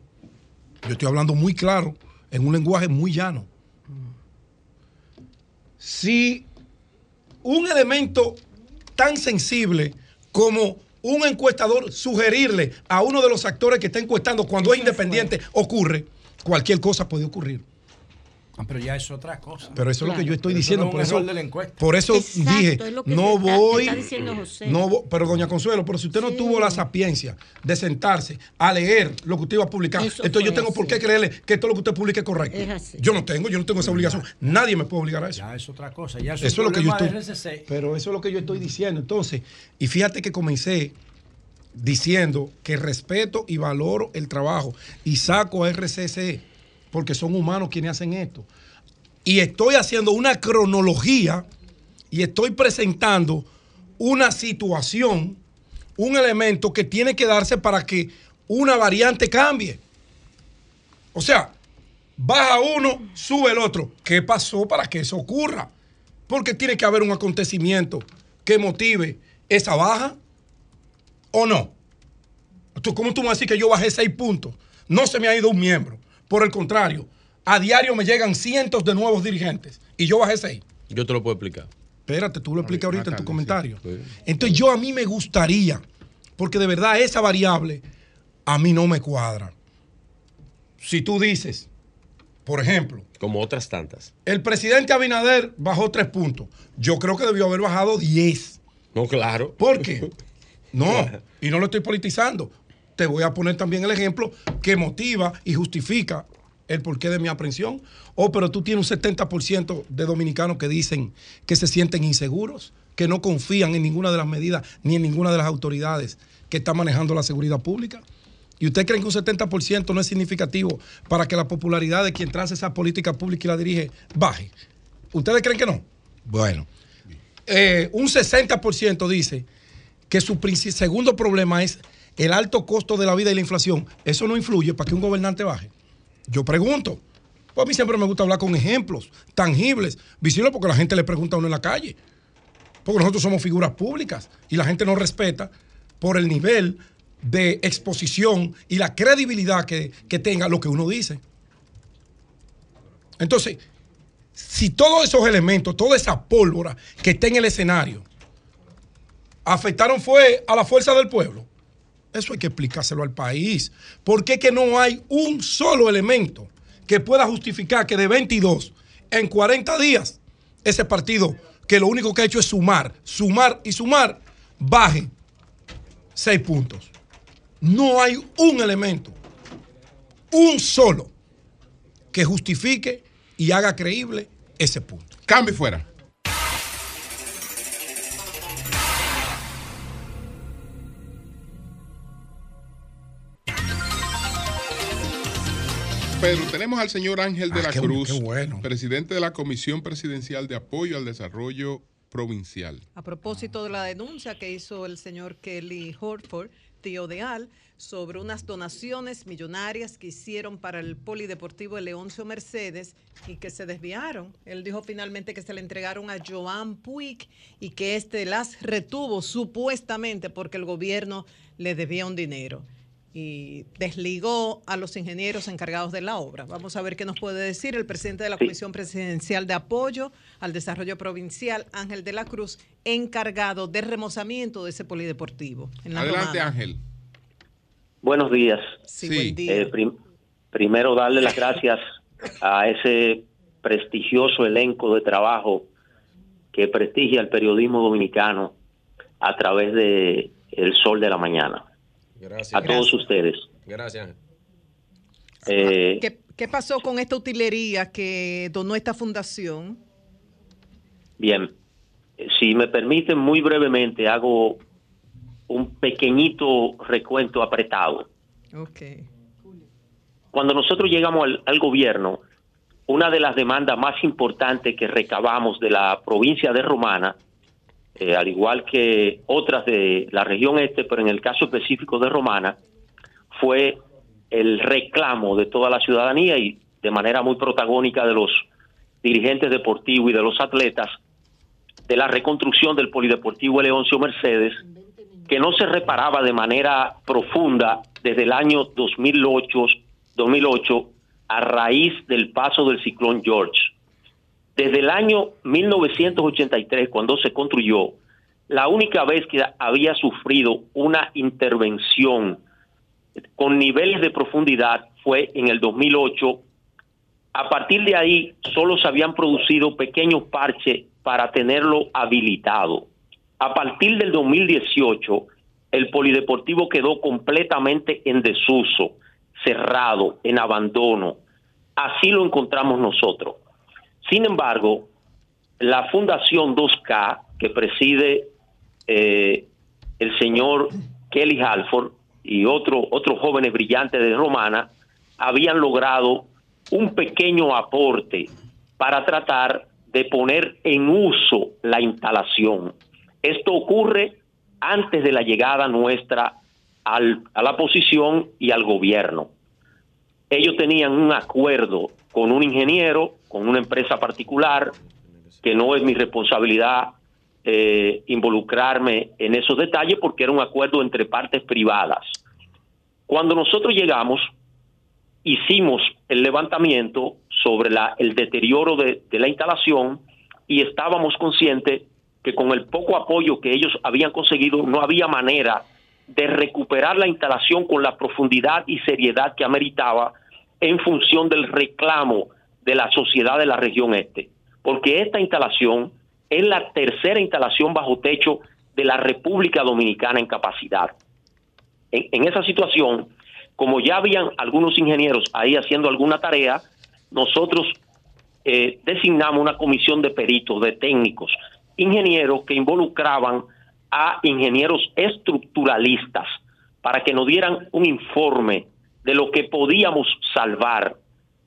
Yo estoy hablando muy claro, en un lenguaje muy llano. Si un elemento tan sensible como un encuestador sugerirle a uno de los actores que está encuestando cuando es independiente ocurre, cualquier cosa puede ocurrir. Ah, pero ya es otra cosa. Pero eso es lo que yo estoy diciendo. por, eso, por eso dije, no voy. No, pero doña Consuelo, pero si usted no tuvo la sapiencia de sentarse a leer lo que usted iba a publicar, entonces yo tengo por qué creerle que todo lo que usted publique es correcto. yo no tengo, yo no tengo esa obligación. Nadie me puede obligar a eso. Ya es otra cosa. Ya eso es lo que yo estoy. Pero eso es lo que yo estoy diciendo. Entonces, y fíjate que comencé diciendo que respeto y valoro el trabajo y saco a RCC porque son humanos quienes hacen esto. Y estoy haciendo una cronología y estoy presentando una situación, un elemento que tiene que darse para que una variante cambie. O sea, baja uno, sube el otro. ¿Qué pasó para que eso ocurra? Porque tiene que haber un acontecimiento que motive esa baja o no. ¿Cómo tú me vas a decir que yo bajé seis puntos? No se me ha ido un miembro. Por el contrario, a diario me llegan cientos de nuevos dirigentes y yo bajé seis. Yo te lo puedo explicar. Espérate, tú lo explicas ahorita en tu comentario. Entonces yo a mí me gustaría, porque de verdad esa variable a mí no me cuadra. Si tú dices, por ejemplo. Como otras tantas. El presidente Abinader bajó tres puntos. Yo creo que debió haber bajado diez. No, claro. ¿Por qué? No, y no lo estoy politizando. Te voy a poner también el ejemplo que motiva y justifica el porqué de mi aprehensión. Oh, pero tú tienes un 70% de dominicanos que dicen que se sienten inseguros, que no confían en ninguna de las medidas ni en ninguna de las autoridades que están manejando la seguridad pública. ¿Y usted cree que un 70% no es significativo para que la popularidad de quien traza esa política pública y la dirige baje? ¿Ustedes creen que no? Bueno, eh, un 60% dice que su segundo problema es el alto costo de la vida y la inflación. Eso no influye para que un gobernante baje. Yo pregunto. Pues a mí siempre me gusta hablar con ejemplos tangibles, visibles, porque la gente le pregunta a uno en la calle. Porque nosotros somos figuras públicas y la gente nos respeta por el nivel de exposición y la credibilidad que, tenga lo que uno dice. Entonces, si todos esos elementos, toda esa pólvora que está en el escenario, afectaron fue a la fuerza del pueblo, eso hay que explicárselo al país. ¿Por qué que no hay un solo elemento que pueda justificar que de 22 en 40 días ese partido que lo único que ha hecho es sumar, sumar y sumar, baje 6 puntos? No hay un elemento, un solo, que justifique y haga creíble ese punto. Cambio fuera. Pedro, tenemos al señor Ángel de ah, la Cruz, presidente de la Comisión Presidencial de Apoyo al Desarrollo Provincial. A propósito de la denuncia que hizo el señor Kelly Horford, tío de Al, sobre unas donaciones millonarias que hicieron para el Polideportivo de Leoncio Mercedes y que se desviaron. Él dijo finalmente que se le entregaron a Joan Puig y que éste las retuvo supuestamente porque el gobierno le debía un dinero y desligó a los ingenieros encargados de la obra. Vamos a ver qué nos puede decir el presidente de la Comisión Presidencial de Apoyo al Desarrollo Provincial, Ángel de la Cruz, encargado de remozamiento de ese polideportivo. Adelante, Ángel. Buenos días. Sí, eh, primero, darle las gracias a ese prestigioso elenco de trabajo que prestigia el periodismo dominicano a través de El Sol de la Mañana. Gracias. A todos ustedes. Gracias. Eh, ¿Qué, pasó con esta utilería que donó esta fundación? Bien, si me permiten muy brevemente, hago un pequeñito recuento apretado. Okay. Cuando nosotros llegamos al, gobierno, una de las demandas más importantes que recabamos de la provincia de Romana, eh, al igual que otras de la región este, pero en el caso específico de Romana, fue el reclamo de toda la ciudadanía y de manera muy protagónica de los dirigentes deportivos y de los atletas de la reconstrucción del Polideportivo Leoncio Mercedes que no se reparaba de manera profunda desde el año 2008, 2008 a raíz del paso del ciclón George. Desde el año 1983, cuando se construyó, la única vez que había sufrido una intervención con niveles de profundidad fue en el 2008. A partir de ahí, solo se habían producido pequeños parches para tenerlo habilitado. A partir del 2018, el polideportivo quedó completamente en desuso, cerrado, en abandono. Así lo encontramos nosotros. Sin embargo, la Fundación 2K, que preside eh, el señor Kelly Halford y otro, otros jóvenes brillantes de Romana, habían logrado un pequeño aporte para tratar de poner en uso la instalación. Esto ocurre antes de la llegada nuestra al, a la posición y al gobierno. Ellos tenían un acuerdo con un ingeniero, con una empresa particular, que no es mi responsabilidad eh, involucrarme en esos detalles porque era un acuerdo entre partes privadas. Cuando nosotros llegamos, hicimos el levantamiento sobre la, el deterioro de, de la instalación y estábamos conscientes que con el poco apoyo que ellos habían conseguido no había manera de recuperar la instalación con la profundidad y seriedad que ameritaba en función del reclamo de la sociedad de la región este. Porque esta instalación es la tercera instalación bajo techo de la República Dominicana en capacidad. En, esa situación, como ya habían algunos ingenieros ahí haciendo alguna tarea, nosotros eh, designamos una comisión de peritos, de técnicos, ingenieros que involucraban a ingenieros estructuralistas para que nos dieran un informe de lo que podíamos salvar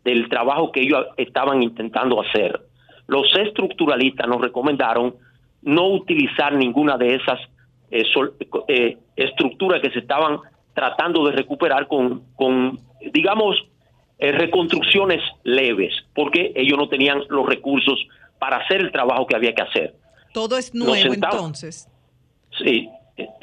del trabajo que ellos estaban intentando hacer. Los estructuralistas nos recomendaron no utilizar ninguna de esas eh, eh, estructuras que se estaban tratando de recuperar con, con digamos, eh, reconstrucciones leves, porque ellos no tenían los recursos para hacer el trabajo que había que hacer. Todo es nuevo entonces. Sí,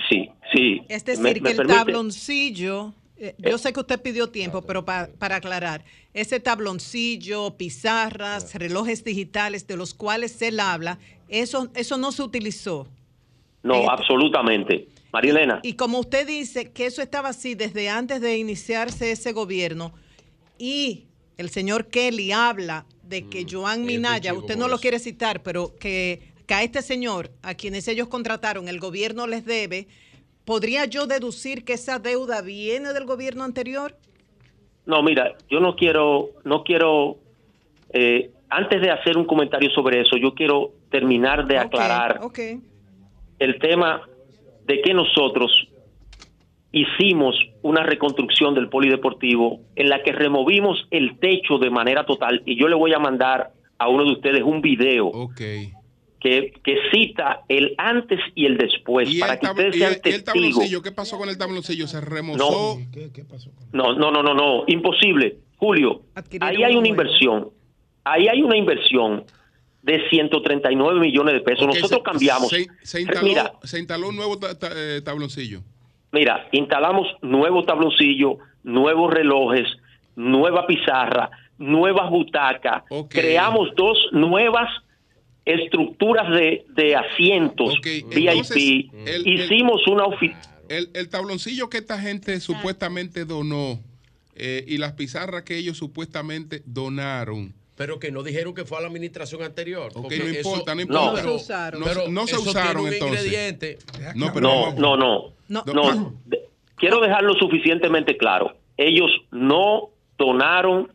sí, sí. Es decir, que el tabloncillo, eh, yo sé que usted pidió tiempo, pero para aclarar, ese tabloncillo, pizarras, relojes digitales de los cuales él habla, eso, eso no se utilizó. No, eh, absolutamente. María Elena. Y como usted dice que eso estaba así desde antes de iniciarse ese gobierno y el señor Kelly habla de que mm, Joan Minaya, usted no lo quiere citar, pero que que a este señor, a quienes ellos contrataron, el gobierno les debe, ¿podría yo deducir que esa deuda viene del gobierno anterior? No, mira, yo no quiero, no quiero, eh, antes de hacer un comentario sobre eso, yo quiero terminar de aclarar el tema de que nosotros hicimos una reconstrucción del polideportivo en la que removimos el techo de manera total y yo le voy a mandar a uno de ustedes un video okay que, cita el antes y el después para que ustedes sean el, el tabloncillo? ¿Qué pasó con el tabloncillo? ¿Se remozó? No, no, no, no, no, imposible. Julio, ahí hay una inversión. Ahí hay una inversión de 139 millones de pesos. Nosotros cambiamos. Se, instaló, se instaló un nuevo eh, tabloncillo. Mira, instalamos nuevo tabloncillo, nuevos relojes, nueva pizarra, nuevas butacas. Creamos dos nuevas estructuras de, de asientos VIP. Hicimos una oficina. El, el, tabloncillo que esta gente supuestamente donó eh, y las pizarras que ellos supuestamente donaron. Pero que no dijeron que fue a la administración anterior. Ok, no importa, no importa. No, se usaron. no, se usaron entonces. No, no, no, no, no. Quiero dejarlo suficientemente claro. Ellos no donaron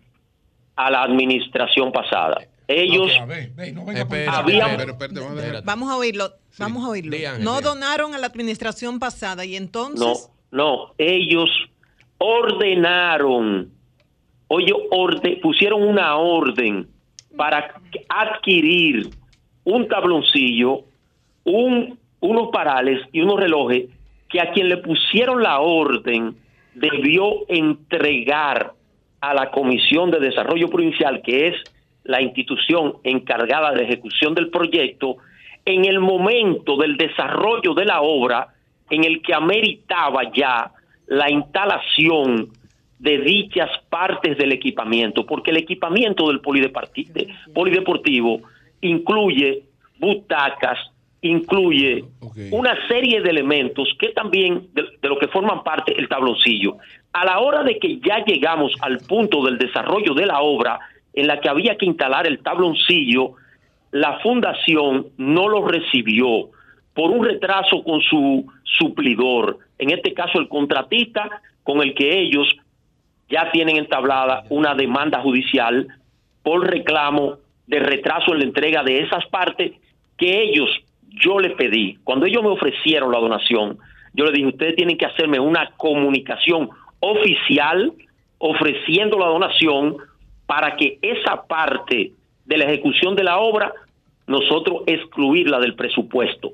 a la administración pasada ellos vamos a oírlo vamos a oírlo. no donaron a la administración pasada y entonces no no ellos ordenaron oye orde, pusieron una orden para adquirir un tabloncillo un unos parales y unos relojes que a quien le pusieron la orden debió entregar a la Comisión de Desarrollo Provincial, que es la institución encargada de ejecución del proyecto en el momento del desarrollo de la obra en el que ameritaba ya la instalación de dichas partes del equipamiento, porque el equipamiento del polideportivo incluye butacas, incluye una serie de elementos que también de, de, lo que forman parte del tabloncillo. A la hora de que ya llegamos al punto del desarrollo de la obra, en la que había que instalar el tabloncillo, la fundación no lo recibió por un retraso con su suplidor, en este caso el contratista con el que ellos ya tienen entablada una demanda judicial por reclamo de retraso en la entrega de esas partes que ellos, yo le pedí, cuando ellos me ofrecieron la donación, yo le dije, ustedes tienen que hacerme una comunicación oficial ofreciendo la donación para que esa parte de la ejecución de la obra nosotros excluirla del presupuesto.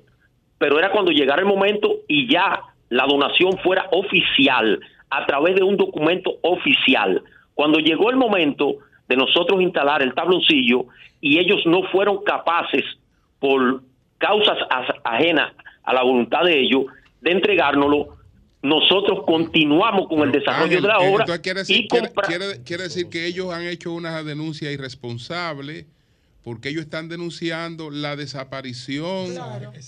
pero era cuando llegara el momento y ya la donación fuera oficial, a través de un documento oficial. Cuando llegó el momento de nosotros instalar el tabloncillo y ellos no fueron capaces, por causas ajenas a la voluntad de ellos, de entregárnoslo, nosotros continuamos con el desarrollo de la obra. Quiere decir, quiere, decir que ellos han hecho una denuncia irresponsable porque ellos están denunciando la desaparición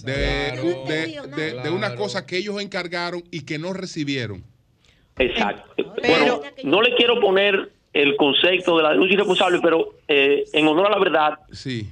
de, una cosa que ellos encargaron y que no recibieron. Exacto. bueno, no le quiero poner el concepto de la denuncia irresponsable, pero eh, en honor a la verdad, sí.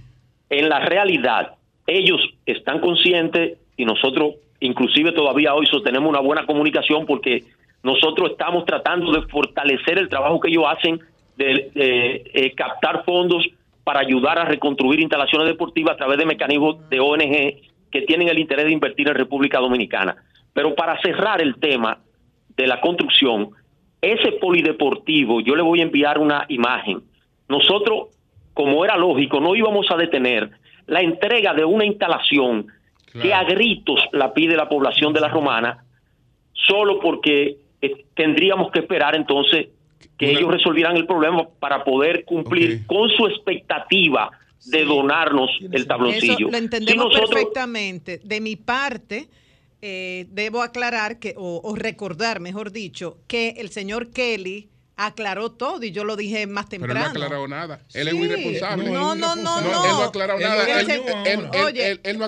en la realidad, ellos están conscientes y nosotros inclusive todavía hoy sostenemos una buena comunicación porque nosotros estamos tratando de fortalecer el trabajo que ellos hacen de, eh, captar fondos para ayudar a reconstruir instalaciones deportivas a través de mecanismos de ONG que tienen el interés de invertir en República Dominicana. Pero para cerrar el tema de la construcción, ese polideportivo, yo le voy a enviar una imagen. Nosotros, como era lógico, no íbamos a detener la entrega de una instalación que a gritos la pide la población de la Romana, solo porque eh, tendríamos que esperar entonces que ellos resolvieran el problema para poder cumplir con su expectativa de donarnos el tabloncillo. Eso lo entendemos perfectamente. De mi parte, eh, debo aclarar que, o recordar, mejor dicho, que el señor Kelly aclaró todo y yo lo dije más temprano. Pero no ha aclarado nada. Él es muy irresponsable. No, no, no, no. Él no ha aclarado nada. Él, no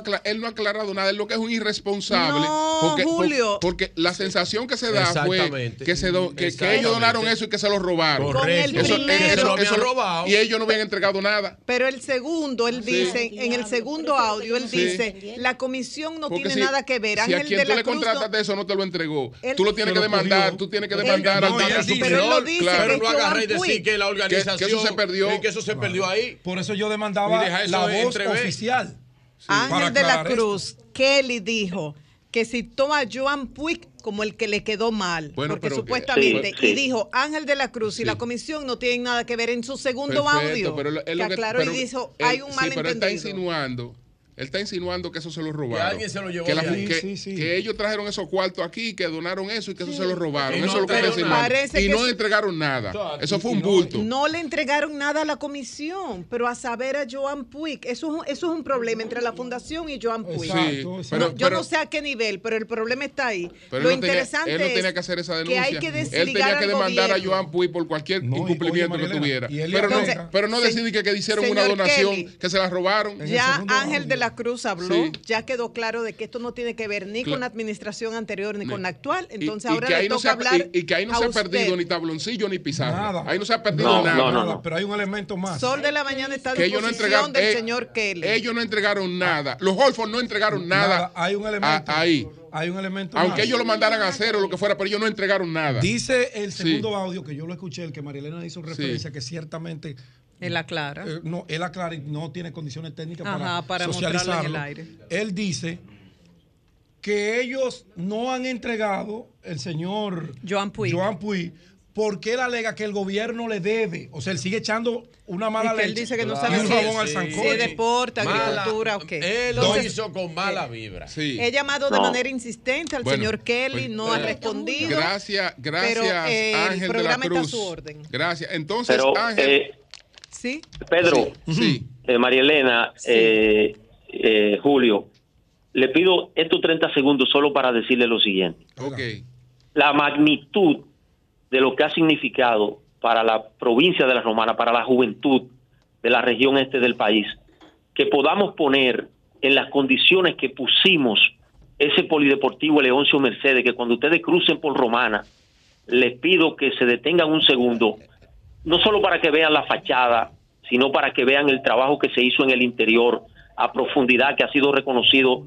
ha aclarado nada. Él lo que es un irresponsable. No, porque, Julio. Porque la sensación que se da fue que, se que, ellos donaron eso y que se lo robaron. Correcto. Eso, eso, eso, robado. Y ellos no habían entregado nada. Pero el segundo, él dice, en el segundo audio, él dice, la comisión no tiene nada que ver. Si a quien tú le contratas de eso no te lo entregó, tú lo tienes que demandar, tú tienes que demandar al Pero él lo dice pero no agarré y decir que la organización. Que, eso se perdió. Que eso se perdió ahí. Por eso yo demandaba la voz oficial. Ángel de la Cruz, Kelly dijo que si toma a Joan Puig como el que le quedó mal, porque supuestamente, y dijo Ángel de la Cruz y la comisión no tienen nada que ver en su segundo audio, pero que aclaró y dijo, hay un malentendido. pero está insinuando él está insinuando que eso se lo robaron. Que alguien se lo llevó. Que, ellos trajeron esos cuartos aquí, que donaron eso y que eso se lo robaron. eso es lo que está insinuando. Y no entregaron nada. Eso fue un bulto. No le entregaron nada a la comisión, pero a saber a Joan Puig. Eso, eso es un problema entre la fundación y Joan Puig. yo no sé a qué nivel, pero el problema está ahí. lo interesante él no tenía que hacer esa denuncia. Que hay que él tenía que demandar a Joan Puig por cualquier incumplimiento que tuviera. Pero no, pero no decidí que, que hicieron una donación, que se la robaron. Ya Ángel de la Cruz habló, ya quedó claro de que esto no tiene que ver ni con la administración anterior ni con la actual. Entonces ahora le toca hablar. Y, que ahí no se ha perdido ni tabloncillo ni pizarra. Ahí no se ha perdido nada. Pero hay un elemento más. Sol de la mañana está a disposición del eh, señor Kelly. Ellos no entregaron nada. Los Golfos no entregaron nada. Hay un elemento. ahí. Hay un elemento Aunque ellos lo mandaran a hacer o lo que fuera, pero ellos no entregaron nada. Dice el segundo audio que yo lo escuché, el que Marielena hizo referencia, que ciertamente él aclara. Eh, no, él aclara y no tiene condiciones técnicas para, para socializarlo. En el aire. Él dice que ellos no han entregado el señor Joan Puy, Joan Puy porque él alega que el gobierno le debe. O sea, él sigue echando una mala leche. Él dice que no sabe si, es deporte, agricultura o qué. Él lo hizo con mala vibra. He llamado de manera insistente al señor Kelly, pues, no ha respondido. Gracias, gracias, pero, eh, Ángel el programa de la Cruz. está a su orden. Gracias. Entonces, Ángel. Eh, Pedro, sí. Eh, María Elena, eh, eh, Julio, le pido estos 30 segundos solo para decirle lo siguiente. La magnitud de lo que ha significado para la provincia de la Romana, para la juventud de la región este del país, que podamos poner en las condiciones que pusimos ese polideportivo Leoncio Mercedes, que cuando ustedes crucen por Romana, les pido que se detengan un segundo no solo para que vean la fachada, sino para que vean el trabajo que se hizo en el interior a profundidad que ha sido reconocido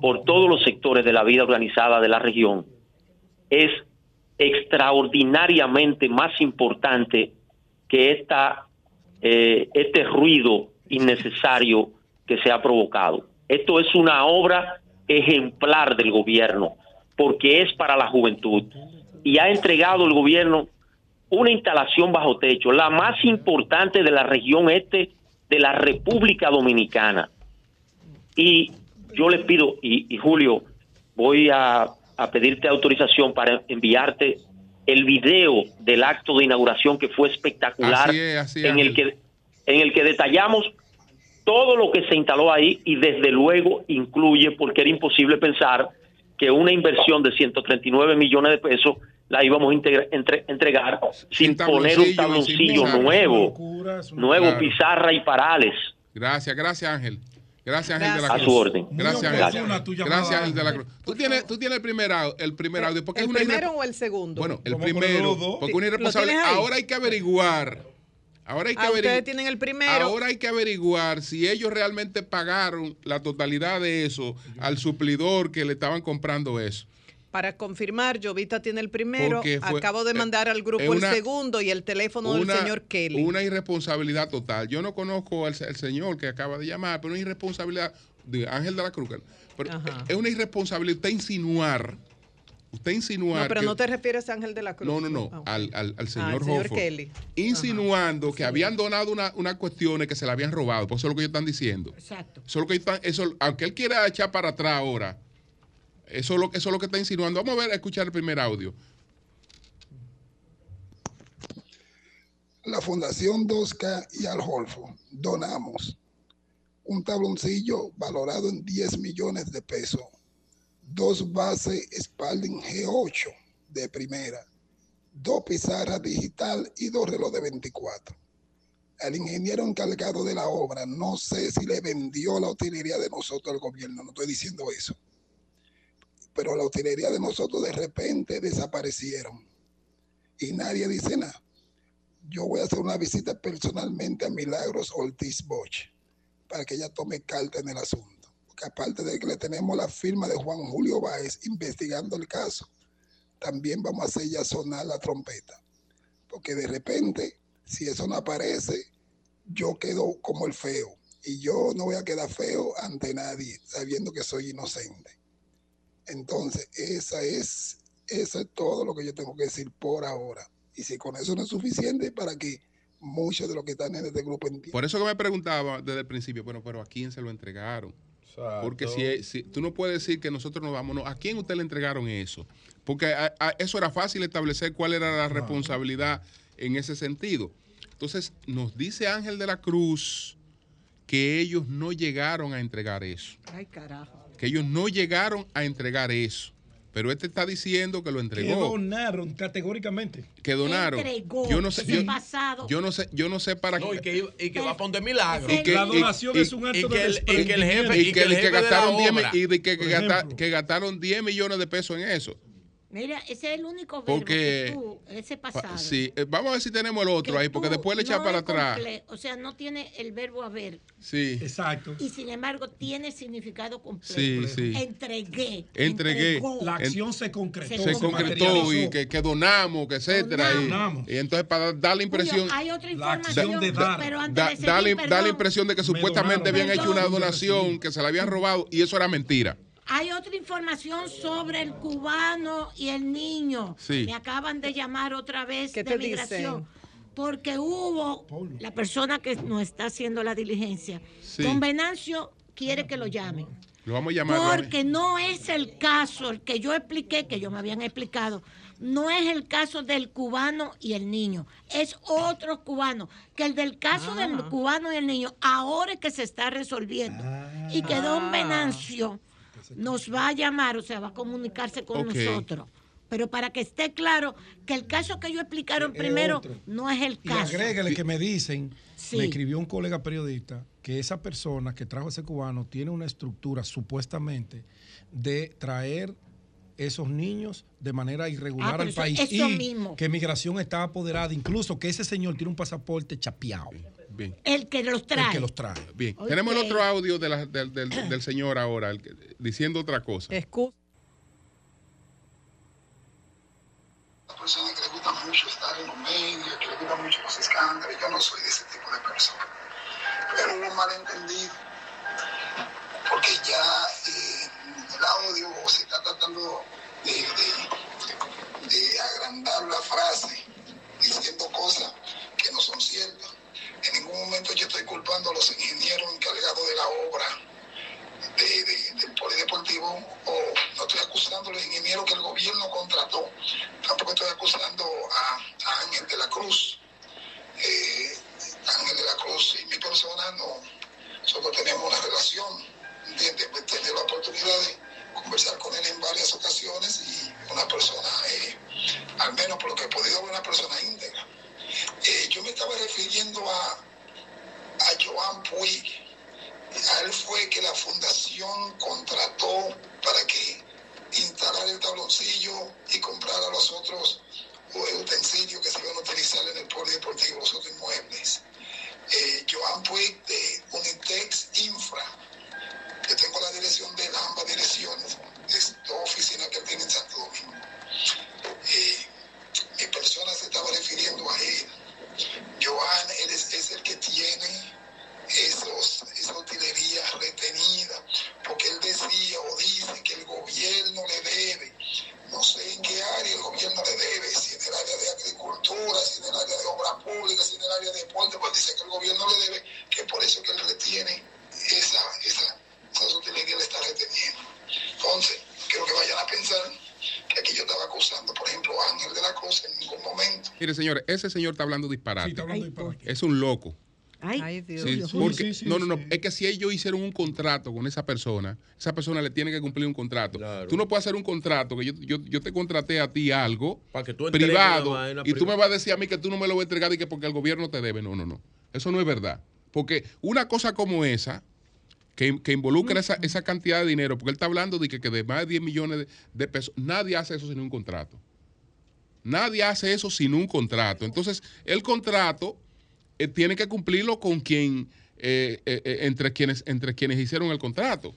por todos los sectores de la vida organizada de la región, es extraordinariamente más importante que esta, eh, este ruido innecesario que se ha provocado. Esto es una obra ejemplar del gobierno, porque es para la juventud. Y ha entregado el gobierno una instalación bajo techo, la más importante de la región este de la República Dominicana. Y yo les pido, y, Julio, voy a, pedirte autorización para enviarte el video del acto de inauguración que fue espectacular, en, el que, en el que detallamos todo lo que se instaló ahí y desde luego incluye, porque era imposible pensar que una inversión de 139 millones de pesos la íbamos a entregar sin, poner un tabloncillo nuevo, nuevo, pizarra y parales. Gracias, gracias Ángel. Gracias, Ángel de la Cruz. A su orden. Gracias, Ángel. Gracias, Ángel de la Cruz. Tú tienes, tú tienes el primer, el primer audio. Porque ¿El primero o el segundo? Bueno, el primero. Porque un irresponsable. Ahora hay que averiguar. Ahora hay que ah, averiguar. tienen el primero. Ahora hay que averiguar si ellos realmente pagaron la totalidad de eso al suplidor que le estaban comprando eso. Para confirmar, Jovita tiene el primero, acabo de eh, mandar al grupo el segundo y el teléfono del señor Kelly. Una irresponsabilidad total. Yo no conozco al, señor que acaba de llamar, pero una irresponsabilidad de Ángel de la Cruz. Pero es una irresponsabilidad usted insinuar. Usted insinuar. No, pero no te refieres a Ángel de la Cruz. No, no, no. Ah, al, al, señor, Kelly. Insinuando que habían donado unas una cuestiones que se la habían robado. Por eso es lo que ellos están diciendo. Exacto. Eso que están, eso, aunque él quiera echar para atrás ahora eso es, lo, que está insinuando. Vamos a ver, a escuchar el primer audio. La Fundación 2K y Holfo donamos un tabloncillo valorado en 10 millones de pesos, dos bases Spalding G8 de primera, dos pizarras digital y dos relojes de 24. El ingeniero encargado de la obra, no sé si le vendió la utilería de nosotros al gobierno, no estoy diciendo eso pero la utilería de nosotros de repente desaparecieron y nadie dice nada. Yo voy a hacer una visita personalmente a Milagros Ortiz Bosch para que ella tome carta en el asunto. Porque aparte de que le tenemos la firma de Juan Julio Báez investigando el caso, también vamos a hacer ya sonar la trompeta. Porque de repente, si eso no aparece, yo quedo como el feo. Y yo no voy a quedar feo ante nadie, sabiendo que soy inocente. Entonces, esa es, eso es todo lo que yo tengo que decir por ahora. Y si con eso no es suficiente para que muchos de los que están en este grupo entiendan. Por eso que me preguntaba desde el principio, bueno, pero ¿a quién se lo entregaron? Porque si, si, tú no puedes decir que nosotros nos vamos, ¿a quién usted le entregaron eso? Porque eso era fácil establecer cuál era la responsabilidad en ese sentido. Entonces, nos dice Ángel de la Cruz que ellos no llegaron a entregar eso. Ay, carajo que ellos no llegaron a entregar eso. Pero este está diciendo que lo entregó. Que donaron categóricamente. Que donaron. Entregó. Yo no sé. Yo, pasado. yo no sé. Yo no sé para no, qué. Y que, va a poner milagro. Y que, la donación es un acto de el, y que el jefe y que, el jefe gastaron 10 y que, que gastaron 10 millones de pesos en eso. Mira, ese es el único verbo que tú, ese pasado. Sí, eh, vamos a ver si tenemos el otro ahí, porque después le echa para atrás. O sea, no tiene el verbo haber. Sí. Exacto. Y sin embargo, tiene significado completo. Sí, sí. Entregué. Entregué. La acción se concretó. Se, concretó y que, que, donamos, que etcétera. Y, y, entonces para dar la impresión. hay otra información. De dar. Pero antes da, da la impresión de que supuestamente habían hecho una donación, que se la habían robado y eso era mentira. Hay otra información sobre el cubano y el niño. Sí. Me acaban de llamar otra vez de migración. Porque hubo la persona que nos está haciendo la diligencia. Don Venancio quiere que lo llamen. Lo vamos a llamar. Porque no es el caso, el que yo expliqué, que yo me habían explicado, no es el caso del cubano y el niño, es otro cubano. Que el del caso del ah. cubano y el niño ahora es que se está resolviendo. Y que don ah. Venancio nos va a llamar, o sea, va a comunicarse con nosotros. Pero para que esté claro que el caso que ellos explicaron primero no es el caso. Y agrégale que me dicen, me escribió un colega periodista, que esa persona que trajo ese cubano tiene una estructura supuestamente de traer esos niños de manera irregular ah, al país y que migración está apoderada, incluso que ese señor tiene un pasaporte chapeado. El que los trae. El que los trae. Bien. Tenemos el otro audio del, del, señor ahora, diciendo otra cosa. Escucha. Una persona que le gusta mucho estar en los medios, que le gusta mucho los escándalos. Yo no soy de ese tipo de persona. Pero hubo un malentendido. Porque ya eh, el audio se está tratando de, de, de agrandar la frase diciendo cosas que no son ciertas. En ningún momento yo estoy culpando a los ingenieros encargados de la obra de, polideportivo, o no estoy acusando a los ingenieros que el gobierno contrató, tampoco estoy acusando a, Ángel de la Cruz. Eh, Ángel de la Cruz y mi persona no, nosotros tenemos una relación, ¿entiendes? Pues tener la oportunidad de conversar con él en varias ocasiones y una persona, eh, al menos por lo que he podido ver, una persona íntegra. Eh, yo me estaba refiriendo a, a Joan Puig, a él fue que la fundación contrató para que instalara el tabloncillo y comprara los otros utensilios que se iban a utilizar en el polideportivo, los otros inmuebles. Eh, Joan Puig de Unitex Infra, que tengo la dirección de ambas direcciones, es dos oficinas que tiene en Santo Domingo. Eh, mi persona se estaba refiriendo a él. Joan es, el que tiene esos, esa utilería retenida, porque él decía o dice que el gobierno le debe, no sé en qué área el gobierno le debe, si en el área de agricultura, si en el área de obra pública, si en el área de deporte, pues dice que el gobierno le debe, que por eso que él retiene esa, esa, esas utilerías le está reteniendo. Entonces, creo que vayan a pensar que aquí yo estaba acusando, por ejemplo, a Ángel de la Cruz en ningún momento. Mire, señor, ese señor está hablando disparate. Sí, está hablando disparate. Es un loco. Ay, Dios. no, no, no. es que si ellos hicieron un contrato con esa persona, esa persona le tiene que cumplir un contrato. Tú no puedes hacer un contrato que yo, yo, yo te contraté a ti algo privado y tú me vas a decir a mí que tú no me lo vas a entregar y que porque el gobierno te debe. No, no, no. Eso no es verdad. Porque una cosa como esa, que, que involucra esa, esa, cantidad de dinero, porque él está hablando de que, que de más de 10 millones de, de pesos, nadie hace eso sin un contrato. Nadie hace eso sin un contrato. Entonces, el contrato eh, tiene que cumplirlo con quien, eh, eh, entre, quienes, entre quienes hicieron el contrato.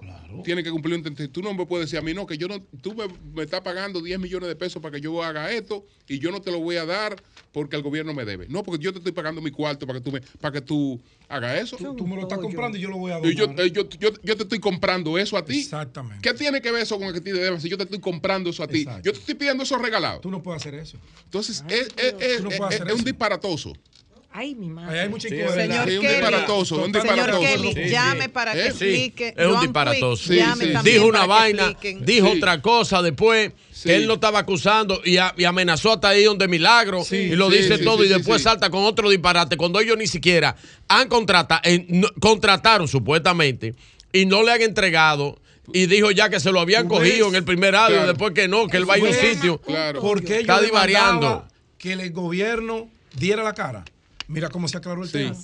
Claro. Tiene que cumplirlo. Tú no me puedes decir a mí, no, que yo no, tú me, estás pagando 10 millones de pesos para que yo haga esto y yo no te lo voy a dar porque el gobierno me debe. No, porque yo te estoy pagando mi cuarto para que tú, me, para que tú hagas eso. Tú, me lo estás comprando y yo lo voy a dar. Yo, yo, yo, te estoy comprando eso a ti. Exactamente. ¿Qué tiene que ver eso con el que te debes si yo te estoy comprando eso a ti? Yo te estoy pidiendo eso regalado. Tú no puedes hacer eso. Entonces, es, es, es, es un disparatoso. Ay, mi madre. hay mucha Señor Kelly, un disparatoso, un disparatoso. Señor Kelly, llame para que ¿Eh? explique. Es un disparatoso. Dijo una vaina, dijo otra cosa después. Que él no estaba acusando y, amenazó hasta ahí donde milagro y lo dice todo y después salta con otro disparate cuando ellos ni siquiera han contratado, contrataron supuestamente y no le han entregado y dijo ya que se lo habían cogido en el primer año, después que no, que él va a ir a un sitio. Claro. Porque está divariando. Que el gobierno diera la cara. Mira cómo se aclaró el tema.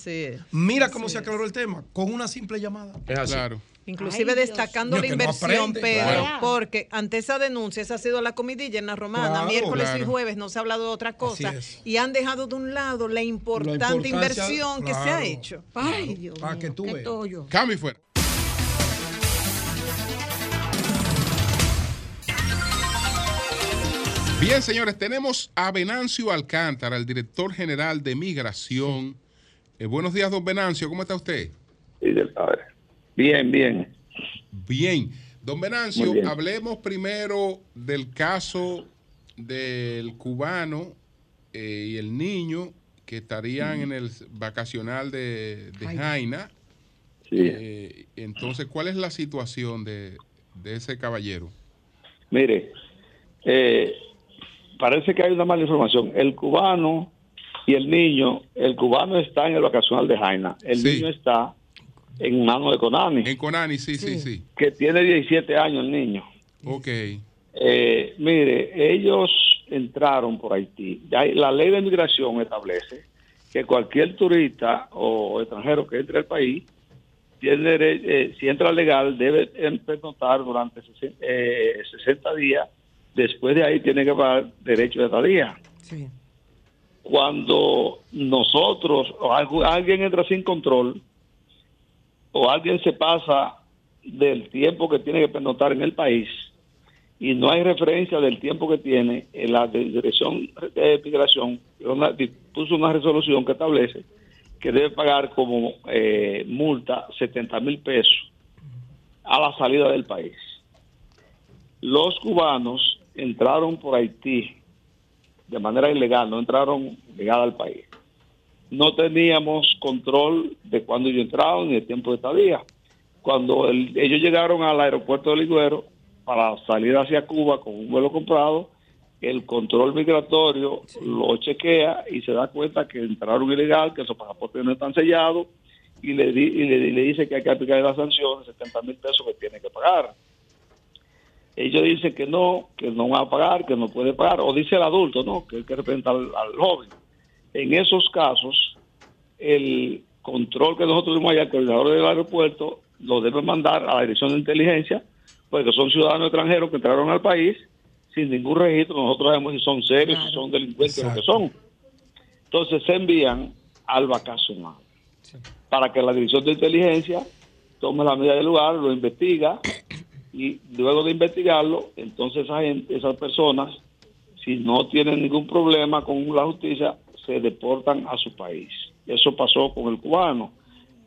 Mira cómo se aclaró el tema con una simple llamada. Claro. Inclusive destacando la inversión, pero porque ante esa denuncia, esa ha sido la comidilla en la romana, miércoles y jueves no se ha hablado de otra cosa y han dejado de un lado la importante inversión que se ha hecho. Ay, Dios Para que tú veas. Cambio fuera. Bien, señores, tenemos a Venancio Alcántara, el director general de Migración. Eh, buenos días, don Venancio, ¿cómo está usted? Bien, bien. Bien. Don Venancio, hablemos primero del caso del cubano eh, y el niño que estarían en el vacacional de, Jaina. Sí. Eh, entonces, ¿cuál es la situación de, de ese caballero? Mire, eh, parece que hay una mala información. El cubano y el niño, el cubano está en el vacacional de Jaina, el niño está en manos de Conani. En Conani, sí, sí, sí, Que tiene 17 años el niño. Ok. Eh, mire, ellos entraron por Haití. Ya la ley de migración establece que cualquier turista o extranjero que entre al país tiene eh, si entra legal debe notar durante 60 eh, días después de ahí tiene que pagar derecho de estadía. Sí. Cuando nosotros o alguien entra sin control o alguien se pasa del tiempo que tiene que pernoctar en el país y no hay referencia del tiempo que tiene en la dirección de migración puso una resolución que establece que debe pagar como eh, multa 70 mil pesos a la salida del país. Los cubanos entraron por Haití de manera ilegal, no entraron legal al país. No teníamos control de cuándo ellos entraron ni el tiempo de estadía. cuando ellos llegaron al aeropuerto de Ligüero para salir hacia Cuba con un vuelo comprado, el control migratorio lo chequea y se da cuenta que entraron ilegal, que esos pasaportes no están sellados y le, y le, dice que hay que aplicar las sanciones, 70 mil pesos que tiene que pagar. Ellos dicen que no, que no va a pagar, que no puede pagar, o dice el adulto, ¿no? Que hay que representar al, joven. En esos casos, el control que nosotros tuvimos allá, el coordinador del aeropuerto, lo debe mandar a la dirección de inteligencia, porque son ciudadanos extranjeros que entraron al país sin ningún registro. Nosotros sabemos si son serios, si son delincuentes, lo que son. Entonces se envían al vacacional para que la dirección de inteligencia tome la medida del lugar, lo investiga y luego de investigarlo, entonces esa gente, esas personas, si no tienen ningún problema con la justicia, se deportan a su país. Eso pasó con el cubano.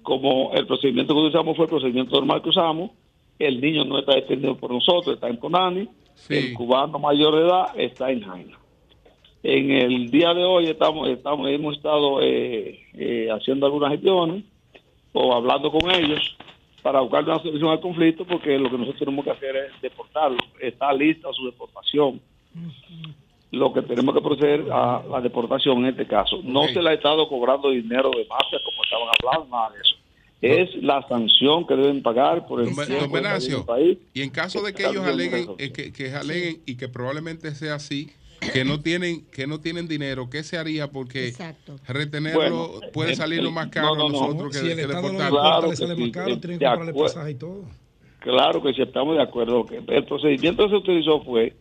Como el procedimiento que usamos fue el procedimiento normal que usamos, el niño no está detenido por nosotros, está en Conani, el cubano mayor de edad está en Jaina. En el día de hoy estamos, estamos hemos estado eh, eh, haciendo algunas gestiones o hablando con ellos para buscar una solución al conflicto, porque lo que nosotros tenemos que hacer es deportarlo. Está lista su deportación. Lo que tenemos que proceder a la deportación en este caso. No se le ha estado cobrando dinero de mafia, como estaban hablando, nada de eso. Es la sanción que deben pagar por el país. Y en caso de que ellos aleguen, eh, que, que aleguen y que probablemente sea así, que no tienen que no tienen dinero, ¿qué se haría? Porque retenerlo puede salir más caro a nosotros que, si el que claro le sale más caro, tienen que comprarle pasaje y todo. Claro que sí, estamos de acuerdo. El procedimiento que se utilizó fue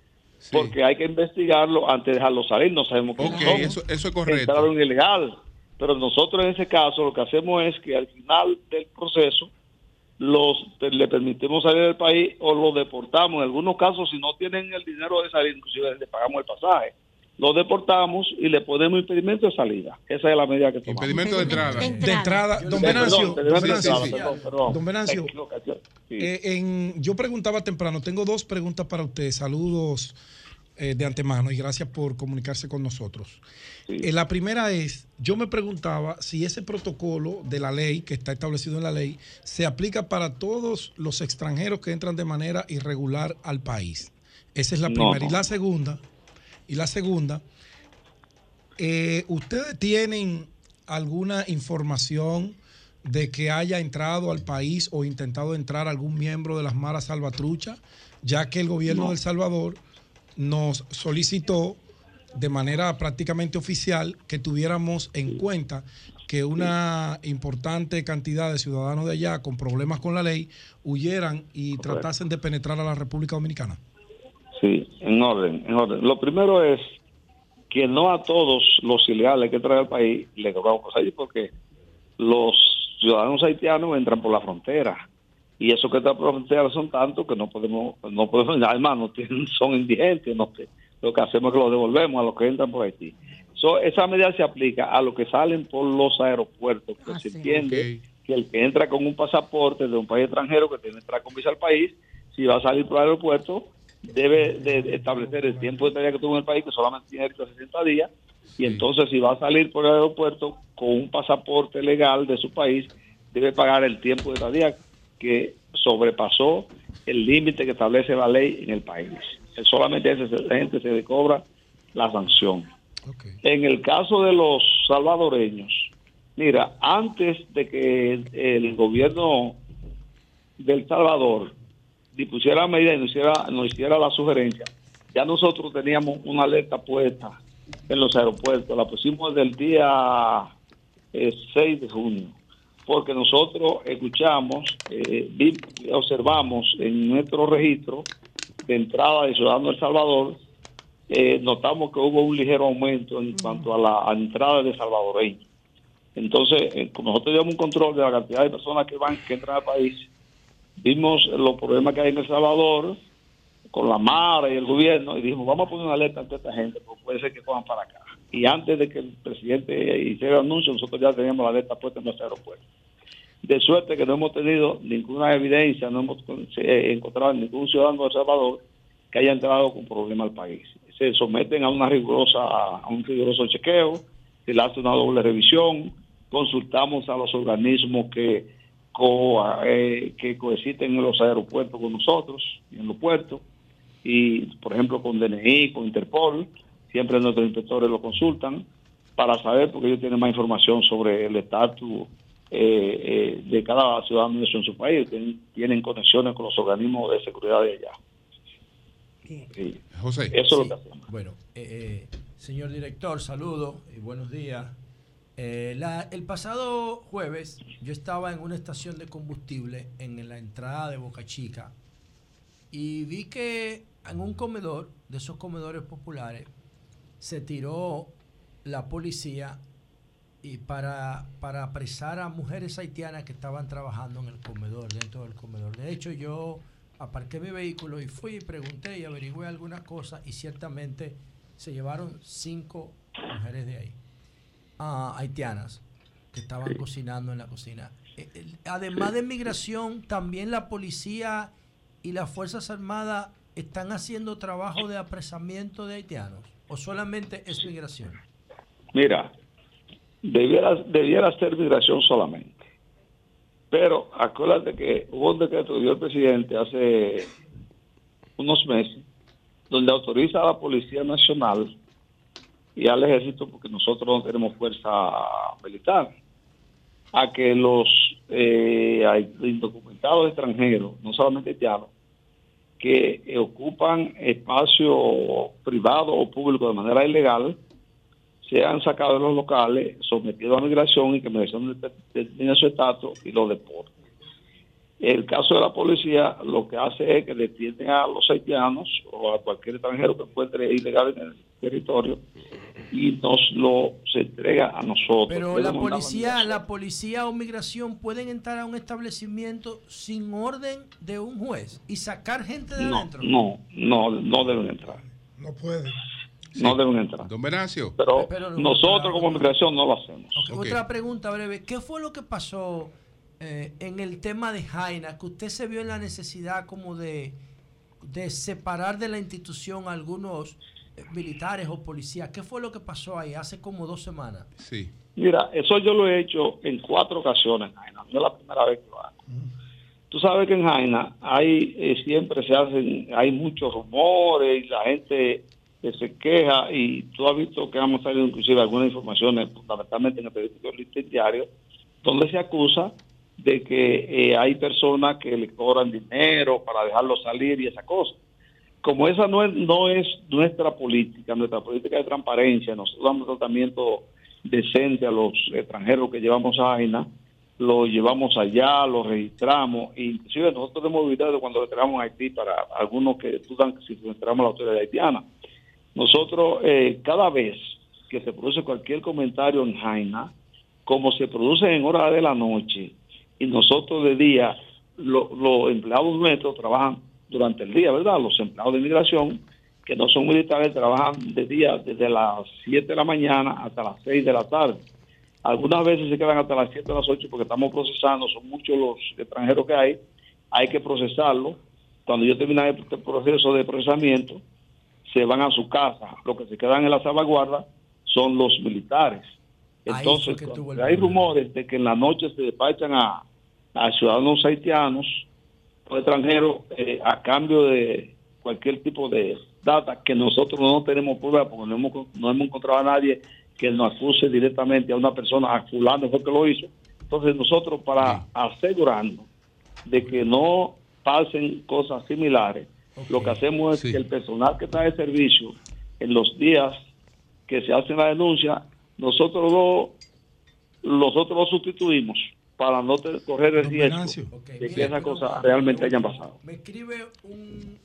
porque hay que investigarlo antes de dejarlo salir. No sabemos qué okay, eso, eso es correcto. Entraron ilegal. Pero nosotros en ese caso lo que hacemos es que al final del proceso los le permitimos salir del país o los deportamos. En algunos casos, si no tienen el dinero de salir, inclusive le pagamos el pasaje. Los deportamos y le ponemos impedimento de salida. Esa es la medida que tomamos. Impedimento de entrada. De entrada. Don Venancio, don Venancio, eh, yo preguntaba temprano, tengo dos preguntas para usted. Saludos eh, de antemano y gracias por comunicarse con nosotros. Eh, la primera es, yo me preguntaba si ese protocolo de la ley, que está establecido en la ley, se aplica para todos los extranjeros que entran de manera irregular al país. Esa es la primera. Y la segunda, y la segunda, eh, ¿ustedes tienen alguna información de que haya entrado al país o intentado entrar algún miembro de las maras salvatrucha, ya que el gobierno de El Salvador nos solicitó de manera prácticamente oficial que tuviéramos en cuenta que una importante cantidad de ciudadanos de allá con problemas con la ley huyeran y tratasen de penetrar a la República Dominicana. Sí, en orden, en orden. Lo primero es que no a todos los ilegales que traen al país le cobramos ahí porque los ciudadanos haitianos entran por la frontera y esos que la frontera son tantos que no podemos, no podemos, además no tienen, son indigentes, no, lo que hacemos es que los devolvemos a los que entran por Haití. esa medida se aplica a los que salen por los aeropuertos, que ah, se entiende que el que entra con un pasaporte de un país extranjero que tiene que entrar con visa al país, si va a salir por el aeropuerto, debe de establecer el tiempo de estadía que tuvo en el país, que solamente tiene derecho a 60 días, y entonces si va a salir por el aeropuerto con un pasaporte legal de su país, debe pagar el tiempo de estadía que sobrepasó el límite que establece la ley en el país. Solamente a esa gente se le cobra la sanción. En el caso de los salvadoreños, mira, antes de que el gobierno del Salvador dispusiera medida y nos hiciera, nos hiciera la sugerencia, ya nosotros teníamos una alerta puesta en los aeropuertos, la pusimos del día 6 eh, de junio porque nosotros escuchamos, eh, observamos en nuestro registro de entrada de Ciudadanos de El Salvador, eh, notamos que hubo un ligero aumento en cuanto a la entrada de salvadoreños. Entonces, eh, como nosotros teníamos un control de la cantidad de personas que van, que entran al país, vimos los problemas que hay en El Salvador con la MARA y el gobierno y dijimos, vamos a poner una alerta ante esta gente, porque puede ser que cojan para acá. Y antes de que el presidente hiciera el anuncio, nosotros ya teníamos la alerta puesta en nuestro aeropuerto de suerte que no hemos tenido ninguna evidencia, no hemos eh, encontrado ningún ciudadano de Salvador que haya entrado con problema al país. Se someten a una rigurosa, a un riguroso chequeo, se le hace una doble revisión, consultamos a los organismos que eh, que coexisten en los aeropuertos con nosotros y en los puertos, y por ejemplo con DNI, con Interpol, siempre nuestros inspectores lo consultan para saber, porque ellos tienen más información sobre el estatus eh, eh, de cada ciudadano en su país, tienen, conexiones con los organismos de seguridad de allá. José. Eso es lo que hacemos. Bueno, señor director, saludos y buenos días. Eh, el pasado jueves yo estaba en una estación de combustible en la entrada de Boca Chica y vi que en un comedor, de esos comedores populares, se tiró la policía y para, para apresar a mujeres haitianas que estaban trabajando en el comedor, dentro del comedor. De hecho, yo aparqué mi vehículo y fui y pregunté y averigüé algunas cosas y ciertamente se llevaron cinco mujeres de ahí haitianas que estaban cocinando en la cocina. Eh, además de migración, también la policía y las Fuerzas Armadas están haciendo trabajo de apresamiento de haitianos o solamente es migración. Mira, debiera, debiera ser migración solamente. Pero acuérdate que hubo un decreto que dio el presidente hace unos meses donde autoriza a la Policía Nacional y al ejército, porque nosotros no tenemos fuerza militar, a que los eh, indocumentados extranjeros, no solamente haitianos, que ocupan espacio privado o público de manera ilegal, sean sacados de los locales, sometidos a migración y que migración determine su estatus y los deporte. El caso de la policía lo que hace es que detienen a los haitianos o a cualquier extranjero que encuentre ilegal en el territorio y nos lo se entrega a nosotros. Pero la policía, la policía o migración pueden entrar a un establecimiento sin orden de un juez y sacar gente de adentro. No, no, no deben entrar. No pueden. No deben entrar. Don Venancio. Pero, nosotros como migración no lo hacemos. Otra pregunta breve. ¿Qué fue lo que pasó eh, en el tema de Jaina? Que usted se vio en la necesidad como de, de separar de la institución algunos militares o policías. ¿Qué fue lo que pasó ahí hace como dos semanas? Sí. Mira, eso yo lo he hecho en cuatro ocasiones, Jaina. No es la primera vez que lo hago. Tú sabes que en Jaina hay eh, siempre se hacen, hay muchos rumores y la gente que se queja y tú has visto que hemos salido inclusive algunas informaciones, fundamentalmente en el periódico Diario, donde se acusa de que eh, hay personas que le cobran dinero para dejarlo salir y esa cosa como esa no es, no es nuestra política, nuestra política de transparencia, nosotros damos tratamiento decente a los extranjeros que llevamos a AINA, lo llevamos allá, lo registramos, e inclusive nosotros hemos evitado cuando le traemos a Haití para algunos que dudan si entramos a la autoridad haitiana. Nosotros, eh, cada vez que se produce cualquier comentario en Jaina, como se produce en horas de la noche, y nosotros de día, los empleados nuestros trabajan durante el día, ¿verdad? Los empleados de inmigración que no son militares trabajan de día desde las 7 de la mañana hasta las 6 de la tarde. Algunas veces se quedan hasta las 7 de las 8 porque estamos procesando, son muchos los extranjeros que hay, hay que procesarlo. Cuando yo termine este proceso de procesamiento, se van a su casa. Los que se quedan en la salvaguarda son los militares. Entonces, hay rumores de que en la noche se despachan a, a ciudadanos haitianos extranjeros eh, a cambio de cualquier tipo de data que nosotros no tenemos prueba porque no hemos, no hemos encontrado a nadie que nos acuse directamente a una persona a fulano fue que lo hizo. Entonces nosotros para asegurarnos de que no pasen cosas similares, lo que hacemos es que el personal que está de servicio en los días que se hace la denuncia, nosotros lo, nosotros lo sustituimos para no correr el riesgo de que esas cosas realmente hayan pasado. Me escribe un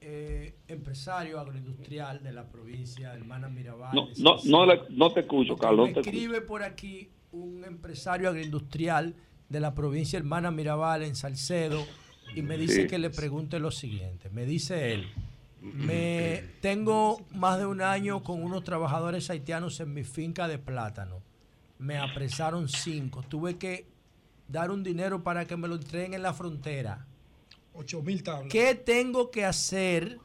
eh, empresario agroindustrial de la provincia, hermana Mirabal. No, no, no, te escucho, Carlos. Me escribe por aquí un empresario agroindustrial de la provincia hermana Mirabal en Salcedo y me dice que le pregunte lo siguiente. Me dice él, me tengo más de un año con unos trabajadores haitianos en mi finca de plátano me apresaron cinco. Tuve que dar un dinero para que me lo entreguen en la frontera. 8 mil tablas. ¿Qué tengo que hacer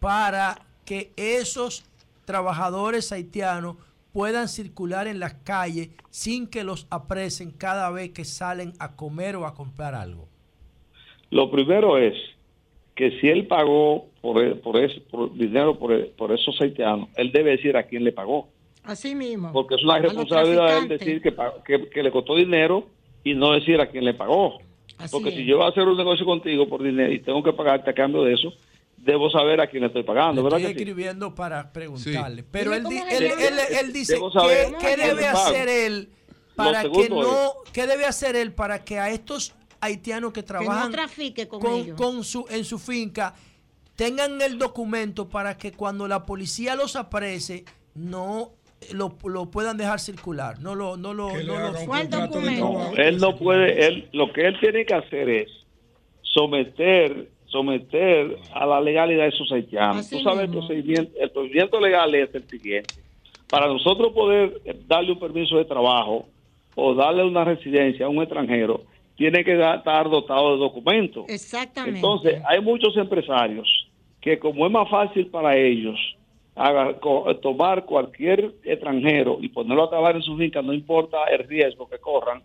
para que esos trabajadores haitianos puedan circular en las calles sin que los apresen cada vez que salen a comer o a comprar algo? Lo primero es que si él pagó por, por, por dinero por, por, esos haitianos, él debe decir a quién le pagó. Así mismo. Porque es una responsabilidad de él decir que, que, le costó dinero y no decir a quién le pagó. Porque si yo voy a hacer un negocio contigo por dinero y tengo que pagarte a cambio de eso, debo saber a quién le estoy pagando. estoy escribiendo para preguntarle. Pero él, él, dice, ¿qué, ¿qué debe hacer él para que no, qué debe hacer él para que a estos haitianos que trabajan con, su, en su finca tengan el documento para que cuando la policía los aprese no lo, puedan dejar circular. No lo no lo, no él no puede él lo que él tiene que hacer es someter someter a la legalidad de esos haitianos. Tú sabes el procedimiento, el procedimiento legal es el siguiente. Para nosotros poder darle un permiso de trabajo o darle una residencia a un extranjero tiene que estar dotado de documentos. Exactamente. Entonces, hay muchos empresarios que como es más fácil para ellos tomar cualquier extranjero y ponerlo a trabajar en su finca, no importa el riesgo que corran,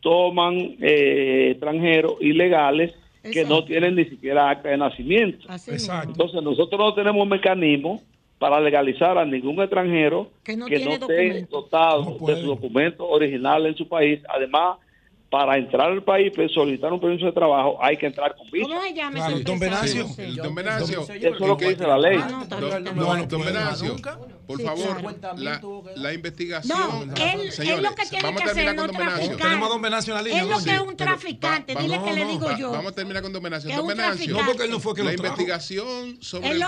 toman eh, extranjeros ilegales que no tienen ni siquiera acta de nacimiento. Entonces, nosotros no tenemos mecanismo para legalizar a ningún extranjero que no, esté dotado de su documento original en su país. Además, para entrar al país, pues, solicitar un permiso de trabajo, hay que entrar con visa. ¿Cómo se llama claro, Don Venancio. don Venancio. Eso es lo que dice la ley. don, don Venancio, por favor, la, la, investigación. No, él, señores, él lo que tiene vamos que hacer no traficar. Tenemos a don Venancio en la línea. Él lo que es un traficante, dile que le digo yo. Vamos a terminar con don Venancio. Don Venancio. No, porque él no fue que La investigación sobre...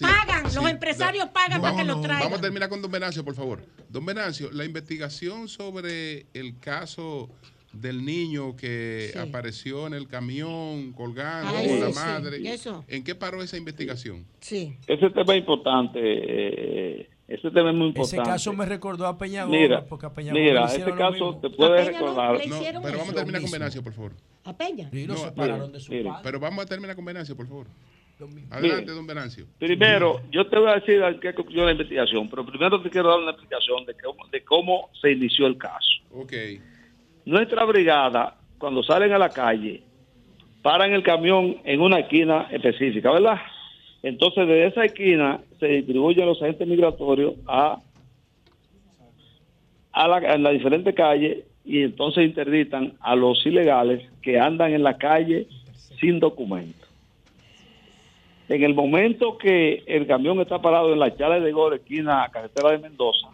Pagan, los empresarios pagan para que lo traigan. Vamos a terminar con don Venancio, por favor. Don Venancio, la investigación sobre el caso del niño que apareció en el camión colgando con la madre. ¿En qué paró esa investigación? Sí. Ese tema es importante. Eh, ese tema es muy importante. Ese caso me recordó a Peña Mira, porque a Peña mira ese caso te puede recordar. No, pero vamos a terminar con Venancio, por favor. ¿A Peña? Y lo separaron de su padre. Pero vamos a terminar con Venancio, por favor. Adelante, don Venancio. Primero, yo te voy a decir qué concluyó la investigación, pero primero te quiero dar una explicación de, de cómo se inició el caso. Ok nuestra brigada, cuando salen a la calle, paran el camión en una esquina específica, ¿verdad? Entonces, de esa esquina se distribuyen los agentes migratorios a, a, la, las diferentes calles y entonces interditan a los ilegales que andan en la calle sin documento. En el momento que el camión está parado en la chale de Gore, esquina carretera de Mendoza,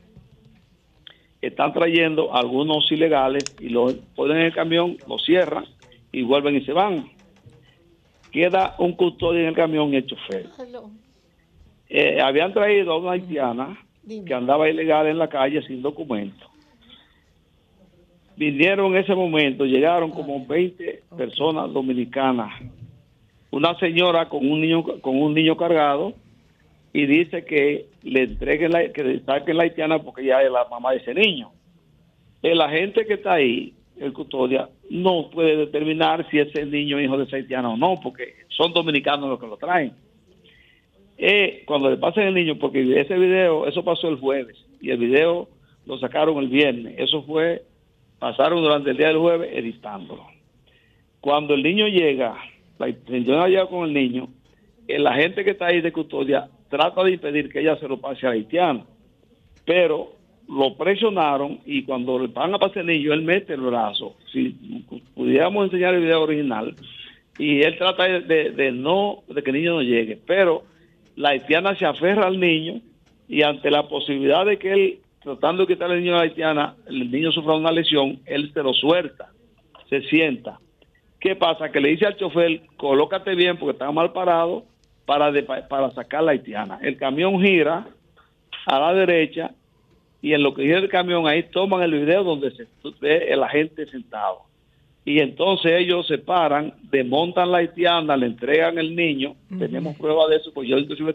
están trayendo algunos ilegales y los ponen en el camión, lo cierran y vuelven y se van. Queda un custodio en el camión y el chofer. Eh, habían traído a una haitiana que andaba ilegal en la calle sin documento. Vinieron en ese momento, llegaron como 20 personas dominicanas. Una señora con un niño con un niño cargado y dice que le entreguen la, que saquen la haitiana porque ya es la mamá de ese niño. El agente que está ahí, el custodia, no puede determinar si ese niño hijo de esa haitiana o no, porque son dominicanos los que lo traen. Eh, cuando le pasen el niño, porque ese video, eso pasó el jueves, y el video lo sacaron el viernes, eso fue, pasaron durante el día del jueves editándolo. Cuando el niño llega, la intención llega con el niño, el agente que está ahí de custodia trata de impedir que ella se lo pase a haitiano, pero lo presionaron y cuando le van a niño, él mete el brazo. Si pudiéramos enseñar el video original, y él trata de, no, de que el niño no llegue, pero la haitiana se aferra al niño y ante la posibilidad de que él, tratando de quitarle el niño a la haitiana, el niño sufra una lesión, él se lo suelta, se sienta. ¿Qué pasa? Que le dice al chofer, colócate bien porque está mal parado, para, para sacar la haitiana. El camión gira a la derecha y en lo que gira el camión ahí toman el video donde se ve el agente sentado. Y entonces ellos se paran, desmontan la haitiana, le entregan el niño. Tenemos prueba de eso, pues yo inclusive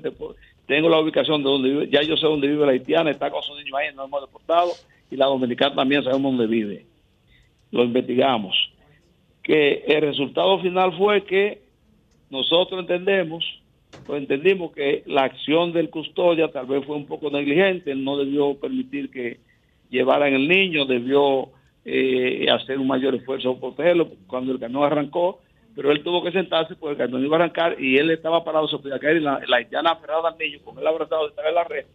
tengo la ubicación de donde vive, ya yo sé dónde vive la haitiana, está con su niño ahí, no hemos deportado, y la dominicana también sabemos dónde vive. Lo investigamos. Que el resultado final fue que nosotros entendemos pues entendimos que la acción del custodia tal vez fue un poco negligente, él no debió permitir que llevaran el niño, debió eh, hacer un mayor esfuerzo por protegerlo cuando el camión arrancó, pero él tuvo que sentarse porque el camión iba a arrancar y él estaba parado sobre la caer y la, la haitiana aferrada al niño, con él abrazado de en la red,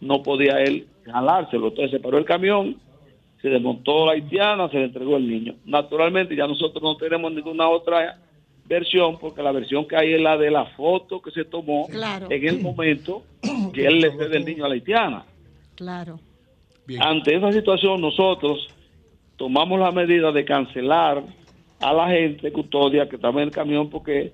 no podía él jalárselo, entonces se paró el camión, se desmontó la haitiana, se le entregó el niño. Naturalmente ya nosotros no tenemos ninguna otra versión, porque la versión que hay es la de la foto que se tomó en el momento que él le cede el niño a la haitiana. Claro. Ante esa situación, nosotros tomamos la medida de cancelar a la gente custodia que estaba en el camión porque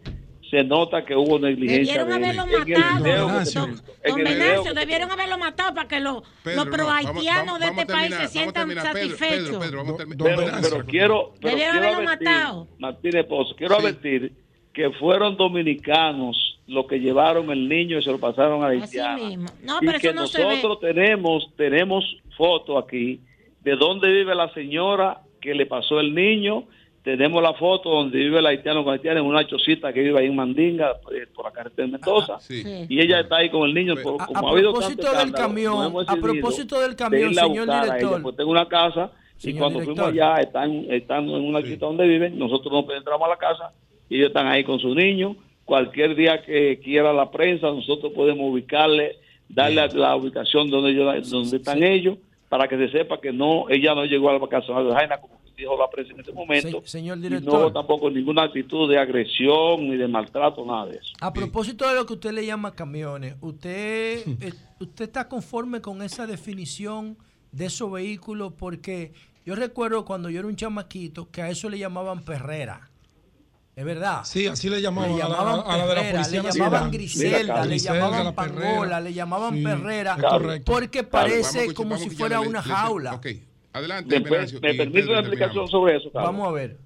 se nota que hubo negligencia. Debieron haberlo matado. Don Venancio, debieron haberlo matado para que los, los prohaitianos de este país se sientan satisfechos. pero, quiero. debieron haberlo matado. Martínez Pozo, quiero advertir que fueron dominicanos los que llevaron el niño y se lo pasaron a la haitiana. No, pero y que nosotros tenemos tenemos fotos aquí de dónde vive la señora que le pasó el niño tenemos la foto donde vive la haitiana con haitiana en una chocita que vive ahí en Mandinga, eh, por la carretera de Mendoza. Y ella está ahí con el niño. Por, como a, propósito del camión, a propósito del camión, señor director. pues tengo una casa y cuando fuimos allá, están, están en una sí. donde viven, nosotros no entramos a la casa y ellos están ahí con sus niños. Cualquier día que quiera la prensa, nosotros podemos ubicarle, darle la ubicación donde, ellos, donde están ellos, para que se sepa que no ella no llegó a la casa de Jaina como dijo la prensa en este momento. señor director. no hubo tampoco ninguna actitud de agresión ni de maltrato, nada de eso. A propósito de lo que usted le llama camiones, ¿usted, eh, usted está conforme con esa definición de esos vehículos? Porque yo recuerdo cuando yo era un chamaquito que a eso le llamaban perrera. Es verdad. Sí, así le llamaban, le llamaban a, la, a, la, de la policía Le llamaban Griselda, le llamaban Pangola, le llamaban Perrera, porque parece como si fuera una jaula. Adelante, ¿Me, me permite una explicación sobre eso? Carlos? Vamos a ver.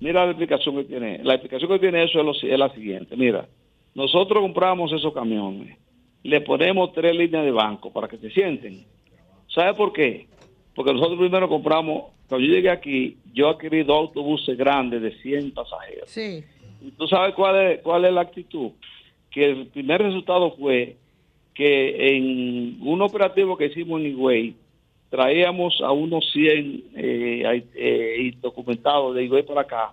Mira la explicación que tiene. La explicación que tiene eso es, lo, es la siguiente. Mira, nosotros compramos esos camiones, le ponemos tres líneas de banco para que se sienten. ¿Sabe por qué? Porque nosotros primero compramos, cuando yo llegué aquí, yo adquirí dos autobuses grandes de 100 pasajeros. Sí. ¿Y tú sabes cuál es, cuál es la actitud? Que el primer resultado fue que en un operativo que hicimos en Higüey, traíamos a unos 100 eh, eh, documentados de Higüey para acá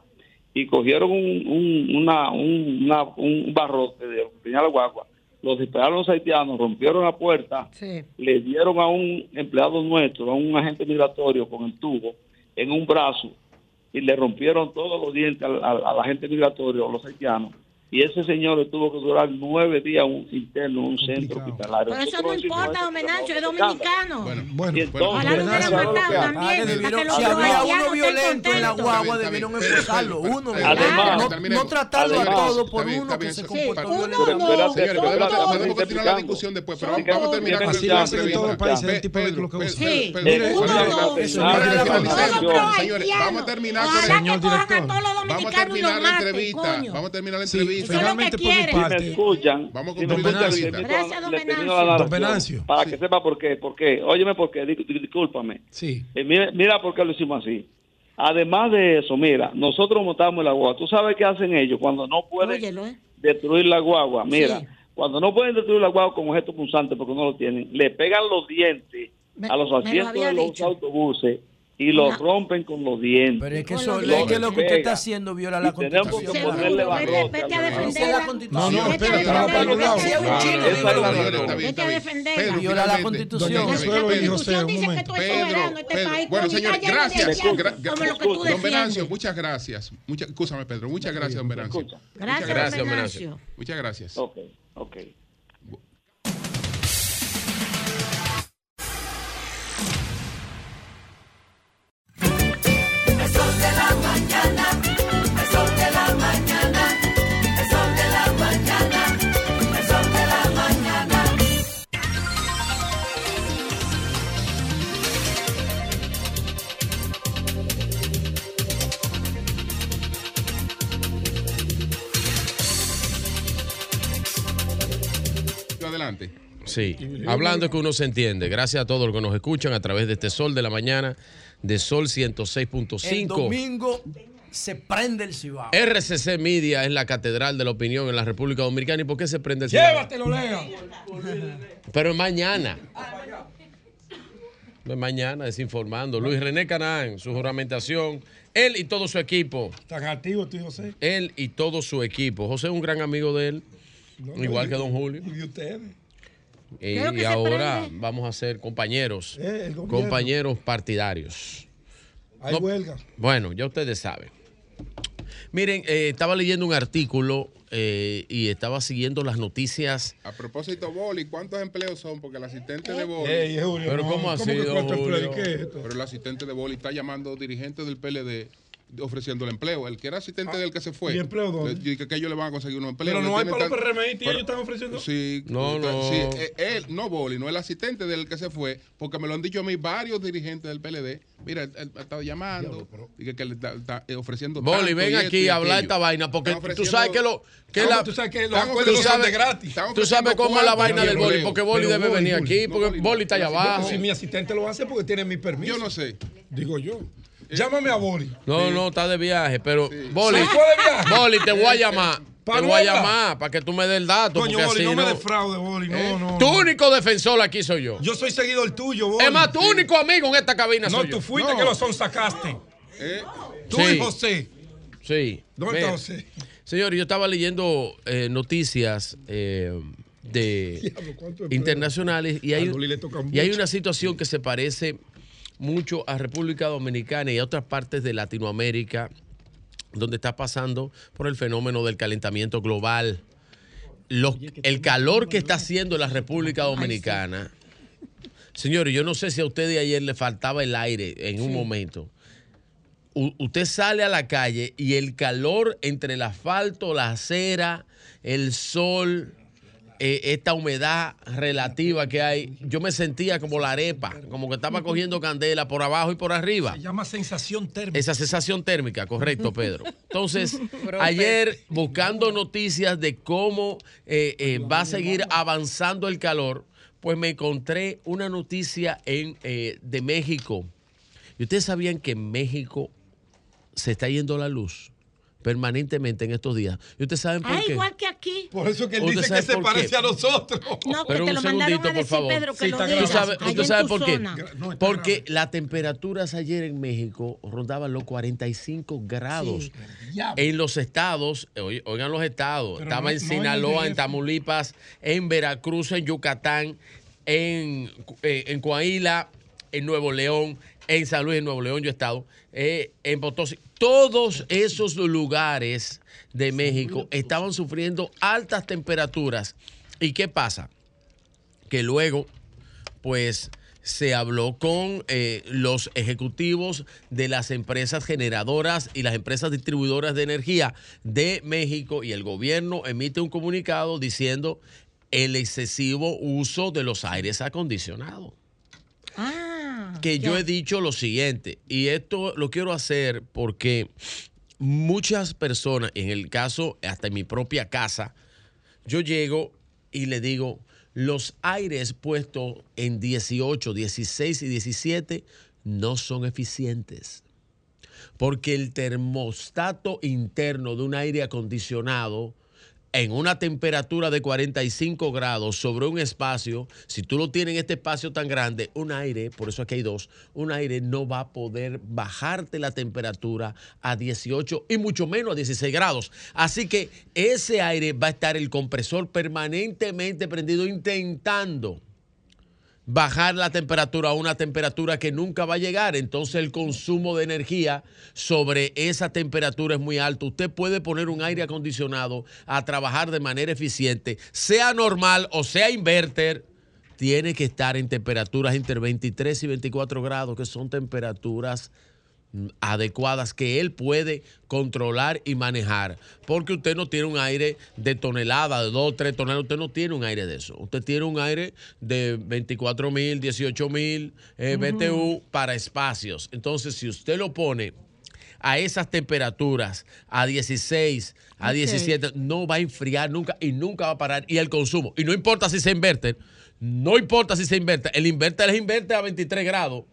y cogieron un, un, una, un, una, un barrote de la guagua, los dispararon los haitianos, rompieron la puerta, le dieron a un empleado nuestro, a un agente migratorio con el tubo en un brazo y le rompieron todos los dientes al, al, al agente migratorio, a los haitianos y ese señor tuvo que durar nueve días un interno en un centro hospitalario. Pero eso no importa, homenaje, es dominicano. Bueno, bueno, bueno Ojalá lo hubieran matado también. Si había uno violento en la guagua, debieron expulsarlo. Uno, además, no, tratarlo a todo por uno que se comportó violento. Señores, podemos continuar la discusión después, pero vamos a terminar con Así lo hacen en todos los países, el tipo de lo que Sí. Señores, vamos a terminar con el. Vamos a terminar la entrevista. Vamos a terminar la entrevista finalmente por mi parte. Si me escuchan, vamos si con me Gracias, don Don Venancio. Para que sepa por qué. ¿Por qué? Óyeme por qué. Discúlpame. Sí. Eh, mira, mira por qué lo hicimos así. Además de eso, mira, nosotros montamos la guagua. ¿Tú sabes qué hacen ellos cuando no pueden Óyelo, ¿eh? destruir la guagua? Mira, Sí. cuando no pueden destruir la guagua con objetos punzantes porque no lo tienen, le pegan los dientes Me- a los lo asientos de los dicho. autobuses y los No. rompen con los dientes. Pero es que eso es que lo que usted está haciendo viola la Y tenemos que constitución. ponerle Seguro, vete, a defenderla. la constitución. No, no, Vete a espérate, para defenderla, algún vete lado. a defenderla. Viola la constitución. Doña La Consuelo y José, constitución un dice que momento. tú eres Pedro, soberano, este país. Bueno, señor, gracias. lo Don. Venancio, muchas gracias. Mucha, escúchame, Pedro. Muchas gracias, don Venancio. Gracias, don. Venancio. Muchas gracias. Ok, ok. Sí, hablando que uno se entiende. Gracias a todos los que nos escuchan a través de este Sol de la Mañana, de Sol El 106.5. domingo se prende el cibao. RCC Media es la catedral de la opinión en la República Dominicana. ¿Y por qué se prende el cibao? Llévatelo, Lea. Pero mañana. No es mañana, desinformando. Luis René Canán, su juramentación. Él y todo su equipo. Tan activo tú, José. Él y todo su equipo. José es un gran amigo de él. igual que don Julio. Y de ustedes. Y, ahora vamos a ser compañeros. Eh, compañeros partidarios. Hay huelga. Bueno, ya ustedes saben. Miren, eh, estaba leyendo un artículo eh, y estaba siguiendo las noticias. A propósito, Boli, ¿cuántos empleos son? Porque el asistente de Boli. pero ¿cómo ha sido? Pero el asistente de Boli está llamando dirigentes del PLD ofreciendo el empleo. El que era asistente Ah, del que se fue. ¿y empleo dónde? Que, que ellos le van a conseguir un empleo. Pero no hay para los tan- PRMI y ellos están ofreciendo. Sí, No, está- no. sí, eh, él, no Boli, no el asistente del que se fue, porque me lo han dicho a mí varios dirigentes del PLD. Mira, él, él ha estado llamando y que, que le está, está, eh, ofreciendo. Boli, tanto ven y esto aquí y a hablar esta vaina, porque tú sabes que lo. Que No, la, tú sabes que los acuerdos tú son sabes- de gratis. Tú sabes cómo es la vaina y del Boli, porque Boli Pero debe Boli, venir Boli, aquí, no, porque Boli, Boli está allá abajo. Si mi asistente lo hace porque tiene mi permiso. Yo no sé. Digo yo. Llámame a Boli. No, no, está de viaje, pero Boli. Boli, te voy a llamar. Te ¿Pa' voy a llamar para que tú me des el dato. Coño, porque Boli, así no me no. defraude, Boli. No, ¿Eh? no. Tu no. único defensor aquí soy yo. Yo soy seguidor tuyo, Boli. Es más, tu único amigo en esta cabina No, soy tú fuiste No. que lo son sacaste. Eh, Tú Sí. y José. Sí. ¿Dónde está José? Señor, yo estaba leyendo eh, noticias eh, de internacionales y hay, y hay una situación que se parece mucho a República Dominicana y a otras partes de Latinoamérica donde está pasando por el fenómeno del calentamiento global. Los- el calor que está haciendo la República Dominicana. Señores, yo no sé si a usted de ayer le faltaba el aire en un momento. U- usted sale a la calle y el calor entre el asfalto, la acera, el sol, eh, esta humedad relativa que hay, yo me sentía como la arepa, como que estaba cogiendo candela por abajo y por arriba. Se llama sensación térmica. Esa sensación térmica, correcto, Pedro. Entonces, ayer buscando noticias de cómo eh, eh, va a seguir avanzando el calor, pues me encontré una noticia en, eh, de México. ¿Y ustedes sabían que en México se está yendo la luz permanentemente en estos días? ¿Y ustedes saben por Ah, qué? igual que aquí. Por eso que él ¿Usted dice sabe que se qué? parece a nosotros. No, que Pero te un lo mandaron a por decir, favor. Pedro, que Sí, lo digas. ¿Tú sabes, allá tú en sabes tu por qué? No, Porque las temperaturas ayer en México rondaban los 45 grados. Sí. En los estados, oigan los estados, Pero estaba no- en Sinaloa, el en. Tamaulipas, en Veracruz, en Yucatán, en, eh, en Coahuila, en Nuevo León, en San Luis, en Nuevo León, yo he estado, eh, en Potosí. Todos esos lugares de México estaban sufriendo altas temperaturas. ¿Y qué pasa? Que luego, pues se habló con eh, los ejecutivos de las empresas generadoras y las empresas distribuidoras de energía de México y el gobierno emite un comunicado diciendo el excesivo uso de los aires acondicionados. Ah, Que yo he dicho lo siguiente, y esto lo quiero hacer porque muchas personas, en el caso, hasta en mi propia casa, yo llego y le digo, los aires puestos en 18, 16 y 17 no son eficientes. Porque el termostato interno de un aire acondicionado en una temperatura de 45 grados sobre un espacio, si tú lo tienes en este espacio tan grande, un aire, por eso aquí hay dos, un aire no va a poder bajarte la temperatura a 18 y mucho menos a 16 grados. Así que ese aire va a estar el compresor permanentemente prendido intentando bajar la temperatura a una temperatura que nunca va a llegar. Entonces el consumo de energía sobre esa temperatura es muy alto. Usted puede poner un aire acondicionado a trabajar de manera eficiente, sea normal o sea inverter. Tiene que estar en temperaturas entre 23 y 24 grados, que son temperaturas adecuadas que él puede controlar y manejar. Porque usted no tiene un aire de tonelada, de 2, 3 toneladas, usted no tiene un aire de eso. Usted tiene un aire de 24 mil, 18 mil eh, BTU para espacios. Entonces, si usted lo pone a esas temperaturas, a 16, a Ok. 17, no va a enfriar nunca y nunca va a parar. Y el consumo, y no importa si se invierte, no importa si se invierte, el inverter es invierte a 23 grados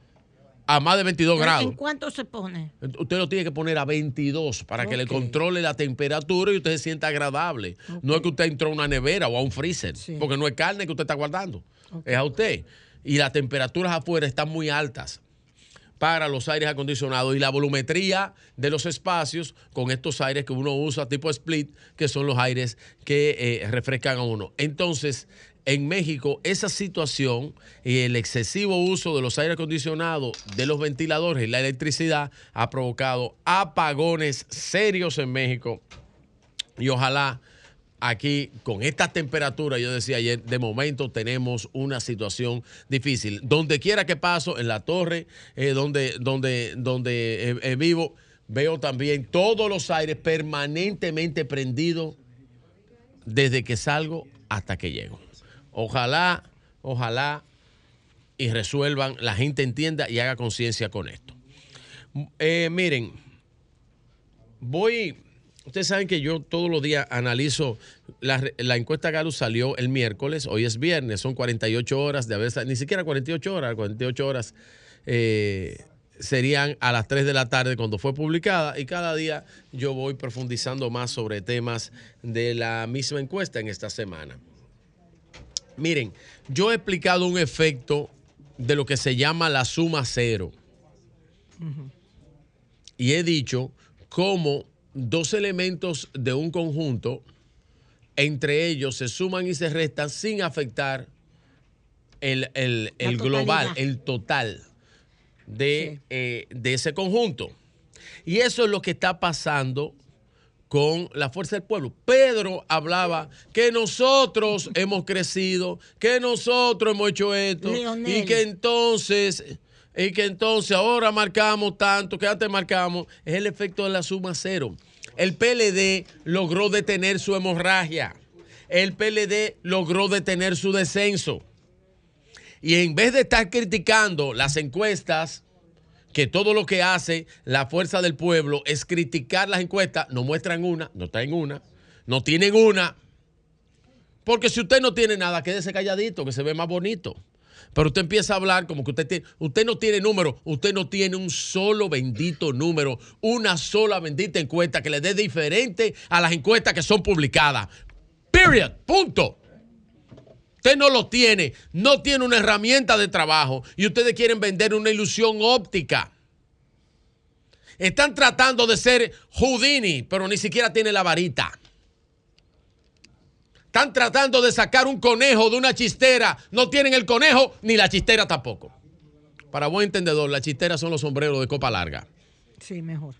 a más de 22 grados. ¿En cuánto se pone? Usted lo tiene que poner a 22 para que le controle la temperatura y usted se sienta agradable. No es que usted entró a una nevera o a un freezer, porque no es carne que usted está guardando, es a usted. Y las temperaturas afuera están muy altas para los aires acondicionados y la volumetría de los espacios con estos aires que uno usa tipo split, que son los aires que eh, refrescan a uno. Entonces, en México, esa situación y el excesivo uso de los aires acondicionados, de los ventiladores y la electricidad ha provocado apagones serios en México. Y ojalá aquí con esta temperatura, yo decía ayer, de momento tenemos una situación difícil. Donde quiera que paso, en la torre eh, donde, donde, donde eh, vivo, veo también todos los aires permanentemente prendidos desde que salgo hasta que llego. Ojalá, ojalá y resuelvan, la gente entienda y haga conciencia con esto. miren, voy Ustedes saben que yo todos los días analizo, la, encuesta Galo salió el miércoles, hoy es viernes, son 48 horas de haber, ni siquiera 48 horas, 48 horas eh, serían a las 3 de la tarde cuando fue publicada y cada día yo voy profundizando más sobre temas de la misma encuesta en esta semana. Miren, yo he explicado un efecto de lo que se llama la suma cero. Y he dicho cómo dos elementos de un conjunto, entre ellos se suman y se restan sin afectar el, global, el total de, eh, de ese conjunto. Y eso es lo que está pasando con la fuerza del pueblo. Pedro hablaba que nosotros hemos crecido, que nosotros hemos hecho esto y que entonces y que entonces ahora marcamos tanto, que antes marcamos, es el efecto de la suma cero. El PLD logró detener su hemorragia. El PLD logró detener su descenso. Y en vez de estar criticando las encuestas, que todo lo que hace la fuerza del pueblo es criticar las encuestas, no muestran una, no traen una, no tienen una. Porque si usted no tiene nada, quédese calladito, que se ve más bonito. Pero usted empieza a hablar como que usted tiene, usted no tiene número, usted no tiene un solo bendito número, una sola bendita encuesta que le dé diferente a las encuestas que son publicadas. Period. Punto. Usted no lo tiene, no tiene una herramienta de trabajo y ustedes quieren vender una ilusión óptica. Están tratando de ser Houdini, pero ni siquiera tiene la varita. Están tratando de sacar un conejo de una chistera. No tienen el conejo ni la chistera tampoco. Para buen entendedor, la chistera son los sombreros de copa larga. Sí, mejor.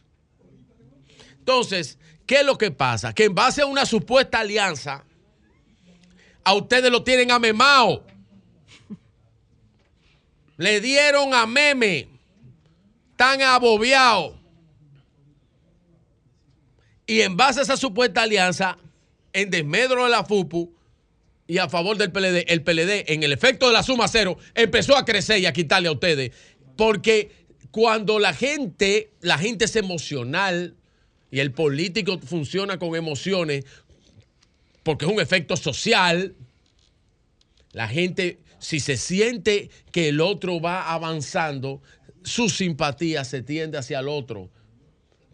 Entonces, ¿qué es lo que pasa? Que en base a una supuesta alianza, a ustedes lo tienen amemao. Le dieron a meme. Tan abobiado. Y en base a esa supuesta alianza, en desmedro de la FUPU y a favor del PLD, el PLD en el efecto de la suma cero empezó a crecer y a quitarle a ustedes. Porque cuando la gente, la gente es emocional y el político funciona con emociones, porque es un efecto social, la gente, si se siente que el otro va avanzando, su simpatía se tiende hacia el otro.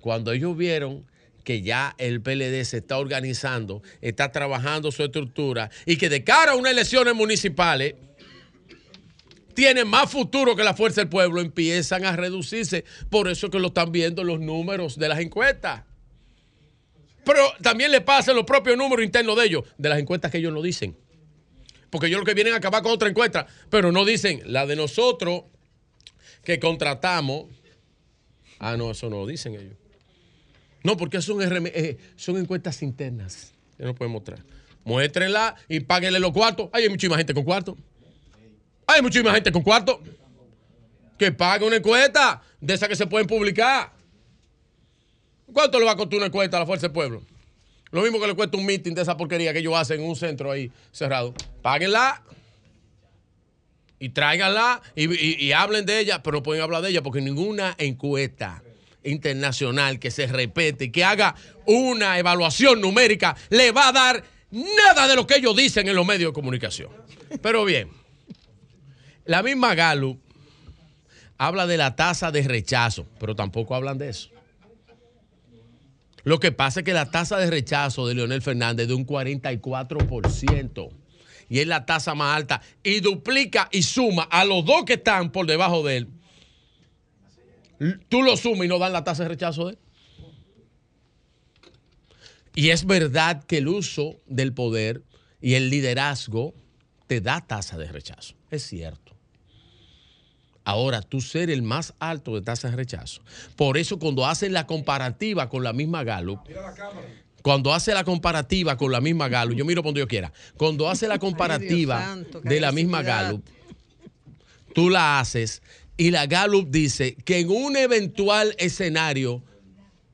Cuando ellos vieron que ya el PLD se está organizando, está trabajando su estructura y que de cara a unas elecciones municipales tiene más futuro que la fuerza del pueblo, empiezan a reducirse. Por eso que lo están viendo los números de las encuestas. Pero también le pasa los propios números internos de ellos, de las encuestas que ellos no dicen. Porque ellos lo que vienen a acabar con otra encuesta, pero no dicen la de nosotros que contratamos. Ah, no, eso no lo dicen ellos. No, porque son, eh, son encuestas internas. Que no pueden mostrar. Muéstrenla y páguenle los cuartos. hay muchísima gente con cuartos. Hay muchísima gente con cuartos. Que pague una encuesta de esas que se pueden publicar. ¿Cuánto le va a costar una encuesta a la Fuerza del Pueblo? Lo mismo que le cuesta un meeting de esa porquería que ellos hacen en un centro ahí cerrado. Páguenla y tráiganla y, y hablen de ella, pero no pueden hablar de ella porque ninguna encuesta internacional que se repete y que haga una evaluación numérica, le va a dar nada de lo que ellos dicen en los medios de comunicación. Pero bien, la misma Gallup habla de la tasa de rechazo, pero tampoco hablan de eso. Lo que pasa es que la tasa de rechazo de Leonel Fernández es de un 44% y es la tasa más alta y duplica y suma a los dos que están por debajo de él. Tú lo sumas y no dan la tasa de rechazo de él. Y es verdad que el uso del poder y el liderazgo te da tasa de rechazo. Es cierto. Ahora, tú ser el más alto de tasa de rechazo. Por eso cuando hacen la comparativa con la misma Gallup, cuando hace la comparativa con la misma Gallup, yo miro cuando yo quiera, cuando hace la comparativa de la misma Gallup, tú la haces y la Gallup dice que en un eventual escenario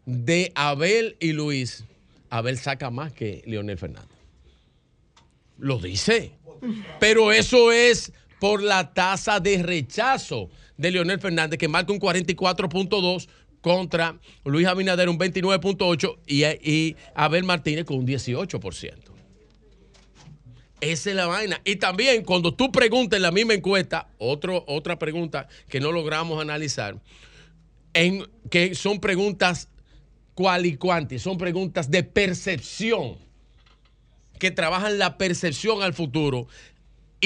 de Abel y Luis, Abel saca más que Leonel Fernández. Lo dice. Pero eso es por la tasa de rechazo de Leonel Fernández, que marca un 44.2 contra Luis Abinader un 29.8 y, y, Abel Martínez con un 18%. Esa es la vaina. Y también cuando tú preguntas en la misma encuesta, otro, otra pregunta que no logramos analizar, en, que son preguntas cual y cuanti, son preguntas de percepción, que trabajan la percepción al futuro.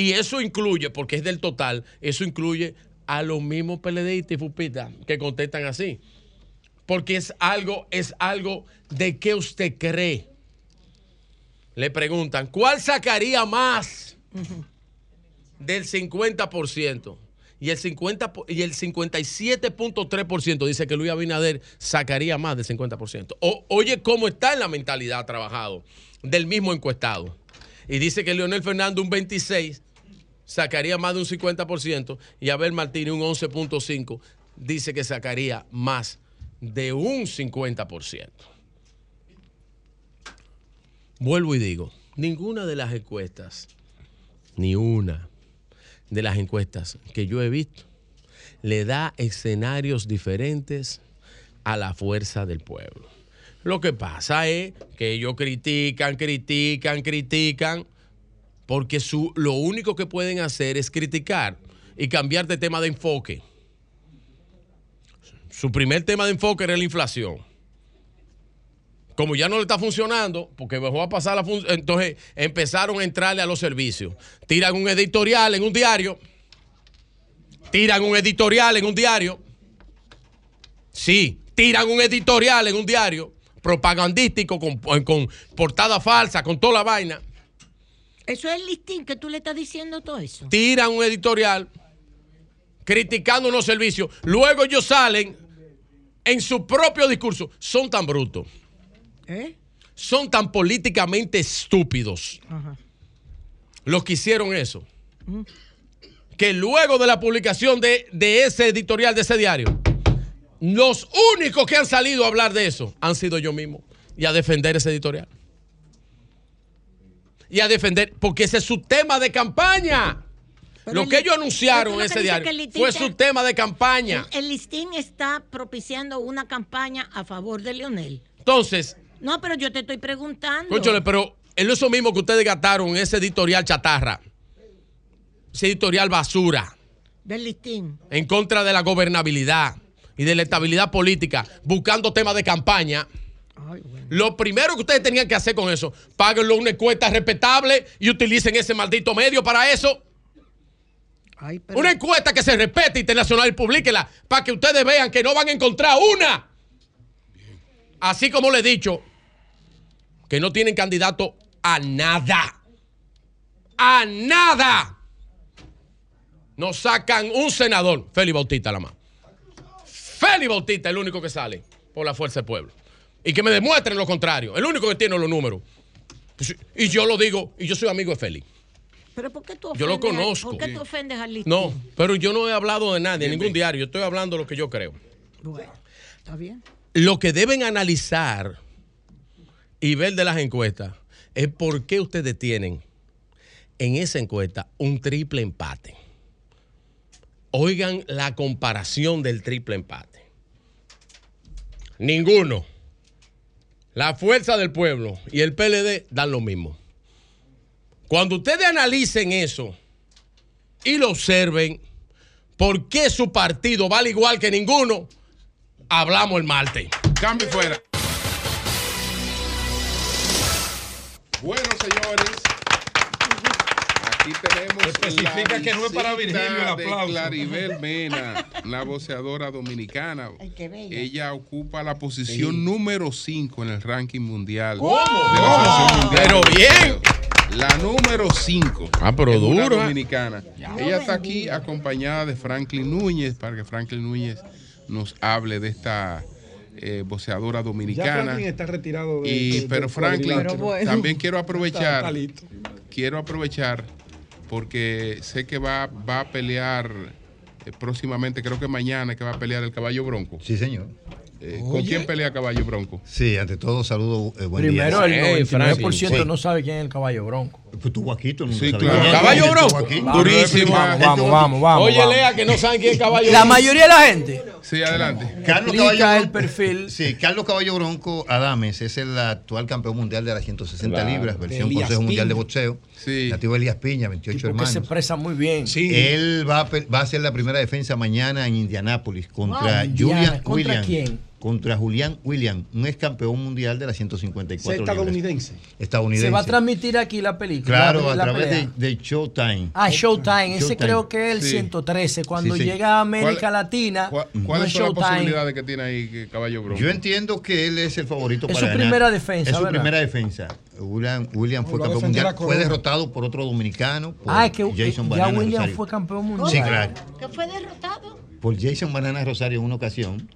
Y eso incluye, porque es del total, eso incluye a los mismos PLDistas y FUPITA que contestan así. Porque es algo, es algo de qué usted cree. Le preguntan, ¿cuál sacaría más del 50%? y el, 50, y el 57.3% dice que Luis Abinader sacaría más del 50%. O, oye cómo está en la mentalidad trabajado del mismo encuestado. Y dice que Leonel Fernández un 26 sacaría más de un 50% y Abel Martínez un 11.5 dice que sacaría más de un 50%. Vuelvo y digo, ninguna de las encuestas, ni una, de las encuestas que yo he visto le da escenarios diferentes a la fuerza del pueblo. Lo que pasa es que ellos critican, critican, critican, porque su, lo único que pueden hacer es criticar y cambiar de tema de enfoque. Su primer tema de enfoque era la inflación como ya no le está funcionando, porque dejó a pasar la función, entonces empezaron a entrarle a los servicios. Tiran un editorial en un diario. Tiran un editorial en un diario. Sí, tiran un editorial en un diario propagandístico con, con portada falsa, con toda la vaina. Eso es el listín que tú le estás diciendo todo eso. Tiran un editorial criticando unos servicios. Luego ellos salen en su propio discurso. Son tan brutos. ¿Eh? Son tan políticamente estúpidos los que hicieron eso. Que luego de la publicación de, ese editorial, de ese diario, los únicos que han salido a hablar de eso han sido yo mismo y a defender ese editorial. Y a defender, porque ese es su tema de campaña. lo que ellos anunciaron en ese diario fue su tema de campaña. El, el, listín está propiciando una campaña a favor de Leonel. Entonces, no, pero yo te estoy preguntando. Pero es eso mismo que ustedes gastaron en ese editorial chatarra. Ese editorial basura. Del listín. En contra de la gobernabilidad y de la estabilidad política, buscando temas de campaña. Lo primero que ustedes tenían que hacer con eso, páguenlo una encuesta respetable y utilicen ese maldito medio para eso. Una encuesta que se respete internacional y publíquela para que ustedes vean que no van a encontrar una. Así como le he dicho, que no tienen candidato a nada. A nada. Nos sacan un senador, Félix Bautista la más. Félix Bautista es el único que sale por la fuerza del pueblo. Y que me demuestren lo contrario. El único que tiene los números. Pues, y yo lo digo, y yo soy amigo de Félix. ¿Pero por qué tú Yo lo conozco. ¿Por qué tú ofendes listín? No, pero yo no he hablado de nadie, en ningún diario. Yo estoy hablando de lo que yo creo. Bueno, está bien. Lo que deben analizar y ver de las encuestas es por qué ustedes tienen en esa encuesta un triple empate. Oigan la comparación del triple empate. Ninguno. La fuerza del pueblo y el PLD dan lo mismo. Cuando ustedes analicen eso y lo observen, por qué su partido vale igual que ninguno, hablamos el martes. Cambio fuera. Bueno, señores. Aquí tenemos Especifica la que no es para Virgilio el aplauso. de Claribel Mena, la voceadora dominicana. Ella ocupa la posición número 5 en el ranking mundial. ¿Cómo? de la Asociación Mundial Pero bien. La número 5. Ah, pero duro, ¿eh? dominicana. Ella está aquí acompañada de Franklin Núñez para que Franklin Núñez nos hable de esta eh, voceadora Ya dominicana. Franklin está retirado de, Y, de- pero Franklin, también quiero aprovechar, Está- está listo. quiero aprovechar porque sé que va, va a pelear eh, próximamente, creo que mañana que va a pelear el caballo bronco. Sí, señor. Eh, ¿Con quién pelea caballo bronco? Sí, ante todo, saludo. eh, buen Primero, día. el 99% Sí. no sabe quién es el caballo bronco. Pues tu guaquito, no Sí, sabe claro. quién es. Caballo Estuvo bronco. aquí. Durísimo. Vamos, vamos, vamos, vamos. Oye, vamos. Lea, que no saben quién es caballo La bronco. mayoría de la gente. Sí, adelante. Carlos Caballo el perfil. Sí, Carlos Caballo Bronco Adames es el actual campeón mundial de las 160 Claro. libras, versión Elías Consejo Mundial de. Boxeo. Sí. Nativo Elías Piña, 28 Tipo que hermanos. se expresa muy bien. Él va a, pe- va a hacer la primera defensa mañana en Indianápolis contra Wow, Julian Indiana. ¿Contra quién? Contra Julián William, un ex campeón mundial de las 154 libras. estadounidense. Estadounidense. Se va a transmitir aquí la película. Claro, la- a la través de, de Showtime. Ah, Showtime. Ese Showtime. creo que es el Sí. 113. Cuando Sí, sí. llega a América ¿Cuál- Latina, ¿Cuál- no ¿Cuáles es son las posibilidades que tiene ahí caballo bronco? Yo entiendo que él es el favorito Es para su ganar. primera defensa, Es su ¿verdad? primera defensa. William, William fue campeón mundial. Fue derrotado por otro dominicano. Por Ah, es que Jason ya Banana William Rosario. fue campeón mundial. Sí, claro. ¿Que fue derrotado? Por Jason Banana Rosario en una ocasión.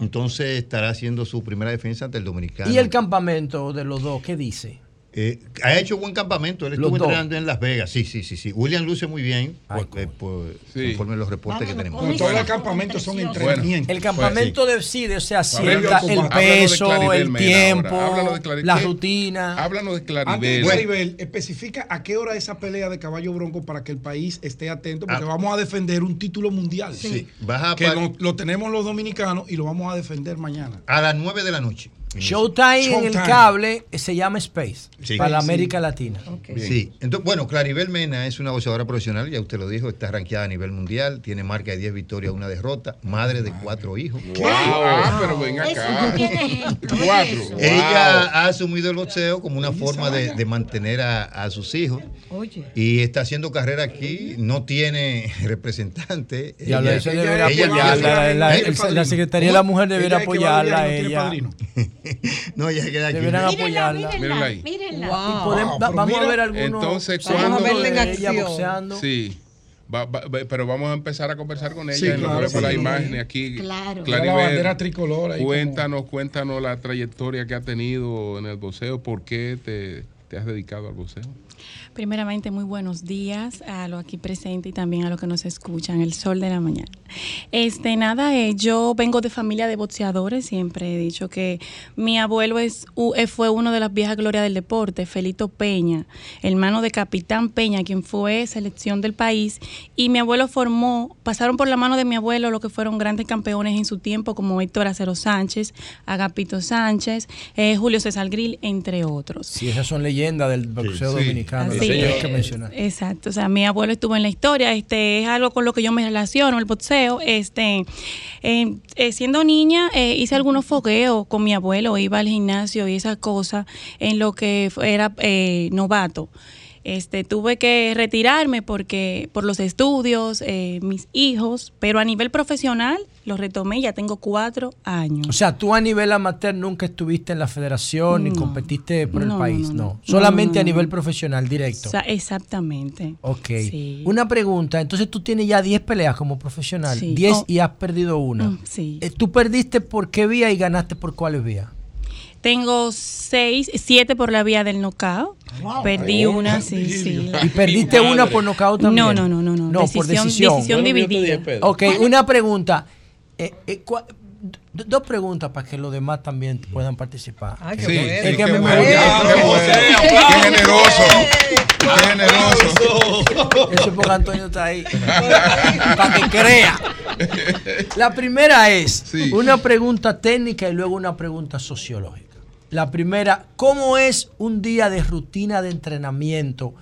Entonces estará haciendo su primera defensa ante el dominicano. ¿Y el campamento de los dos qué dice? Eh, ha hecho buen campamento. Él estuvo entrenando en Las Vegas. Sí, sí, sí, sí. William luce muy bien, Ay, por- eh, por- Sí. conforme los reportes que tenemos. No, todos los campamentos son entrenamientos. El campamento decide, o sea, al el peso, Claribel el tiempo, Claribel. la rutina. Háblanos de Antes de Claribel. Claribel, especifica a qué hora esa pelea de caballo bronco para que el país esté atento, porque Ah. vamos a defender un título mundial. Sí. Vas a Que lo, lo tenemos los dominicanos y lo vamos a defender mañana. A las 9 de la noche. Showtime, en el cable se llama Space, Sí. para la Sí. América Latina. Sí, entonces, bueno, Claribel Mena es una boxeadora profesional, ya usted lo dijo, está rankeada a nivel mundial, tiene marca de 10 victorias, una derrota, madre de cuatro hijos. Wow, ah, pero ven acá. Cuatro. Ella ha asumido el boxeo como una forma de, de mantener a, a sus hijos Oye. y está haciendo carrera aquí, no tiene representante. Ya lo- Ella- eso debería ella- apoyarla. ella- La, el- la Secretaría de la Mujer debería a apoyarla. tiene Ella. No, ella queda aquí. Deberán Mírenla, apoyarla. mírenla, Mírenla ahí. mírenla. Wow. podemos- pero vamos a mira, ver algunos. entonces, Vamos a verla en ella acción. boxeando. Sí. Va- va- pero vamos a empezar a conversar con ella Sí, y nos claro, vemos sí. la imagen aquí. Claro. Mira la bandera tricolor ahí como- cuéntanos, cuéntanos la trayectoria que ha tenido en el boxeo, por qué te, te has dedicado al boxeo. Primeramente, muy buenos días a los aquí presentes y también a los que nos escuchan, el sol de la mañana. Este, nada, eh, yo vengo de familia de boxeadores, siempre he dicho que mi abuelo es, eh, fue uno de las viejas glorias del deporte, Felito Peña, hermano de Capitán Peña, quien fue selección del país, y mi abuelo formó, pasaron por la mano de mi abuelo lo que fueron grandes campeones en su tiempo, como Héctor Acero Sánchez, Agapito Sánchez, eh, Julio César Grill, entre otros. Sí, esas son leyendas del boxeo Sí. dominicano. Así hay es. que mencionar. Exacto, o sea, mi abuelo estuvo en la historia, este es algo con lo que yo me relaciono, el boxeo, este eh, eh, siendo niña eh, hice algunos fogueos con mi abuelo, iba al gimnasio y esas cosas en lo que era eh, novato. Este, tuve que retirarme porque por los estudios, eh, mis hijos, pero a nivel profesional lo retomé, ya tengo cuatro años. O sea, tú a nivel amateur nunca estuviste en la federación ni No. competiste por No, el país, no, no. no. Solamente No, a nivel profesional directo. O sea, exactamente. Ok. Sí. Una pregunta, entonces tú tienes ya 10 peleas como profesional, Sí. 10 Oh. y has perdido una. Mm, sí. Eh, ¿Tú perdiste por qué vía y ganaste por cuáles vías? Tengo seis, siete por la vía del knockout. Perdí Oh, una, sí, sí. ¿Y perdiste una por nocaut también? No, no, no, no, no. No, por decisión. decisión dividida. Ok, una pregunta. Eh, eh, dos preguntas para que los demás también puedan participar. Ay, qué Sí, Es que me bueno, qué bueno. Qué generoso. Qué generoso. Eso es porque Antonio está ahí. para que crea. La primera es Sí. una pregunta técnica y luego una pregunta sociológica. La primera, ¿cómo es un día de rutina de entrenamiento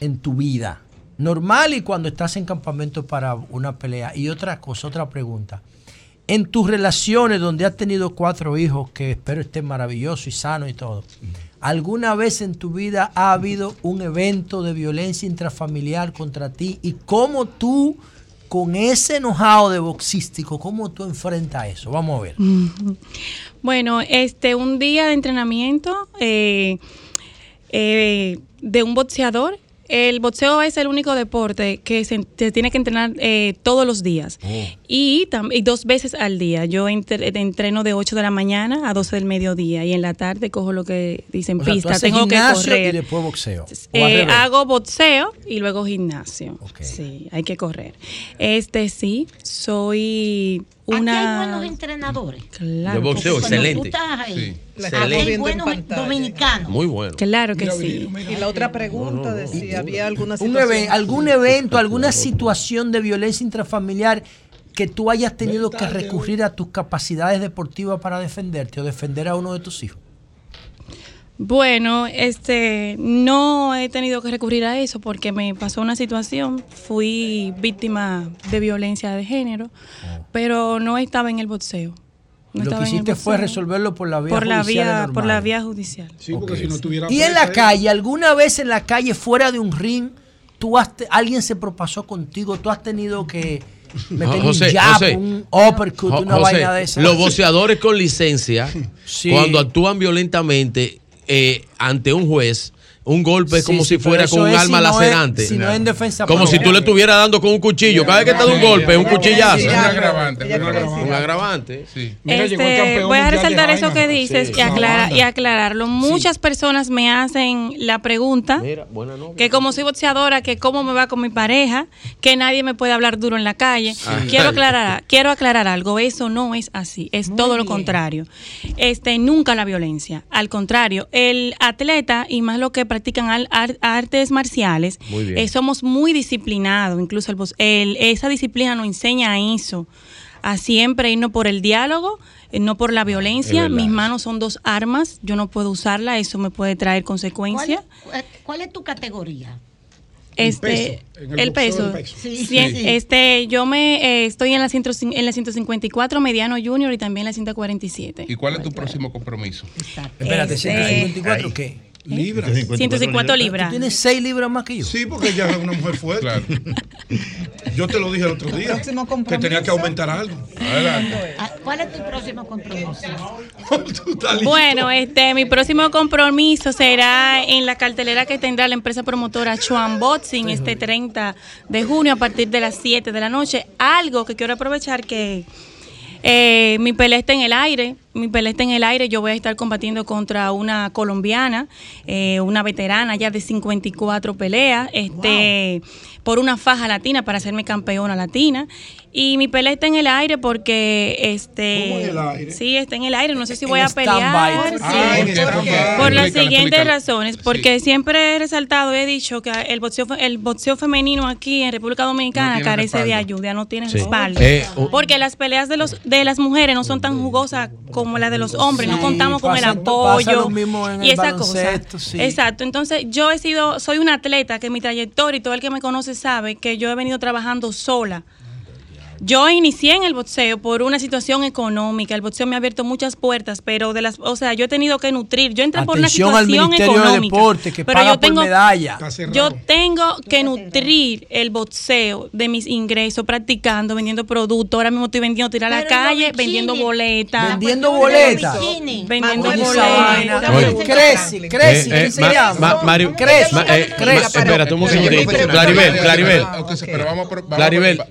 en tu vida? normal y cuando estás en campamento para una pelea. Y otra cosa, otra pregunta. En tus relaciones donde has tenido cuatro hijos, que espero estén maravillosos y sanos y todo, ¿alguna vez en tu vida ha habido un evento de violencia intrafamiliar contra ti? ¿Y cómo tú, con ese enojado de boxístico, cómo tú enfrentas eso? Vamos a ver. Bueno, este, un día de entrenamiento eh, eh, de un boxeador el boxeo es el único deporte que se, tiene que entrenar eh, todos los días oh. y, dos veces al día. Yo entreno de 8 de la mañana a 12 del mediodía y en la tarde cojo lo que dicen pista. Tengo que correr. Y después boxeo. Eh, hago boxeo y luego gimnasio. Sí, hay que correr. Este sí, soy una... Aquí hay buenos entrenadores. Claro. De boxeo, excelente. Sí. Hay buenos dominicanos. Muy bueno. Claro que sí. y la otra pregunta decía, ¿había alguna situación? ¿Algún evento, alguna situación de violencia intrafamiliar que tú hayas tenido que recurrir a tus capacidades deportivas para defenderte o defender a uno de tus hijos? Bueno, este, no he tenido que recurrir a eso porque me pasó una situación, fui víctima de violencia de género, oh. pero no estaba en el boxeo. Lo que hiciste fue resolverlo por la vía por judicial. La vía, por la vía judicial. Sí, porque si no tuviera y en la calle, alguna vez en la calle, fuera de un ring, tú has alguien se propasó contigo, tú has tenido que meter un jab, un uppercut, una vaina de esas. Los boxeadores con licencia, cuando actúan violentamente, eh, ante un juez un golpe es como si fuera con un arma lacerante. si no en defensa como si tú le estuvieras dando con un cuchillo. Cada vez que te da un golpe, es un cuchillazo. Un agravante. Un agravante. Este, voy a resaltar eso que dices y, aclarar, y aclararlo. Muchas personas me hacen la pregunta que como soy boxeadora, que cómo me va con mi pareja, que nadie me puede hablar duro en la calle. Ah. Quiero aclarar, quiero aclarar algo. Eso no es así. Es todo lo contrario. Este, nunca la violencia. Al contrario, el atleta y más lo que practican artes marciales, eh, somos muy disciplinados, incluso el, esa disciplina nos enseña eso, a siempre irnos por el diálogo, eh, no por la violencia. Mis manos son dos armas, yo no puedo usarla, eso me puede traer consecuencias. ¿Cuál, es tu categoría? Este, el peso. Este, yo me eh, estoy en la, en la 154 mediano junior y también la 147. ¿Y cuál es tu próximo compromiso? Espérate, 154 este, qué? Libras. 154 libras. ¿Tú tienes 6 libras más que yo? Sí, porque ella es una mujer fuerte. Yo te lo dije el otro día. Que tenía que aumentar algo. ¿Cuál es tu próximo compromiso? bueno, este, mi próximo compromiso será en la cartelera que tendrá la empresa promotora Chuan Boxing este 30 de junio a partir de las 7 de la noche. Algo que quiero aprovechar que eh, mi pelea está en el aire, mi pelea está en el aire. Yo voy a estar combatiendo contra una colombiana, eh, una veterana ya de 54 peleas, este, por una faja latina para hacerme campeona latina. Y mi pelea está en el aire porque este ¿Cómo en el aire? sí está en el aire. No sé si voy a pelear. por las siguientes razones. Porque siempre he resaltado, he dicho que el boxeo, el boxeo femenino aquí en República Dominicana carece de ayuda, no tiene respaldo. Eh, porque las peleas de los de las mujeres no son tan jugosas como las de los hombres. no contamos con el apoyo y esa cosa. Exacto. Entonces yo he sido, soy una atleta que mi trayectoria y todo el que me conoce sabe que yo he venido trabajando sola yo inicié en el boxeo por una situación económica. El boxeo me ha abierto muchas puertas, pero de las, o sea, yo he tenido que nutrir. Yo entré por una situación económica. pero yo tengo, medalla. Yo tengo que nutrir el boxeo de mis ingresos, practicando, vendiendo productos. Ahora mismo estoy vendiendo tirar a la calle, vendiendo boletas. Vendiendo boletas. Vendiendo boletas. Crece, crece. Mario, crece. Espérate un segundito. Claribel, Claribel. Claribel.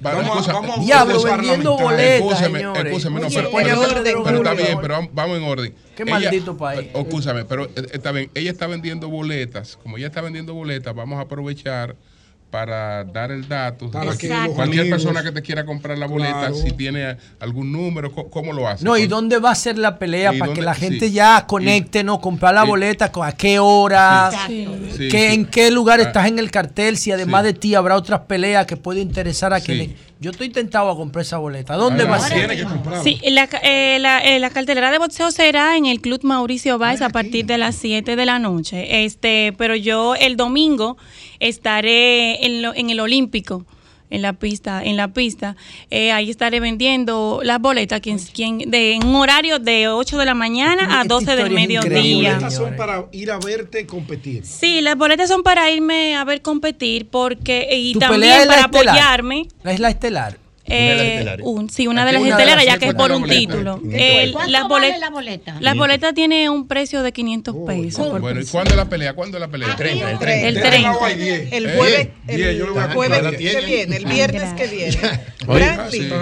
Diablo vendiendo boletas. Escúchame, no, pero, está bien, pero vamos en orden. Qué maldito país. Escúchame, pero eh, está bien. Ella está vendiendo boletas. Como ella está vendiendo boletas, vamos a aprovechar para dar el dato. Para que cualquier persona que te quiera comprar la boleta, si tiene algún número, ¿cómo lo hace? No, ¿y dónde va a ser la pelea? Para que la gente ya conecte, ¿no? Comprar la boleta, ¿a qué hora? ¿En qué lugar ah. estás en el cartel? Si además de ti habrá otras peleas que puede interesar a quienes yo estoy tentado a comprar esa boleta. ¿Dónde va a ser? Sí, la, eh, la, eh, la, cartelera de boxeo será en el Club Mauricio Valls a partir de las 7 de la noche. Este, pero yo el domingo estaré en, en el Olímpico en la pista, en la pista, eh, ahí estaré vendiendo las boletas quien, quien, de, en un horario de 8 de la mañana a 12 del mediodía. Las boletas son para ir a verte competir. Sí, las boletas son para irme a ver competir porque y también para apoyarme. Es la estelar. Eh, un, sí, una de las estelares, ya que es por un título. El, las boletas, la boleta? La boleta tiene un precio de 500 pesos. bueno, ¿y cuándo es la pelea? ¿Cuándo es la pelea? El 30. El 30. El, 30. el jueves, el, jueves que viene, el viernes que viene. Franklin,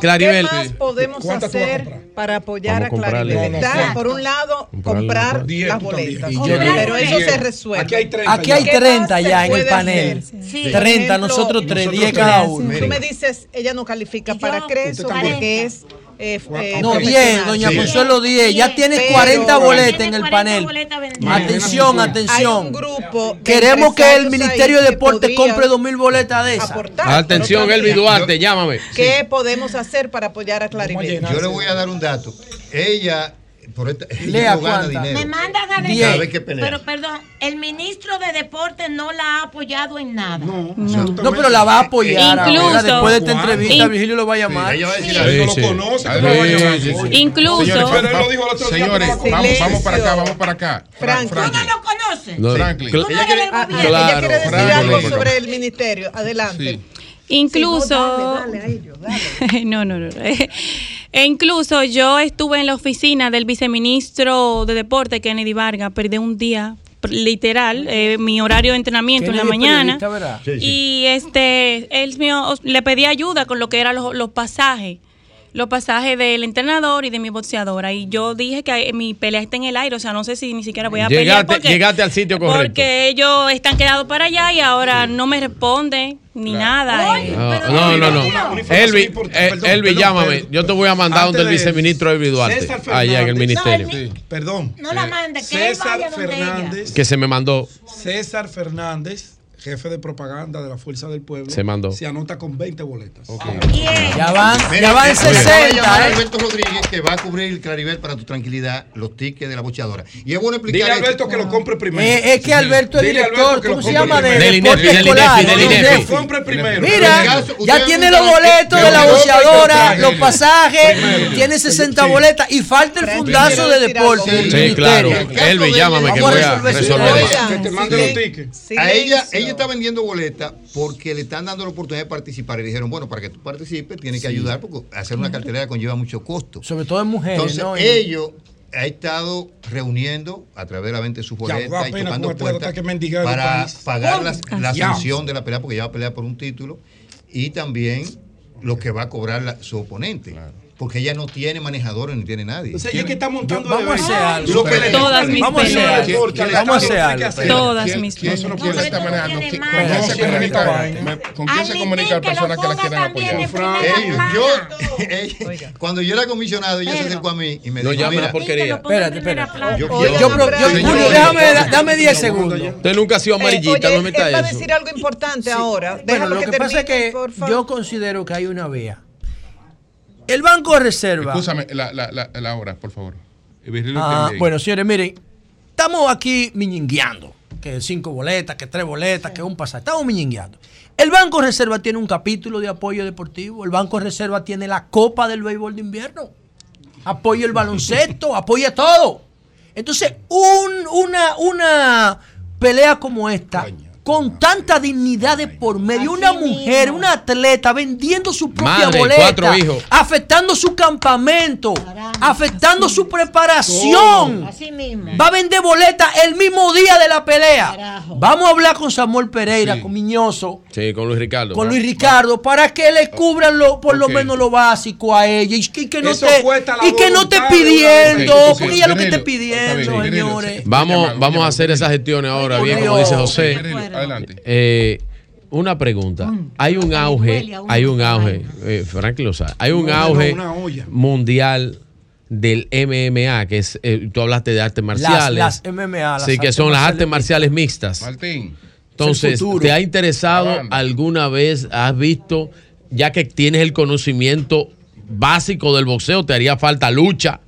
Claribel. ¿qué más podemos hacer para apoyar a Claribel? Por un lado, comprar las boletas. Pero eso se resuelve. Aquí hay 30, Aquí hay 30 ya en el panel. 30, nosotros 3, 10 cada uno. Tú me dices, ella no califica para Creso porque es eh, eh, no, bien, doña Consuelo Díez, ya tienes 40 boletas en el panel. Atención, atención. grupo Queremos que el Ministerio de Deportes compre 2.000 boletas de esas. Atención, Elvi Duarte, llámame. ¿Qué podemos hacer para apoyar a Claribel? Yo le voy a dar un dato. Ella por esta, Lea no gana dinero. Me mandan a decir, pero perdón, el ministro de Deportes no la ha apoyado en nada. No, no, no pero la va a apoyar. Incluso, ahora, después de esta entrevista, Virgilio lo va a llamar. Sí, ella va a decir, sí. sí. no lo conoce, sí. lo va a llamar. Incluso. Señores, vamos, vamos, vamos para acá, vamos para acá. Franklin. ¿Tú no lo conoces? No, Franklin. ¿Tú no eres del gobierno? Ella quiere decir algo sobre el ministerio. Adelante. Incluso. Sí, no, dale, dale a ellos, dale. no, no, no. E incluso yo estuve en la oficina del viceministro de Deporte, Kennedy Vargas, perdí un día literal, eh, mi horario de entrenamiento en la mañana. Sí, sí. Y este, él mío, le pedí ayuda con lo que eran los, los pasajes los pasajes del entrenador y de mi boxeadora. Y yo dije que mi pelea está en el aire, o sea, no sé si ni siquiera voy a llegaste, pelear. Porque, llegaste al sitio correcto. Porque ellos están quedados para allá y ahora sí. no me responden ni claro. nada. No, no, no, no. Elvi, eh, Elvi, llámame. Yo te voy a mandar donde el viceministro Elvi Duarte, allá en el ministerio. Sí. Perdón. No la mande, que César Fernández. Que se me mandó. César Fernández jefe de propaganda de la Fuerza del Pueblo, se mandó. Se anota con 20 boletas. Okay. Yeah. Ya van, Mira, ya van 60. ¿eh? Alberto Rodríguez que va a cubrir el Claribel para tu tranquilidad, los tickets de la bocheadora. Y es bueno explicar. Dile a Alberto que lo compre primero. Eh, es que Alberto es director, ¿cómo se llama? De del INEFI, del INEFI, del INEFI. compre primero. Mira, ya tiene los boletos de la bocheadora, los pasajes, tiene 60 boletas y falta el fundazo de deporte. Sí, claro. Elvi, llámame que voy a resolver. Que te mande los tickets. A ella, ella está vendiendo boletas porque le están dando la oportunidad de participar. Y dijeron, bueno, para que tú participes, tienes que ayudar porque hacer una cartelera conlleva mucho costo. Sobre todo en mujeres. Entonces, ¿no? ellos ha estado reuniendo a través de la venta de sus boletas y tocando puertas para pagar la, la sanción de la pelea, porque ya va a pelear por un título, y también lo que va a cobrar la, su oponente. Claro porque ella no tiene manejadores ni tiene nadie. O sea, ella que está montando Yo, vamos a hacer algo. Todas mis vamos a hacer algo. Vamos a hacer algo. Todas mis ¿Quién eso no quiere está manejando? ¿Con quién se comunica? ¿Con quién se comunica la persona que la quiere apoyar? Yo, cuando yo era comisionado, ella se acercó a mí y me dijo, llame la porquería. Espérate, espérate. Yo, déjame, dame 10 segundos. Usted nunca ha sido amarillita, no meta eso. va a decir algo importante ahora. Bueno, lo que pasa es que yo considero que hay una vía el Banco de Reserva. Escúchame, la, la, la, la hora, por favor. Ah, bueno, señores, miren, estamos aquí miñingueando. Que cinco boletas, que tres boletas, sí. que un pasaje. Estamos miñingueando. El Banco de Reserva tiene un capítulo de apoyo deportivo. El Banco de Reserva tiene la Copa del Béisbol de Invierno. Apoya el baloncesto, apoya todo. Entonces, un, una, una pelea como esta. Coño con tanta dignidad de por medio. Así una mujer, mismo. una atleta vendiendo su propia Madre, boleta, afectando su campamento, Caramba, afectando su preparación. Va a vender boleta el mismo día de la pelea. Carajo. Vamos a hablar con Samuel Pereira, sí. con Miñoso. Sí, con Luis Ricardo. Con Luis Ricardo, para que le cubran lo, por okay. lo menos lo básico a ella. Y que, no Eso te, y que no te pidiendo, okay, porque ella lo que esté pidiendo, señores. Vamos, vamos a hacer esas gestiones ahora, bien, como dice José. Adelante. Eh, una pregunta. Hay un auge, hay un auge, eh, Franklin lo sabe, hay un auge mundial del MMA, que es, eh, tú hablaste de artes marciales. Las, las MMA. Las sí, que son las artes marciales mixtas. Martín. Entonces, ¿te ha interesado alguna vez, has visto, ya que tienes el conocimiento básico del boxeo, te haría falta lucha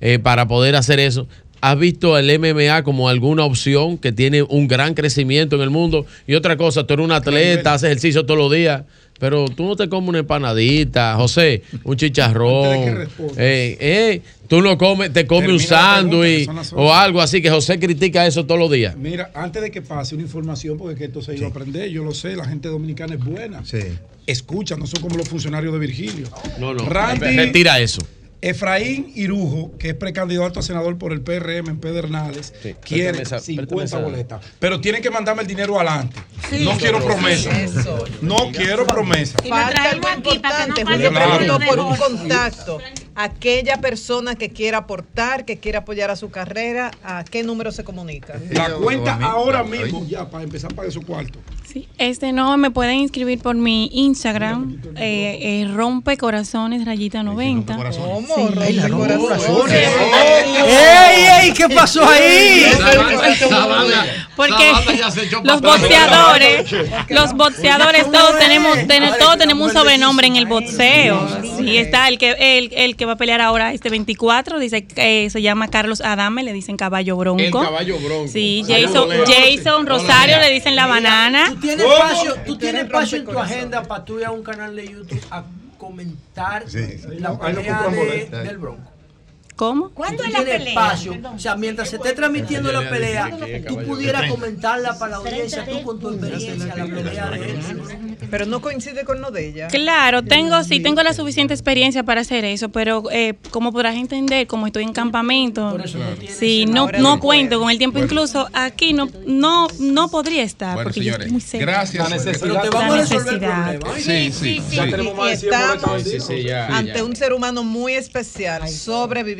eh, para poder hacer eso? Has visto el MMA como alguna opción que tiene un gran crecimiento en el mundo. Y otra cosa, tú eres un atleta, haces ejercicio todos los días. Pero tú no te comes una empanadita, José, un chicharrón. Eh, eh, tú no comes, te comes un sándwich o algo así, que José critica eso todos los días. Mira, antes de que pase una información, porque esto se iba a aprender, yo lo sé, la gente dominicana es buena. Sí. Escucha, no son como los funcionarios de Virgilio. No, no, retira eso. Efraín Irujo, que es precandidato a senador por el PRM en Pedernales, quiere 50 boletas. Pero tienen que mandarme el dinero adelante. no quiero promesa. No quiero promesa. Falta algo importante. Julio preguntó por un contacto. Aquella persona que quiera aportar, que quiera apoyar a su carrera, ¿a qué número se comunica? La cuenta ahora mismo, ya, para empezar para su cuarto. Sí, este no, me pueden inscribir por mi Instagram, eh, eh, rompe corazones rayita 90. Rompe corazones. ¡Ey, ey! ¿Qué pasó ahí? Porque los boxeadores, los boxeadores todos tenemos, todos tenemos un sobrenombre en el boxeo. Sí, está el que el, el que va a pelear ahora este 24, dice que eh, se llama Carlos Adame, le dicen caballo bronco. El caballo bronco. Sí, Jason, Jason Rosario le dicen la banana. tienes espacio, tú tienes espacio en tu agenda para tú ir a un canal de YouTube a comentar la pelea del Bronco. ¿Cómo? ¿Cuándo es la pelea? Espacio, o sea, mientras se esté transmitiendo la pelea, tú pudieras comentarla para la audiencia, tú con tu experiencia, la pelea de él. Pero no coincide con lo de ella. Claro, tengo, sí, tengo la suficiente experiencia para hacer eso, pero eh, como podrás entender, como estoy en campamento, sí, no, no cuento con el tiempo, incluso aquí no, no, no podría estar, porque yo estoy muy cerca. Gracias. La necesidad. Pero te vamos a resolver el problema. Sí, sí, sí. Ya tenemos más de Estamos ante un ser humano muy especial,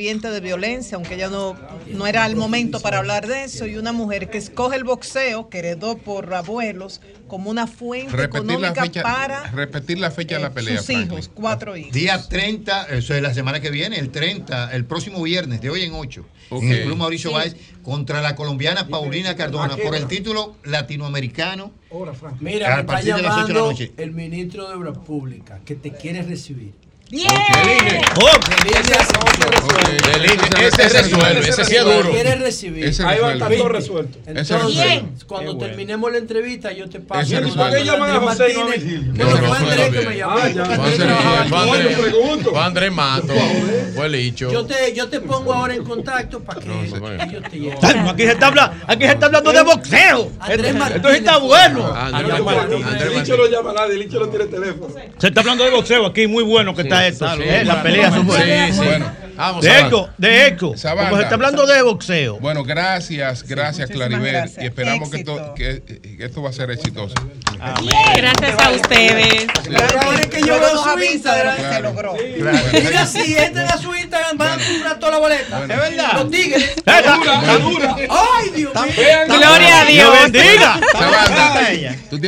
sobreviviente de violencia, aunque ya no, no era el momento para hablar de eso, y una mujer que escoge el boxeo, que heredó por abuelos, como una fuente económica para repetir la fecha de la pelea. Sus hijos, cuatro hijos. Día 30, eso es la semana que viene, el 30, el próximo viernes, de hoy en 8, en el Club Mauricio sí. contra la colombiana Paulina Cardona, por el título latinoamericano. Mira, a partir de las 8 de la noche. El ministro de Obras Públicas, que te quiere recibir. ¡Bien! Ese resuelve, ese sí es duro. Quiere recibir. Ahí va a estar todo resuelto. Entonces, cuando terminemos la entrevista, yo te paso. ¿Por qué llaman a José no a Bueno, fue Andrés que me llamó. Fue Andrés Mato. Fue Licho. Yo te, yo te pongo ahora en contacto para que ellos te lleven. Aquí se está hablando, aquí se está hablando de boxeo. Esto está bueno. Licho lo llama nadie, Licho no tiene teléfono. Se está hablando de boxeo aquí, muy bueno que está esto. Eh, la pelea son buenas. Sí, sí. Bueno, vamos, de eco, de eco. Como se está hablando de boxeo. Bueno, gracias, gracias, Claribel. Y esperamos que esto, que, que esto va a ser exitoso. Amén. Gracias a ustedes. Ahora es que yo veo su Instagram. Se logró. Mira, si entran a su Instagram, van a comprar toda la boleta. Es verdad. Los tigres. Está dura, dura. Ay, Dios mío. Gloria a Dios. bendiga.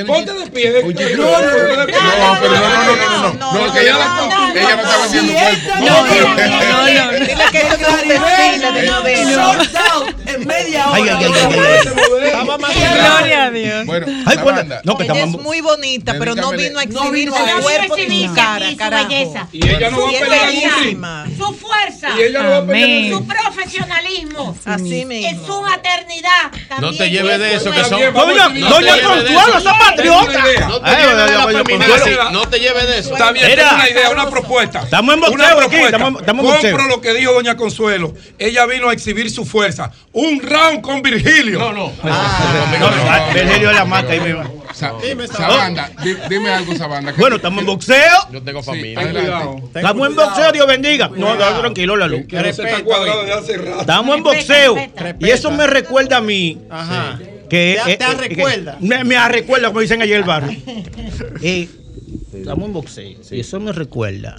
Ponte de pie. No, no, no, no, no, no, que ella no está vendiendo cuerpo. No, no, no. Dile que eso es un desfile de modelo. En media hora. Gloria a Dios. Bueno, no, que ella es muy bonita, pero no vino a exhibir su cuerpo ni su cara, carajo. Y ella no va a pelear Su fuerza. Y ella no va a pelear Su profesionalismo. Así mismo. Es su maternidad. No te lleves de eso, que son. Doña, doña Consuelo, esa patriota. No te lleves de eso. Está bien, tengo una idea, una propuesta. Estamos en boxeo aquí. Compro lo que dijo Doña Consuelo. Ella vino a exhibir su fuerza. Un round con Virgilio. No, no. Virgilio la mata ahí Dime, Sabanda, dime algo, Sabanda. Bueno, estamos en boxeo. Yo tengo familia. Estamos en boxeo, Dios bendiga. No, tranquilo, la luz. Estamos en boxeo. Y eso me recuerda a mí. Ajá. Que, te, te recuerda. Me, me recuerda, como dicen ayer el barrio. eh, estamos en boxeo. Y eso me recuerda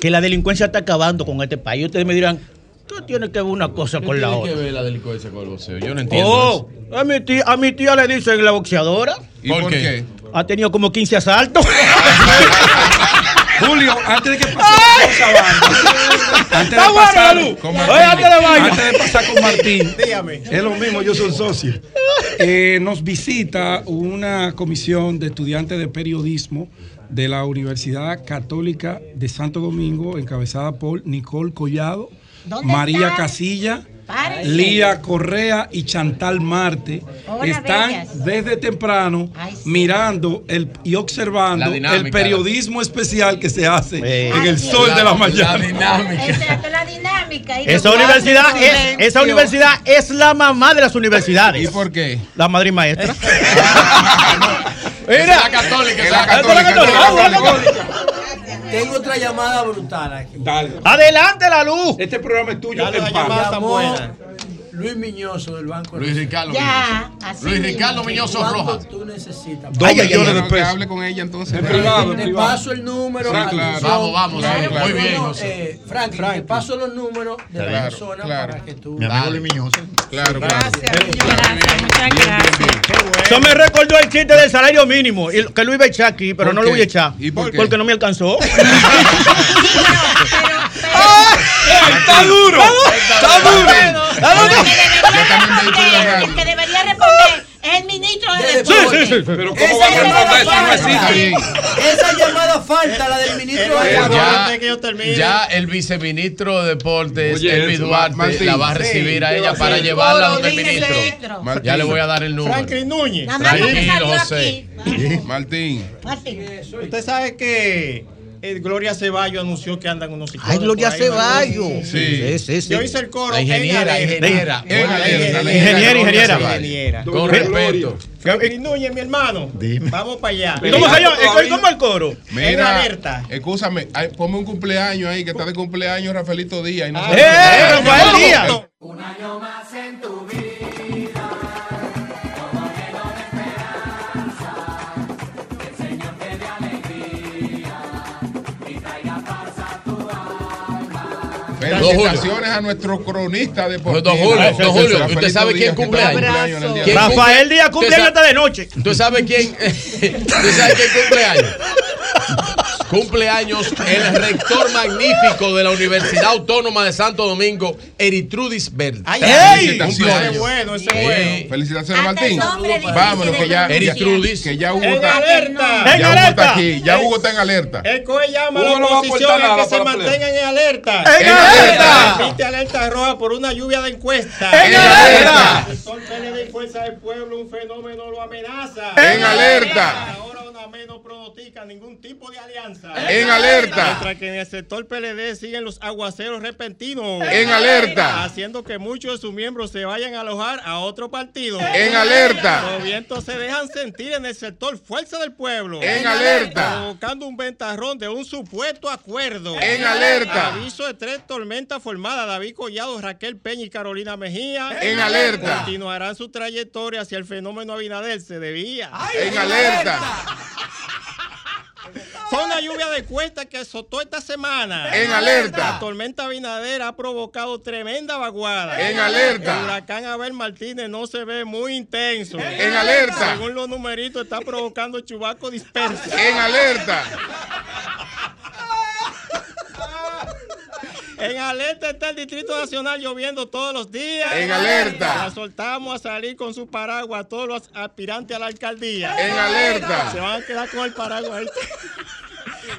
que la delincuencia está acabando con este país. Ustedes me dirán, tú tienes que ver una cosa con la otra. ¿Qué tiene que ver la delincuencia con el boxeo? Yo no entiendo. Oh, eso. A, mi tía, a mi tía le dicen la boxeadora. ¿Y por, qué? Ha tenido como 15 asaltos. Julio, antes de que pase antes de pasar con Martín, antes, de antes de pasar con Martín, Dígame. es lo mismo, yo soy socio. Eh, nos visita una comisión de estudiantes de periodismo de la Universidad Católica de Santo Domingo, encabezada por Nicole Collado, María? Casilla Lía Correa y Chantal Marte están desde temprano mirando el, y observando el periodismo especial que se hace en el sol de la mañana. La dinámica. la dinámica. Esa universidad, es, esa universidad es la mamá de las universidades. ¿Y por qué? La madre y maestra. Mira. la católica. Es la católica. Tengo otra llamada brutal aquí. Dale. Adelante la luz. Este programa es tuyo. Ya la llamada está buena. Luis Miñoso del Banco Luis Ricardo ya, Luis Ricardo Miñoso Rojas. tú necesitas? Dos millones de pesos. hable con ella entonces. En privado, Te paso el número. Sí, claro. Vamos, vamos. Muy bien, José. Frank, te paso los números de la persona para que tú. Mi amigo Luis Miñoso. Claro, Gracias, gracias, muchas gracias. Eso me recordó el chiste del salario mínimo, que lo iba a echar aquí, pero no lo voy a echar. ¿Y por qué? Porque no me alcanzó. ¡Está duro! ¡Está duro! El que debería responder es el ministro de Sí, sí, sí. Pero ¿cómo va a responder eso? No existe. Esa llamada falta, la del ministro de ya, ya el viceministro de Deportes, Elvi Duarte, la va a recibir a ella para llevarla donde el ministro. Ya le voy a dar el número. Franklin Núñez. Tranquilo, José. Martín. Usted sabe que eh, Gloria Ceballo anunció que andan unos Ay, Gloria Ceballo. Sí. Sí, sí, Yo hice el coro. La ingeniera, ingeniera. Ingeniera, ingeniera. Con respeto. Núñez, mi hermano. Vamos para allá. ¿Cómo se llama? ¿Cómo el coro? Mira, en alerta. Escúchame, ponme un cumpleaños ahí, que está de cumpleaños Rafaelito Díaz. Y no ¡Eh, Rafael Díaz! Un año más en tu vida. Felicitaciones a nuestro cronista deportivo. Don Julio, don Julio, ¿usted sabe quién cumple años? Rafael Díaz cumple hasta de noche. ¿Usted sabe quién? ¿Usted sabe quién cumple años? Cumpleaños el rector magnífico de la Universidad Autónoma de Santo Domingo, Eritrudis Verde. ¡Ay, ¡Ey! Cumpleaños. bueno, ese es bueno. Felicitaciones, Martín. Vámonos, que ya, Eritrudis. que ya Hugo En está, alerta. ya Hugo está aquí. Ya Hugo está en alerta. El COE llama a la no a oposición a que se mantengan en alerta. ¡En alerta! Emite alerta roja por una lluvia de encuestas. ¡En alerta! El sol PLD y Fuerza del Pueblo, un fenómeno lo amenaza. En alerta. No pronostica ningún tipo de alianza. En alerta. Mientras que en el sector PLD siguen los aguaceros repentinos. En alerta. Haciendo que muchos de sus miembros se vayan a alojar a otro partido. En alerta. Los vientos se dejan sentir en el sector Fuerza del Pueblo. En alerta. Provocando un ventarrón de un supuesto acuerdo. En alerta. Aviso de tres tormentas formadas. David Collado, Raquel Peña y Carolina Mejía. En alerta. Continuarán su trayectoria hacia el fenómeno Abinader. Se debía. En alerta. Fue una lluvia de cuesta que azotó esta semana. En alerta. La tormenta Abinader ha provocado tremenda vaguada. En alerta. El huracán Abel Martínez no se ve muy intenso. En alerta. Según los numeritos, está provocando chubaco disperso. En alerta. En alerta está el Distrito Nacional lloviendo todos los días. En alerta. La soltamos a salir con su paraguas a todos los aspirantes a la alcaldía. En alerta. Se van a quedar con el paraguas. ahí.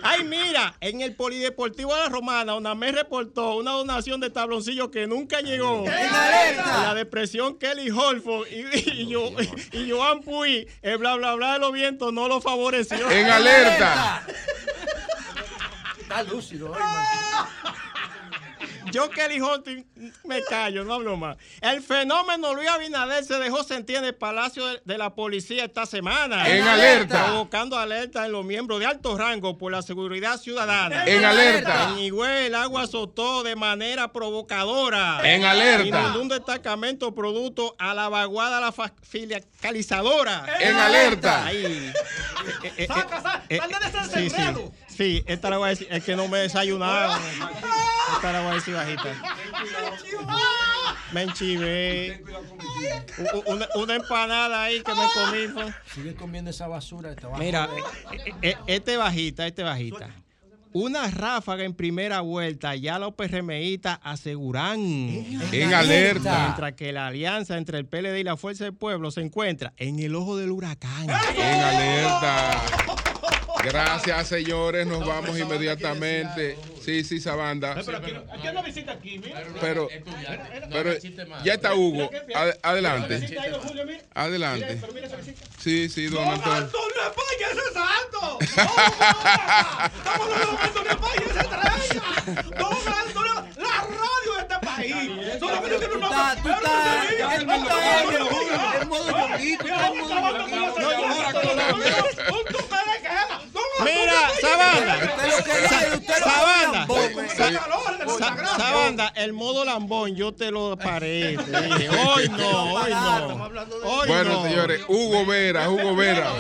Ay, mira, en el Polideportivo de la Romana, una me reportó una donación de tabloncillos que nunca llegó. La depresión Kelly Holford y, y, yo, y Joan Puy, el bla bla bla de los vientos no lo favoreció. En alerta. Está lúcido hoy, Yo Kelly Hunting me callo, no hablo más. El fenómeno Luis Abinader se dejó sentir en el Palacio de, de la Policía esta semana. En alerta. Provocando alerta en los miembros de alto rango por la seguridad ciudadana. En alerta. En Higüey el agua azotó de manera provocadora. En alerta. Inundó un destacamento producto a la vaguada la fiscalizadora. En alerta. Ahí. Eh, eh, eh, eh, sí, esta la voy a decir. Es que no me he desayunado. Esta la voy a decir bajita. Me enchivé. Una, una empanada ahí que me comí. fue. Sigue comiendo esa basura. Mira, eh, eh, este bajita, este bajita. Una ráfaga en primera vuelta, ya los PRMistas aseguran. En alerta. Mientras que la alianza entre el PLD y la Fuerza del Pueblo se encuentra en el ojo del huracán. En alerta. Gracias, señores. Nos vamos inmediatamente. Sí, sí, Sabanda. Pero aquí, aquí hay una visita aquí, mira. Pero, pero ya está Hugo. Adelante. Adelante. Sí, sí, don Antonio. Antonio España ese santo! ¡Estamos hablando de Antonio España ese estrella! ¡Don Antonio! ¡La este país! ¡Solamente. ¡Tú estás... ¡El modo yoguito! ¡El modo yoguito! Mira, Sabanda. Sabanda. Sabanda, el modo lambón, yo te lo paré. Hoy no, hoy no. bueno, señores, Hugo Vera, Hugo Vera.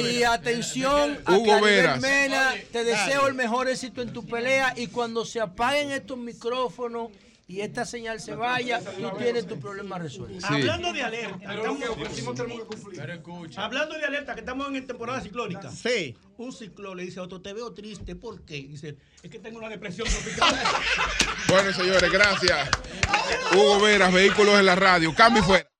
Y atención, Hugo Vera. Te deseo el mejor éxito en tu pelea y cuando se apaguen estos micrófonos y esta señal se vaya, tú tienes tu problema resuelto. Hablando de alerta, hablando de alerta, que estamos en temporada ciclónica. Sí. Un ciclón le dice a otro, te veo triste, ¿por qué? Dice, es que tengo una depresión tropical. bueno, señores, gracias. Hugo Veras, Vehículos en la Radio. Cambio fuera.